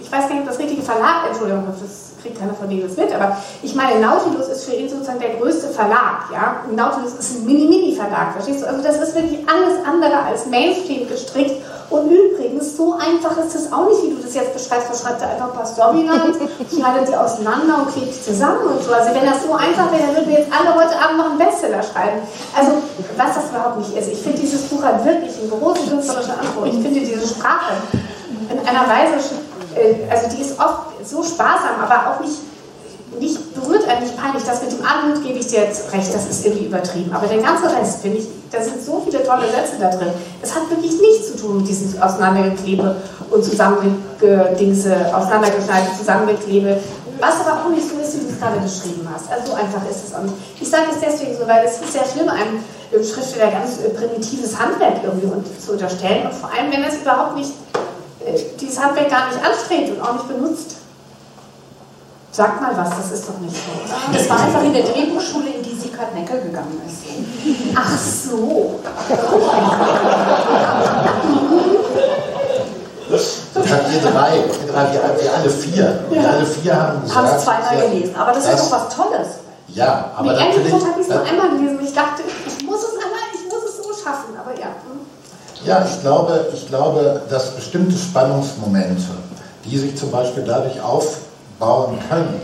ich weiß gar nicht, ob das richtige Verlag, Entschuldigung, das kriegt keiner von denen das mit, aber ich meine, Nautilus ist für ihn sozusagen der größte Verlag, ja. Nautilus ist ein Mini-Mini-Verlag, verstehst du? Also das ist wirklich alles andere als Mainstream gestrickt und übrigens, so einfach ist es auch nicht, wie du das jetzt beschreibst. Du schreibst da einfach ein paar Storylines, schneidet die auseinander und klebt die zusammen und so. Also wenn das so einfach wäre, dann würden wir jetzt alle heute Abend noch einen Bestseller schreiben. Also was das überhaupt nicht ist. Ich finde dieses Buch hat wirklich einen großen künstlerischen Anspruch. Ich finde diese Sprache in einer Weise, äh, also die ist oft so sparsam, aber auch nicht nicht, berührt einen nicht peinlich. Das mit dem Anmut gebe ich dir jetzt recht, das ist irgendwie übertrieben. Aber der ganze Rest, finde ich, da sind so viele tolle Sätze da drin. Es hat wirklich nichts zu tun mit diesem Auseinandergeklebe und zusammengedingse, auseinandergeschneidete Zusammengeklebe. Was aber auch nicht so ist, wie du es gerade beschrieben hast. Also so einfach ist es. Und ich sage es deswegen so, weil es ist sehr schlimm, einem Schriftsteller ganz äh, primitives Handwerk irgendwie zu unterstellen. Und vor allem, wenn er es überhaupt nicht, äh, dieses Handwerk gar nicht anstrebt und auch nicht benutzt. Sag mal was, das ist doch nicht so. Das war einfach in der Drehbuchschule, in die Sikat Neckel gegangen ist. Ach so. Das habt ihr drei, wir, wir alle vier. Wir alle vier haben gesagt. Haben es zweimal gelesen, aber das, das ist doch was Tolles. Ja, aber Die natürlich. Endpunkt habe ich es nur einmal gelesen. Ich dachte, ich muss es einmal, ich muss es so schaffen, aber ja. hm. Ja, ich glaube, ich glaube, dass bestimmte Spannungsmomente, die sich zum Beispiel dadurch aufbauen können,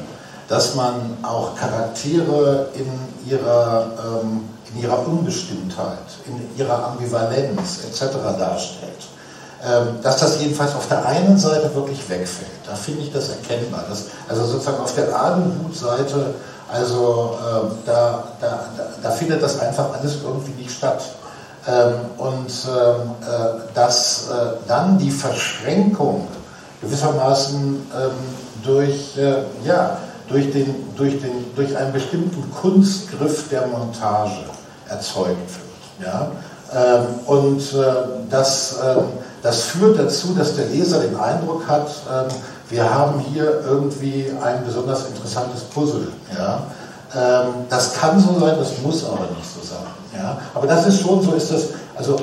dass man auch Charaktere in ihrer, ähm, in ihrer Unbestimmtheit, in ihrer Ambivalenz etc. darstellt, ähm, dass das jedenfalls auf der einen Seite wirklich wegfällt. Da finde ich das erkennbar. Das, also sozusagen auf der Adelhut-Seite, also ähm, da, da, da, da findet das einfach alles irgendwie nicht statt. Ähm, und ähm, äh, dass äh, dann die Verschränkung gewissermaßen ähm, durch, äh, ja, durch, den, durch, den, durch einen bestimmten Kunstgriff der Montage erzeugt wird. Ja? Und das, das führt dazu, dass der Leser den Eindruck hat, wir haben hier irgendwie ein besonders interessantes Puzzle. Ja? Das kann so sein, das muss aber nicht so sein. Ja? Aber das ist schon so, ist das, also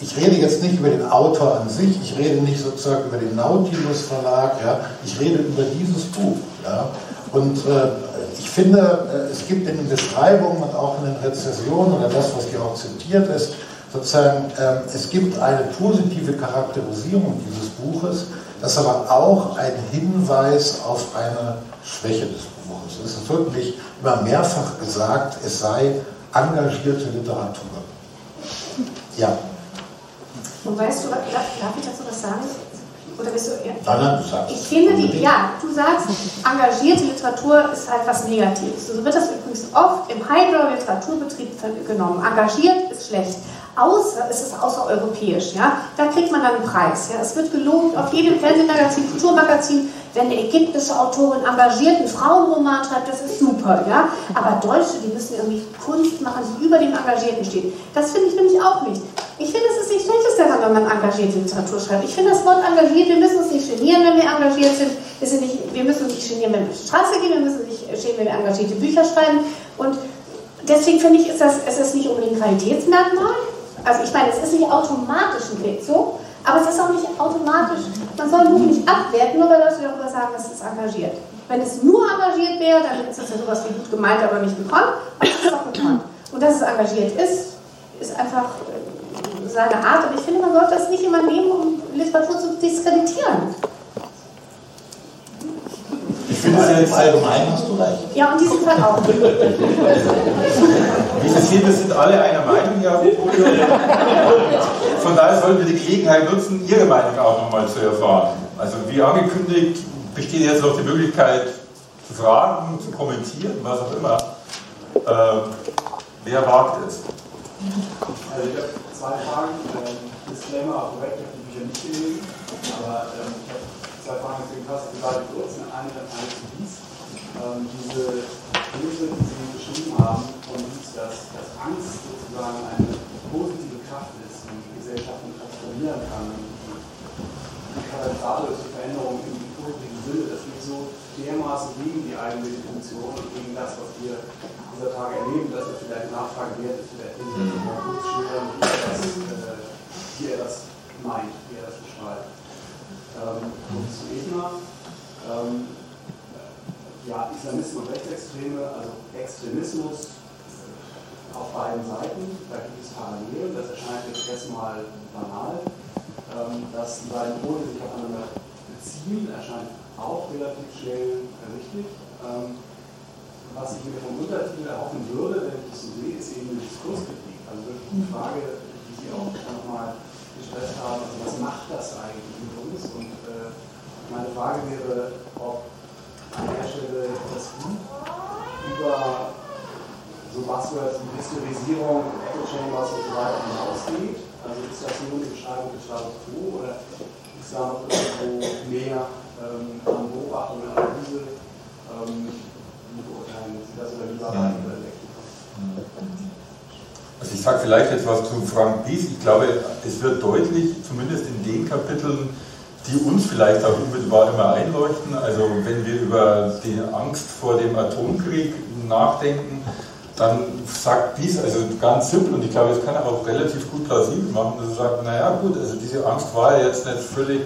ich rede jetzt nicht über den Autor an sich, ich rede nicht sozusagen über den Nautilus Verlag, ja? ich rede über dieses Buch. Ja? Und äh, ich finde, äh, es gibt in den Beschreibungen und auch in den Rezessionen oder das, was hier auch zitiert ist, sozusagen, äh, es gibt eine positive Charakterisierung dieses Buches, das aber auch ein Hinweis auf eine Schwäche des Buches. Es ist wirklich immer mehrfach gesagt, es sei engagierte Literatur. Ja. Und weißt du, darf ich dazu was sagen? Oder bist du, ja? Nein, nein, du sagst. Ich finde, die, ja, du sagst, engagierte Literatur ist halt was Negatives. So wird das übrigens oft im Highbrow-Literaturbetrieb genommen. Engagiert ist schlecht. Außer, es ist außereuropäisch, ja. Da kriegt man dann einen Preis, ja. Es wird gelobt auf jedem Fernsehmagazin, Kulturmagazin, wenn eine ägyptische Autorin engagiert einen Frauenroman schreibt, das ist super, ja. Aber Deutsche, die müssen irgendwie Kunst machen, die über dem Engagierten steht. Das finde ich nämlich auch nicht. Ich finde, es ist nicht Schlechtes daran, wenn man engagierte Literatur schreibt. Ich finde das Wort engagiert, wir müssen uns nicht genieren, wenn wir engagiert sind. Nicht, wir müssen uns nicht genieren, wenn wir auf die Straße gehen, wir müssen uns nicht genieren, wenn wir engagierte Bücher schreiben. Und deswegen finde ich, ist das, ist das nicht unbedingt ein Qualitätsmerkmal. Also ich meine, es ist nicht automatisch ein Bild so, aber es ist auch nicht automatisch. Man soll ein Buch nicht abwerten, nur weil Leute darüber sagen, dass es engagiert. Wenn es nur engagiert wäre, dann ist das ja sowas wie gut gemeint, aber nicht gekonnt. Aber es ist auch gekonnt. Und dass es engagiert ist, ist einfach äh, seine Art. Und ich finde, man sollte das nicht immer nehmen, um Literatur zu diskreditieren. Ich finde es jetzt allgemein hast du recht. Ja, in diesem Fall auch. Wie Sie sehen, wir sind alle einer Meinung hier auf dem Podium. Von daher sollten wir die Gelegenheit nutzen, Ihre Meinung auch nochmal zu erfahren. Also wie angekündigt, besteht jetzt noch die Möglichkeit zu fragen, zu kommentieren, was auch immer. Äh, wer wagt es? Also ich habe zwei Fragen. Ähm, Disclaimer, korrekt, ich habe die Bücher nicht gelesen, aber ähm, ich habe zwei Fragen, deswegen passt die beide kurz. Eine, eine zu dies. Ähm, diese These, die Sie beschrieben haben, von dies, dass, dass Angst sozusagen eine positive Kraft ist, die Gesellschaften transformieren kann, die Katalysator Veränderung im positiven Sinne, das geht so dermaßen gegen die eigene Definition und gegen das, was wir dieser Tage erleben, dass wir vielleicht nachfragen wert ist, vielleicht mal kurz schildern, er äh, wie er das meint, wie er das beschreibt. Ähm, und zu Egner, ähm, ja, Islamismus und Rechtsextreme, also Extremismus äh, auf beiden Seiten, da gibt es Parallelen, das erscheint jetzt erstmal banal. Ähm, dass die beiden Pole sich aufeinander beziehen, erscheint auch relativ schnell ersichtlich. Ähm, was ich mir vom Untertitel erhoffen würde, wenn ich das so sehe, ist eben eine Diskurskritik. Also wirklich die Frage, die Sie auch nochmal gestresst haben, also was macht das eigentlich mit äh, meine Frage wäre, ob an der Stelle das Buch über so Buzzwords wie Historisierung, Echo Chambers und so weiter hinausgeht. Also ist das nur eine Beschreibung des Status quo oder ist da noch irgendwo mehr ähm, an Beobachtung Analyse? Ähm, wie beurteilen Sie das oder rein oder Also ich sage vielleicht jetzt was zu Frank Bies. Ich glaube, es wird deutlich, zumindest in den Kapiteln, die uns vielleicht auch unmittelbar immer einleuchten. Also wenn wir über die Angst vor dem Atomkrieg nachdenken, dann sagt dies, also ganz simpel, und ich glaube, das kann er auch relativ gut plausibel machen, dass er sagt, naja gut, also diese Angst war ja jetzt nicht völlig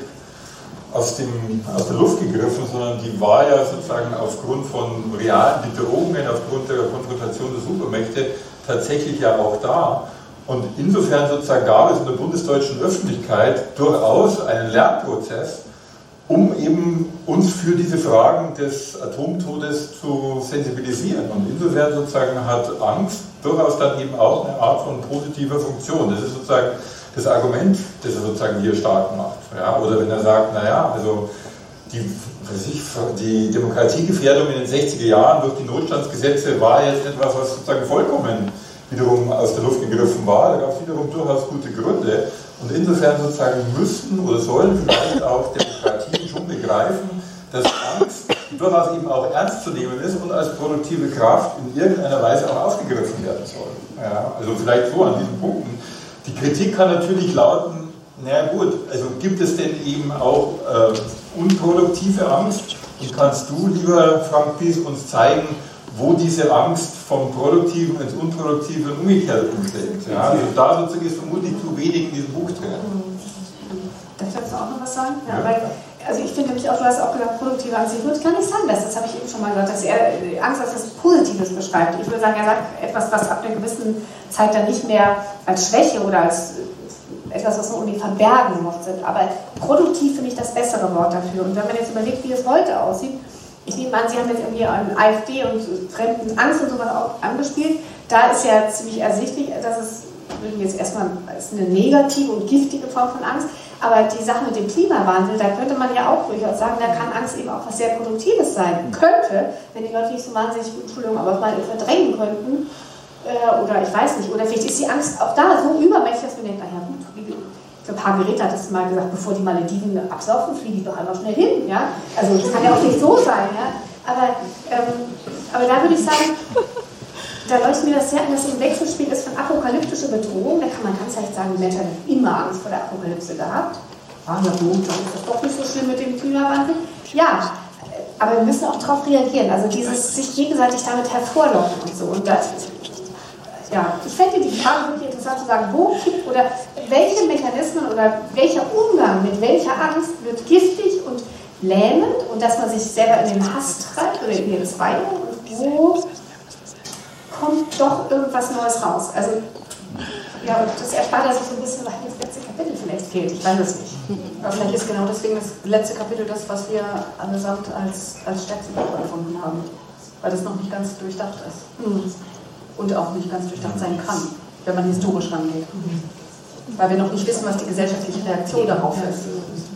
aus, dem, aus der Luft gegriffen, sondern die war ja sozusagen aufgrund von realen Bedrohungen, aufgrund der Konfrontation der Supermächte tatsächlich ja auch da. Und insofern sozusagen gab es in der bundesdeutschen Öffentlichkeit durchaus einen Lernprozess, um eben uns für diese Fragen des Atomtodes zu sensibilisieren. Und insofern sozusagen hat Angst durchaus dann eben auch eine Art von positiver Funktion. Das ist sozusagen das Argument, das er sozusagen hier stark macht. Ja, oder wenn er sagt, naja, also die, die Demokratiegefährdung in den 60er Jahren durch die Notstandsgesetze war jetzt etwas, was sozusagen vollkommen wiederum aus der Luft gegriffen war. Da gab es wiederum durchaus gute Gründe. Und insofern sozusagen müssten oder sollen vielleicht auch Demokratien schon begreifen, dass Angst durchaus eben auch ernst zu nehmen ist und als produktive Kraft in irgendeiner Weise auch aufgegriffen werden soll. Ja, also vielleicht so an diesen Punkten. Die Kritik kann natürlich lauten, na gut, also gibt es denn eben auch äh, unproduktive Angst? Und kannst du, lieber Frank Pies, uns zeigen, wo diese Angst vom Produktiven ins Unproduktive und umgekehrt umschlägt. Ja, also da sozusagen ist vermutlich zu wenig in diesem Buch drin. Darf ich dazu auch noch was sagen? Ja, ja. Weil, also ich finde nämlich auch, du hast auch gesagt, produktive Angst. Ich würde gar nicht sagen, dass, das habe ich eben schon mal gesagt, dass er Angst als etwas Positives beschreibt. Ich würde sagen, er sagt etwas, was ab einer gewissen Zeit dann nicht mehr als Schwäche oder als etwas, was man irgendwie verbergen muss. Aber produktiv finde ich das bessere Wort dafür. Und wenn man jetzt überlegt, wie es heute aussieht, ich nehme an, Sie haben jetzt irgendwie an AfD und fremden Angst und sowas auch angespielt. Da ist ja ziemlich ersichtlich, dass es, würden wir jetzt erstmal, ist eine negative und giftige Form von Angst. Aber die Sache mit dem Klimawandel, da könnte man ja auch durchaus sagen, da kann Angst eben auch was sehr Produktives sein. Könnte, wenn die Leute nicht so wahnsinnig, Entschuldigung, aber mal verdrängen könnten. Äh, oder ich weiß nicht. Oder vielleicht ist die Angst auch da so übermächtig, dass man denkt, naja gut, wie, glaube, Margarete hat das mal gesagt, bevor die Malediven absaufen, fliege ich doch einmal schnell hin. Ja? Also das kann ja auch nicht so sein. Ja? Aber, ähm, aber da würde ich sagen, da leuchtet mir das sehr an, dass es ein Wechselspiel ist von apokalyptischer Bedrohung. Da kann man ganz leicht sagen, die Menschen haben immer Angst vor der Apokalypse gehabt. Ah, ja gut, dann ist das doch nicht so schlimm mit dem Klimawandel. Ja, aber wir müssen auch darauf reagieren. Also dieses sich gegenseitig damit hervorlocken und so. Und das, ja, ich fände die Frage wirklich interessant zu sagen, wo kippt oder welche Mechanismen oder welcher Umgang mit welcher Angst wird giftig und lähmend und dass man sich selber in den Hass treibt oder in die Entzweiung und wo kommt doch irgendwas Neues raus. Also, ja, das erspart er sich ein bisschen, weil das letzte Kapitel vielleicht fehlt. Ich weiß es nicht. Aber vielleicht ist genau deswegen das letzte Kapitel das, was wir allesamt als, als stärkste Buch empfunden haben. Weil das noch nicht ganz durchdacht ist. Mhm und auch nicht ganz durchdacht sein kann, wenn man historisch rangeht. Weil wir noch nicht wissen, was die gesellschaftliche Reaktion darauf ist.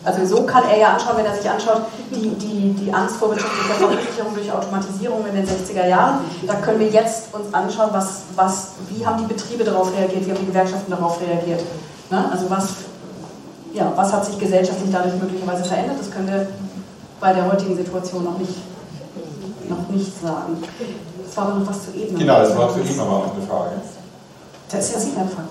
Also so kann er ja anschauen, wenn er sich anschaut, die, die, die Angst vor wirtschaftlicher Verunsicherung durch Automatisierung in den 60er Jahren. Da können wir jetzt uns anschauen, was, was, wie haben die Betriebe darauf reagiert, wie haben die Gewerkschaften darauf reagiert. Ne? Also was, ja, was hat sich gesellschaftlich dadurch möglicherweise verändert, das können wir bei der heutigen Situation noch nicht, noch nicht sagen. Das war aber noch was zu eben. Genau, das war zu eben aber noch eine Frage. Das ist ja sicher ein Fakt.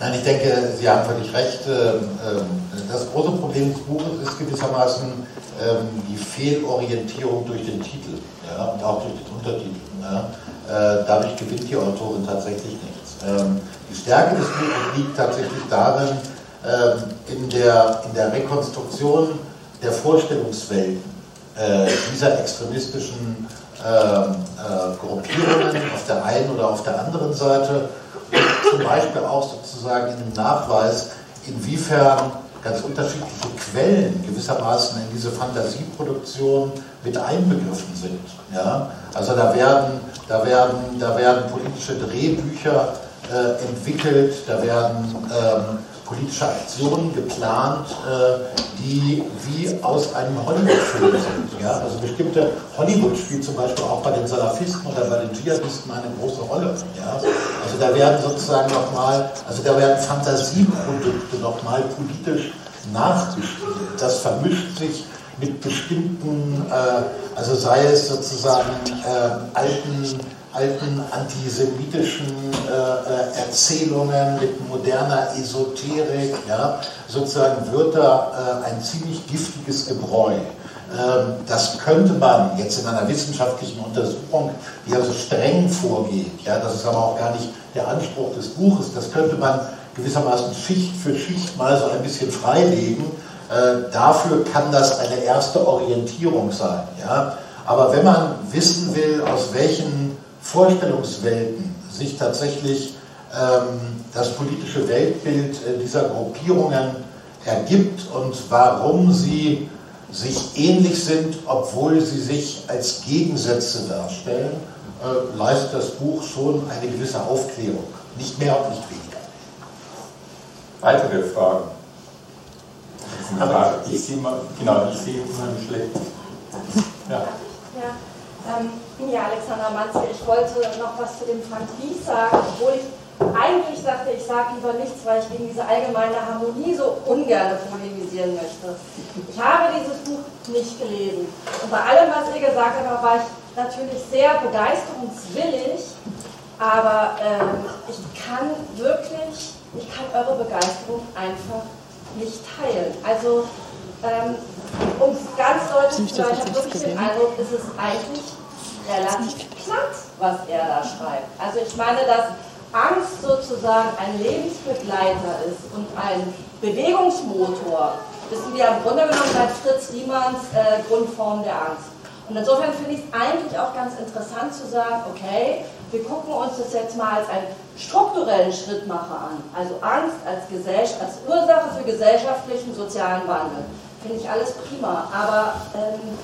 Nein, ich denke, Sie haben völlig recht. Ähm, ähm, das große Problem des Buches ist gewissermaßen ähm, die Fehlorientierung durch den Titel ja, und auch durch den Untertitel. Ja. Äh, dadurch gewinnt die Autorin tatsächlich nichts. Die Stärke des Buches liegt tatsächlich darin, in der, in der Rekonstruktion der Vorstellungswelten äh, dieser extremistischen Gruppierungen auf der einen oder auf der anderen Seite zum Beispiel auch sozusagen in dem Nachweis, inwiefern ganz unterschiedliche Quellen gewissermaßen in diese Fantasieproduktion mit einbegriffen sind. Ja? Also da werden, da, werden, da werden politische Drehbücher äh, entwickelt, da werden ähm, politische Aktionen geplant, äh, die wie aus einem Hollywood-Film sind. Ja? Also bestimmte Hollywood spielt zum Beispiel auch bei den Salafisten oder bei den Dschihadisten eine große Rolle. Ja? Also da werden sozusagen nochmal, also da werden Fantasieprodukte nochmal politisch nachgespielt. Das vermischt sich mit bestimmten, äh, also sei es sozusagen äh, alten alten antisemitischen äh, äh, Erzählungen mit moderner Esoterik, ja, sozusagen wird da äh, ein ziemlich giftiges Gebräu. Ähm, das könnte man jetzt in einer wissenschaftlichen Untersuchung, die also streng vorgeht, ja, das ist aber auch gar nicht der Anspruch des Buches, das könnte man gewissermaßen Schicht für Schicht mal so ein bisschen freilegen. Äh, dafür kann das eine erste Orientierung sein. Ja. Aber wenn man wissen will, aus welchen Vorstellungswelten sich tatsächlich ähm, das politische Weltbild äh, dieser Gruppierungen ergibt und warum sie sich ähnlich sind, obwohl sie sich als Gegensätze darstellen, äh, leistet das Buch schon eine gewisse Aufklärung. Nicht mehr und nicht weniger. Weitere Fragen? Aber ich sehe mal, genau, ich sehe unheimlich schlecht. Ja. ja. Ähm, ja, Alexander Manze, ich wollte noch was zu dem Frank Ries sagen, obwohl ich eigentlich sagte, ich sage lieber nichts, weil ich gegen diese allgemeine Harmonie so ungern polemisieren möchte. Ich habe dieses Buch nicht gelesen. Und bei allem, was ihr gesagt habt, war ich natürlich sehr begeisterungswillig, aber ähm, ich kann wirklich, ich kann eure Begeisterung einfach nicht teilen. Also ähm, um es ganz deutlich zu sagen, ich habe wirklich den Eindruck, es ist eigentlich relativ platt, was er da schreibt. Also ich meine, dass Angst sozusagen ein Lebensbegleiter ist und ein Bewegungsmotor, wissen wir im Grunde genommen seit Fritz Riemanns äh, Grundform der Angst. Und insofern finde ich es eigentlich auch ganz interessant zu sagen, okay, wir gucken uns das jetzt mal als einen strukturellen Schrittmacher an. Also Angst als, als Ursache für gesellschaftlichen sozialen Wandel finde ich alles prima. Aber ähm,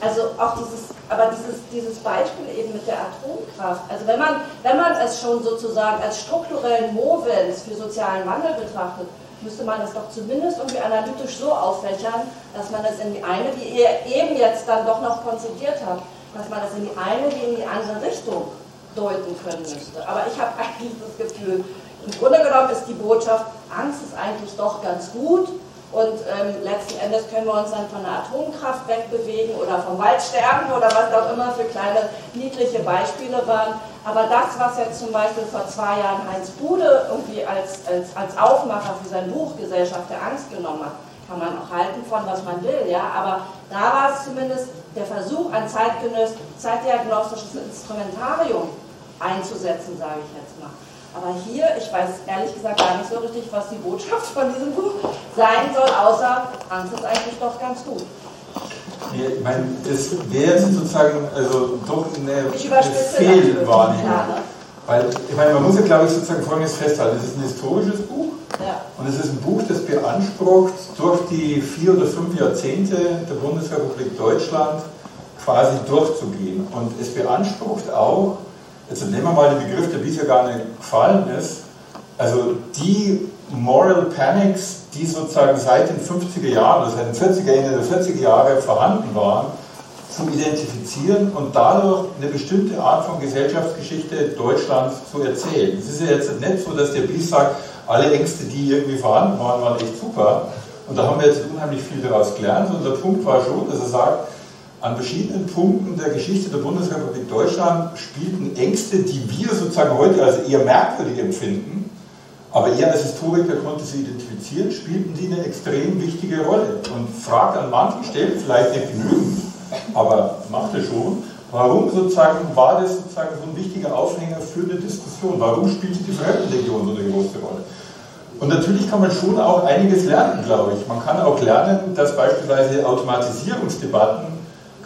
also auch dieses, aber dieses, dieses Beispiel eben mit der Atomkraft. Also wenn man, wenn man es schon sozusagen als strukturellen Movens für sozialen Wandel betrachtet, müsste man es doch zumindest irgendwie analytisch so auffächern, dass man es in die eine, wie ihr eben jetzt dann doch noch konzipiert habt, dass man es in die eine wie in die andere Richtung deuten können müsste. Aber ich habe eigentlich das Gefühl, im Grunde genommen ist die Botschaft, Angst ist eigentlich doch ganz gut, und ähm, letzten Endes können wir uns dann von der Atomkraft wegbewegen oder vom Waldsterben oder was auch immer für kleine niedliche Beispiele waren. Aber das, was jetzt zum Beispiel vor zwei Jahren Heinz Bude irgendwie als, als, als Aufmacher für sein Buch Gesellschaft der Angst genommen hat, kann man auch halten von was man will, ja. Aber da war es zumindest der Versuch, ein zeitgenöss, zeitdiagnostisches Instrumentarium einzusetzen, sage ich jetzt mal. Aber hier, ich weiß ehrlich gesagt gar nicht so richtig, was die Botschaft von diesem Buch sein soll, außer Angst ist eigentlich doch ganz gut. Ja, ich meine, das wäre sozusagen also doch eine, eine Fehlwahrnehmung. Ne? Weil, ich meine, man muss ja, glaube ich, sozusagen Folgendes festhalten. Es ist ein historisches Buch ja. und es ist ein Buch, das beansprucht, durch die vier oder fünf Jahrzehnte der Bundesrepublik Deutschland quasi durchzugehen. Und es beansprucht auch, jetzt nehmen wir mal den Begriff, der bisher gar nicht gefallen ist, also die Moral Panics, die sozusagen seit den 50er Jahren seit den 40er, Ende der 40er Jahre vorhanden waren, zu identifizieren und dadurch eine bestimmte Art von Gesellschaftsgeschichte Deutschlands zu erzählen. Es ist ja jetzt nicht so, dass der Bies sagt, alle Ängste, die irgendwie vorhanden waren, waren echt super. Und da haben wir jetzt unheimlich viel daraus gelernt. Und der Punkt war schon, dass er sagt, an verschiedenen Punkten der Geschichte der Bundesrepublik Deutschland spielten Ängste, die wir sozusagen heute als eher merkwürdig empfinden, aber er als Historiker konnte sie identifizieren, spielten die eine extrem wichtige Rolle. Und fragt an manchen Stellen, vielleicht nicht genügend, aber machte schon, warum sozusagen war das sozusagen so ein wichtiger Aufhänger für eine Diskussion? Warum spielte die Fremdenlegion so eine große Rolle? Und natürlich kann man schon auch einiges lernen, glaube ich. Man kann auch lernen, dass beispielsweise Automatisierungsdebatten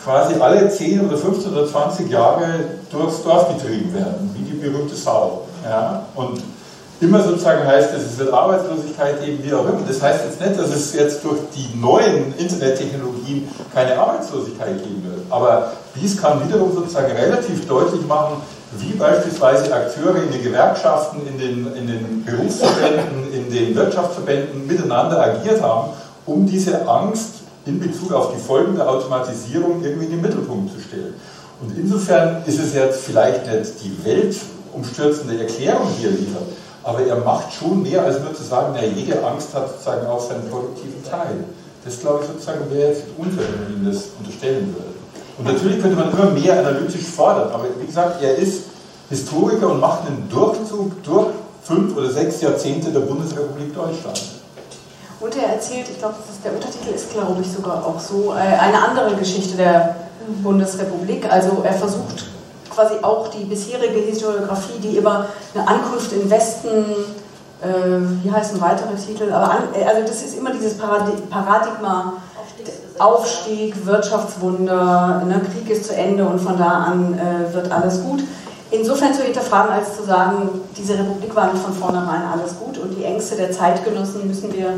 quasi alle 10 oder 15 oder 20 Jahre durchs Dorf getrieben werden, wie die berühmte Sau. Ja? Und immer sozusagen heißt es, es wird Arbeitslosigkeit geben, wie auch immer. Das heißt jetzt nicht, dass es jetzt durch die neuen Internettechnologien keine Arbeitslosigkeit geben wird. Aber dies kann wiederum sozusagen relativ deutlich machen, wie beispielsweise Akteure in den Gewerkschaften, in den, in den Berufsverbänden, in den Wirtschaftsverbänden miteinander agiert haben, um diese Angst in Bezug auf die Folgen der Automatisierung irgendwie in den Mittelpunkt zu stellen. Und insofern ist es jetzt vielleicht nicht die weltumstürzende Erklärung, die er liefert, aber er macht schon mehr, als nur zu sagen, na, jede Angst hat sozusagen auch seinen produktiven Teil. Das glaube ich sozusagen wäre jetzt unfair, wenn man ihm das unterstellen würde. Und natürlich könnte man immer mehr analytisch fordern, aber wie gesagt, er ist Historiker und macht einen Durchzug durch fünf oder sechs Jahrzehnte der Bundesrepublik Deutschland. Und er erzählt, ich glaube, der Untertitel ist, glaube ich, sogar auch so, äh, eine andere Geschichte der Bundesrepublik. Also er versucht quasi auch die bisherige Historiografie, die über eine Ankunft im Westen, äh, wie heißen weitere Titel, aber an, also das ist immer dieses Paradigma, Aufstieg, Wirtschaftswunder, ne, Krieg ist zu Ende und von da an äh, wird alles gut. Insofern zu hinterfragen, als zu sagen, diese Republik war nicht von vornherein alles gut und die Ängste der Zeitgenossen müssen wir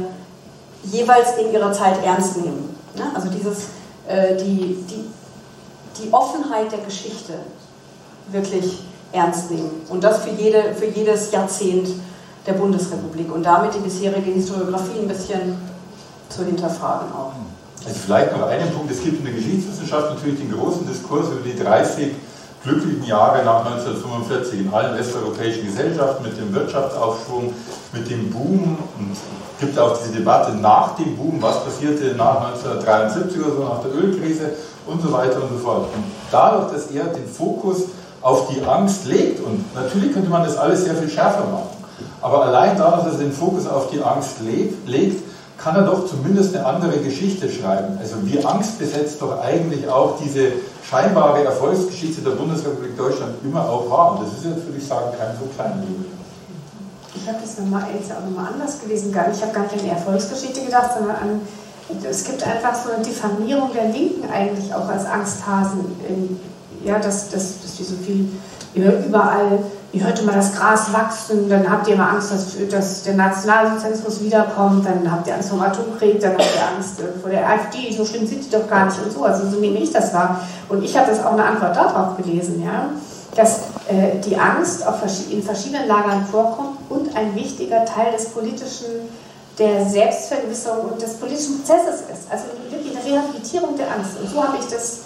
jeweils in ihrer Zeit ernst nehmen. Ne? Also dieses, äh, die, die, die Offenheit der Geschichte wirklich ernst nehmen. Und das für, jede, für jedes Jahrzehnt der Bundesrepublik und damit die bisherige Historiografie ein bisschen zu hinterfragen auch. Also vielleicht noch einen Punkt, es gibt in der Geschichtswissenschaft natürlich den großen Diskurs über die 30 glücklichen Jahre nach 1945 in allen westeuropäischen Gesellschaften mit dem Wirtschaftsaufschwung, mit dem Boom und es gibt auch diese Debatte nach dem Boom, was passierte nach 1973 oder so, nach der Ölkrise und so weiter und so fort. Und dadurch, dass er den Fokus auf die Angst legt, und natürlich könnte man das alles sehr viel schärfer machen, aber allein dadurch, dass er den Fokus auf die Angst legt, kann er doch zumindest eine andere Geschichte schreiben. Also wie Angst besetzt doch eigentlich auch diese scheinbare Erfolgsgeschichte der Bundesrepublik Deutschland immer auch war. Und das ist jetzt, würde ich sagen, kein so kleiner Jubel. Ich habe das nochmal, jetzt auch nochmal anders gewesen. Ich habe gar nicht an die Erfolgsgeschichte gedacht, sondern an, es gibt einfach so eine Diffamierung der Linken eigentlich auch als Angsthasen. Ja, dass, dass, dass wir so viel überall, wie hörte mal das Gras wachsen, dann habt ihr immer Angst, dass, dass der Nationalsozialismus wiederkommt, dann habt ihr Angst vor dem Atomkrieg, dann habt ihr Angst äh, vor der AfD, so schlimm sind die doch gar nicht und so. Also so nehme ich das wahr. Und ich habe das auch eine Antwort darauf gelesen, ja dass die Angst in verschiedenen Lagern vorkommt und ein wichtiger Teil des politischen, der Selbstvergewisserung und des politischen Prozesses ist. Also wirklich eine Rehabilitierung der Angst. Und so habe ich das,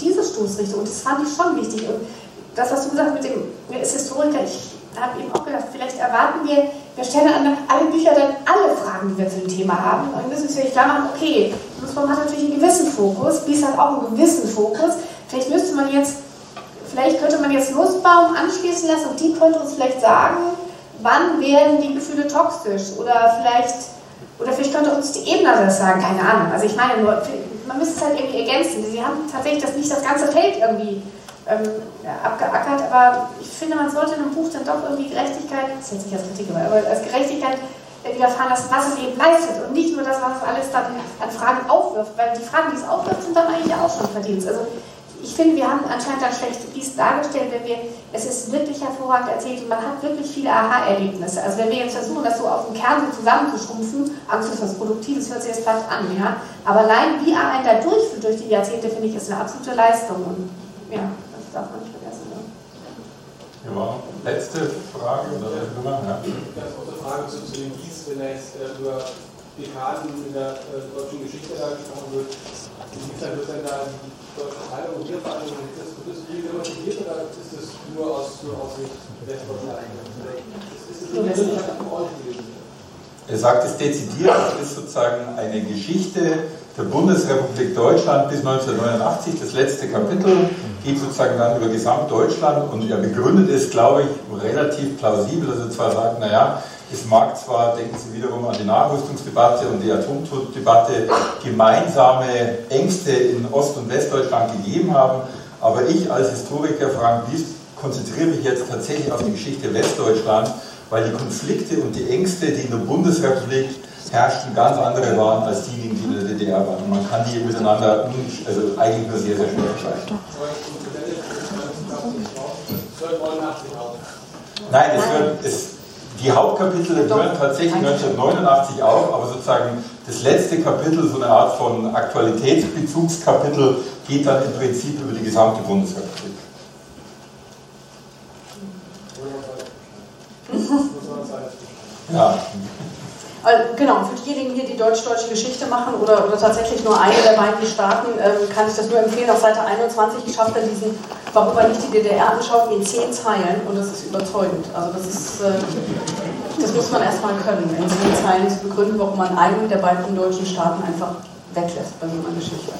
diese Stoßrichtung, und das fand ich schon wichtig. Und das, was du gesagt hast mit dem, er ist Historiker, ich habe eben auch gedacht, vielleicht erwarten wir, wir stellen an alle Bücher dann alle Fragen, die wir zu dem Thema haben. Und müssen uns vielleicht klar machen, okay, Nussbaum hat natürlich einen gewissen Fokus, Bies hat auch einen gewissen Fokus. Vielleicht müsste man jetzt Vielleicht könnte man jetzt Nussbaum anschließen lassen und die könnte uns vielleicht sagen, wann werden die Gefühle toxisch oder vielleicht, oder vielleicht könnte uns die Ebner das sagen, keine Ahnung. Also ich meine nur, man müsste es halt irgendwie ergänzen. Sie haben tatsächlich das nicht das ganze Feld irgendwie ähm, abgeackert, aber ich finde, man sollte in einem Buch dann doch irgendwie Gerechtigkeit, das ist jetzt nicht als Kritik, aber als Gerechtigkeit widerfahren lassen, was es eben leistet und nicht nur das, was es alles dann an Fragen aufwirft, weil die Fragen, die es aufwirft, sind dann eigentlich auch schon verdient. Also ich finde, wir haben anscheinend dann schlecht dies dargestellt, wenn wir, es ist wirklich hervorragend erzählt und man hat wirklich viele Aha-Erlebnisse. Also wenn wir jetzt versuchen, das so auf den Kern so zusammenzuschrumpfen, Angst ist was Produktives, hört sich jetzt platt an, ja. Aber allein wie er einen da durchführt durch die Jahrzehnte, finde ich, ist eine absolute Leistung. Und ja, das darf man nicht vergessen. Ja. Ja, letzte Frage oder ja. Nummer? Ja. Ganz kurze Frage zu, zu dem Wies, wenn er jetzt äh, über Dekaden in der äh, deutschen Geschichte da gesprochen wird. Inwiefern wird denn da die deutsche und Wiedervereinigung ist das, ist das nur aus, Sicht Westdeutschland? Ist Er sagt es dezidiert, es ist sozusagen eine Geschichte der Bundesrepublik Deutschland bis 1989. Das letzte Kapitel geht sozusagen dann über Gesamtdeutschland und er begründet es, glaube ich, relativ plausibel, dass er zwar sagt, naja, es mag zwar, denken Sie wiederum an die Nachrüstungsdebatte und die Atomdebatte, gemeinsame Ängste in Ost- und Westdeutschland gegeben haben, aber ich als Historiker, Frank Wies, konzentriere mich jetzt tatsächlich auf die Geschichte Westdeutschlands, weil die Konflikte und die Ängste, die in der Bundesrepublik herrschten, ganz andere waren als die, die in der DDR waren. Und man kann die miteinander also eigentlich nur sehr, sehr schwer vergleichen. Nein, es wird, es, die Hauptkapitel hören tatsächlich 1989 auf, aber sozusagen das letzte Kapitel, so eine Art von Aktualitätsbezugskapitel, geht dann im Prinzip über die gesamte Bundesrepublik. Ja. Also, genau, für diejenigen hier, die deutsch-deutsche Geschichte machen oder, oder tatsächlich nur eine der beiden Staaten, ähm, kann ich das nur empfehlen. Auf Seite 21 schafft er diesen, warum er nicht die DDR anschaut, in zehn Zeilen und das ist überzeugend. Also das ist, äh, das muss man erstmal können, in zehn Zeilen zu begründen, warum man einen der beiden deutschen Staaten einfach weglässt bei so einer Geschichte.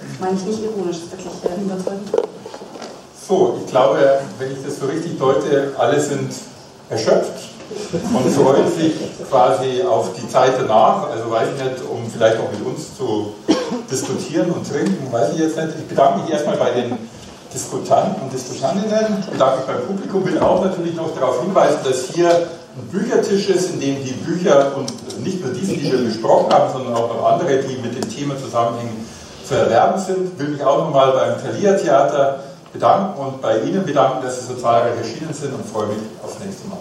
Das meine ich nicht ironisch, das ist wirklich äh, überzeugend. So, ich glaube, wenn ich das so richtig deute, alle sind erschöpft und freuen sich quasi auf die Zeit danach. Also weiß ich nicht, um vielleicht auch mit uns zu diskutieren und trinken, weiß ich jetzt nicht. Ich bedanke mich erstmal bei den Diskutanten und Diskutantinnen, bedanke mich beim Publikum, will auch natürlich noch darauf hinweisen, dass hier ein Büchertisch ist, in dem die Bücher und nicht nur diese, die wir besprochen haben, sondern auch noch andere, die mit dem Thema zusammenhängen, zu erwerben sind. Will mich auch nochmal beim Thalia Theater bedanken und bei Ihnen bedanken, dass Sie so zahlreich erschienen sind und freue mich aufs nächste Mal.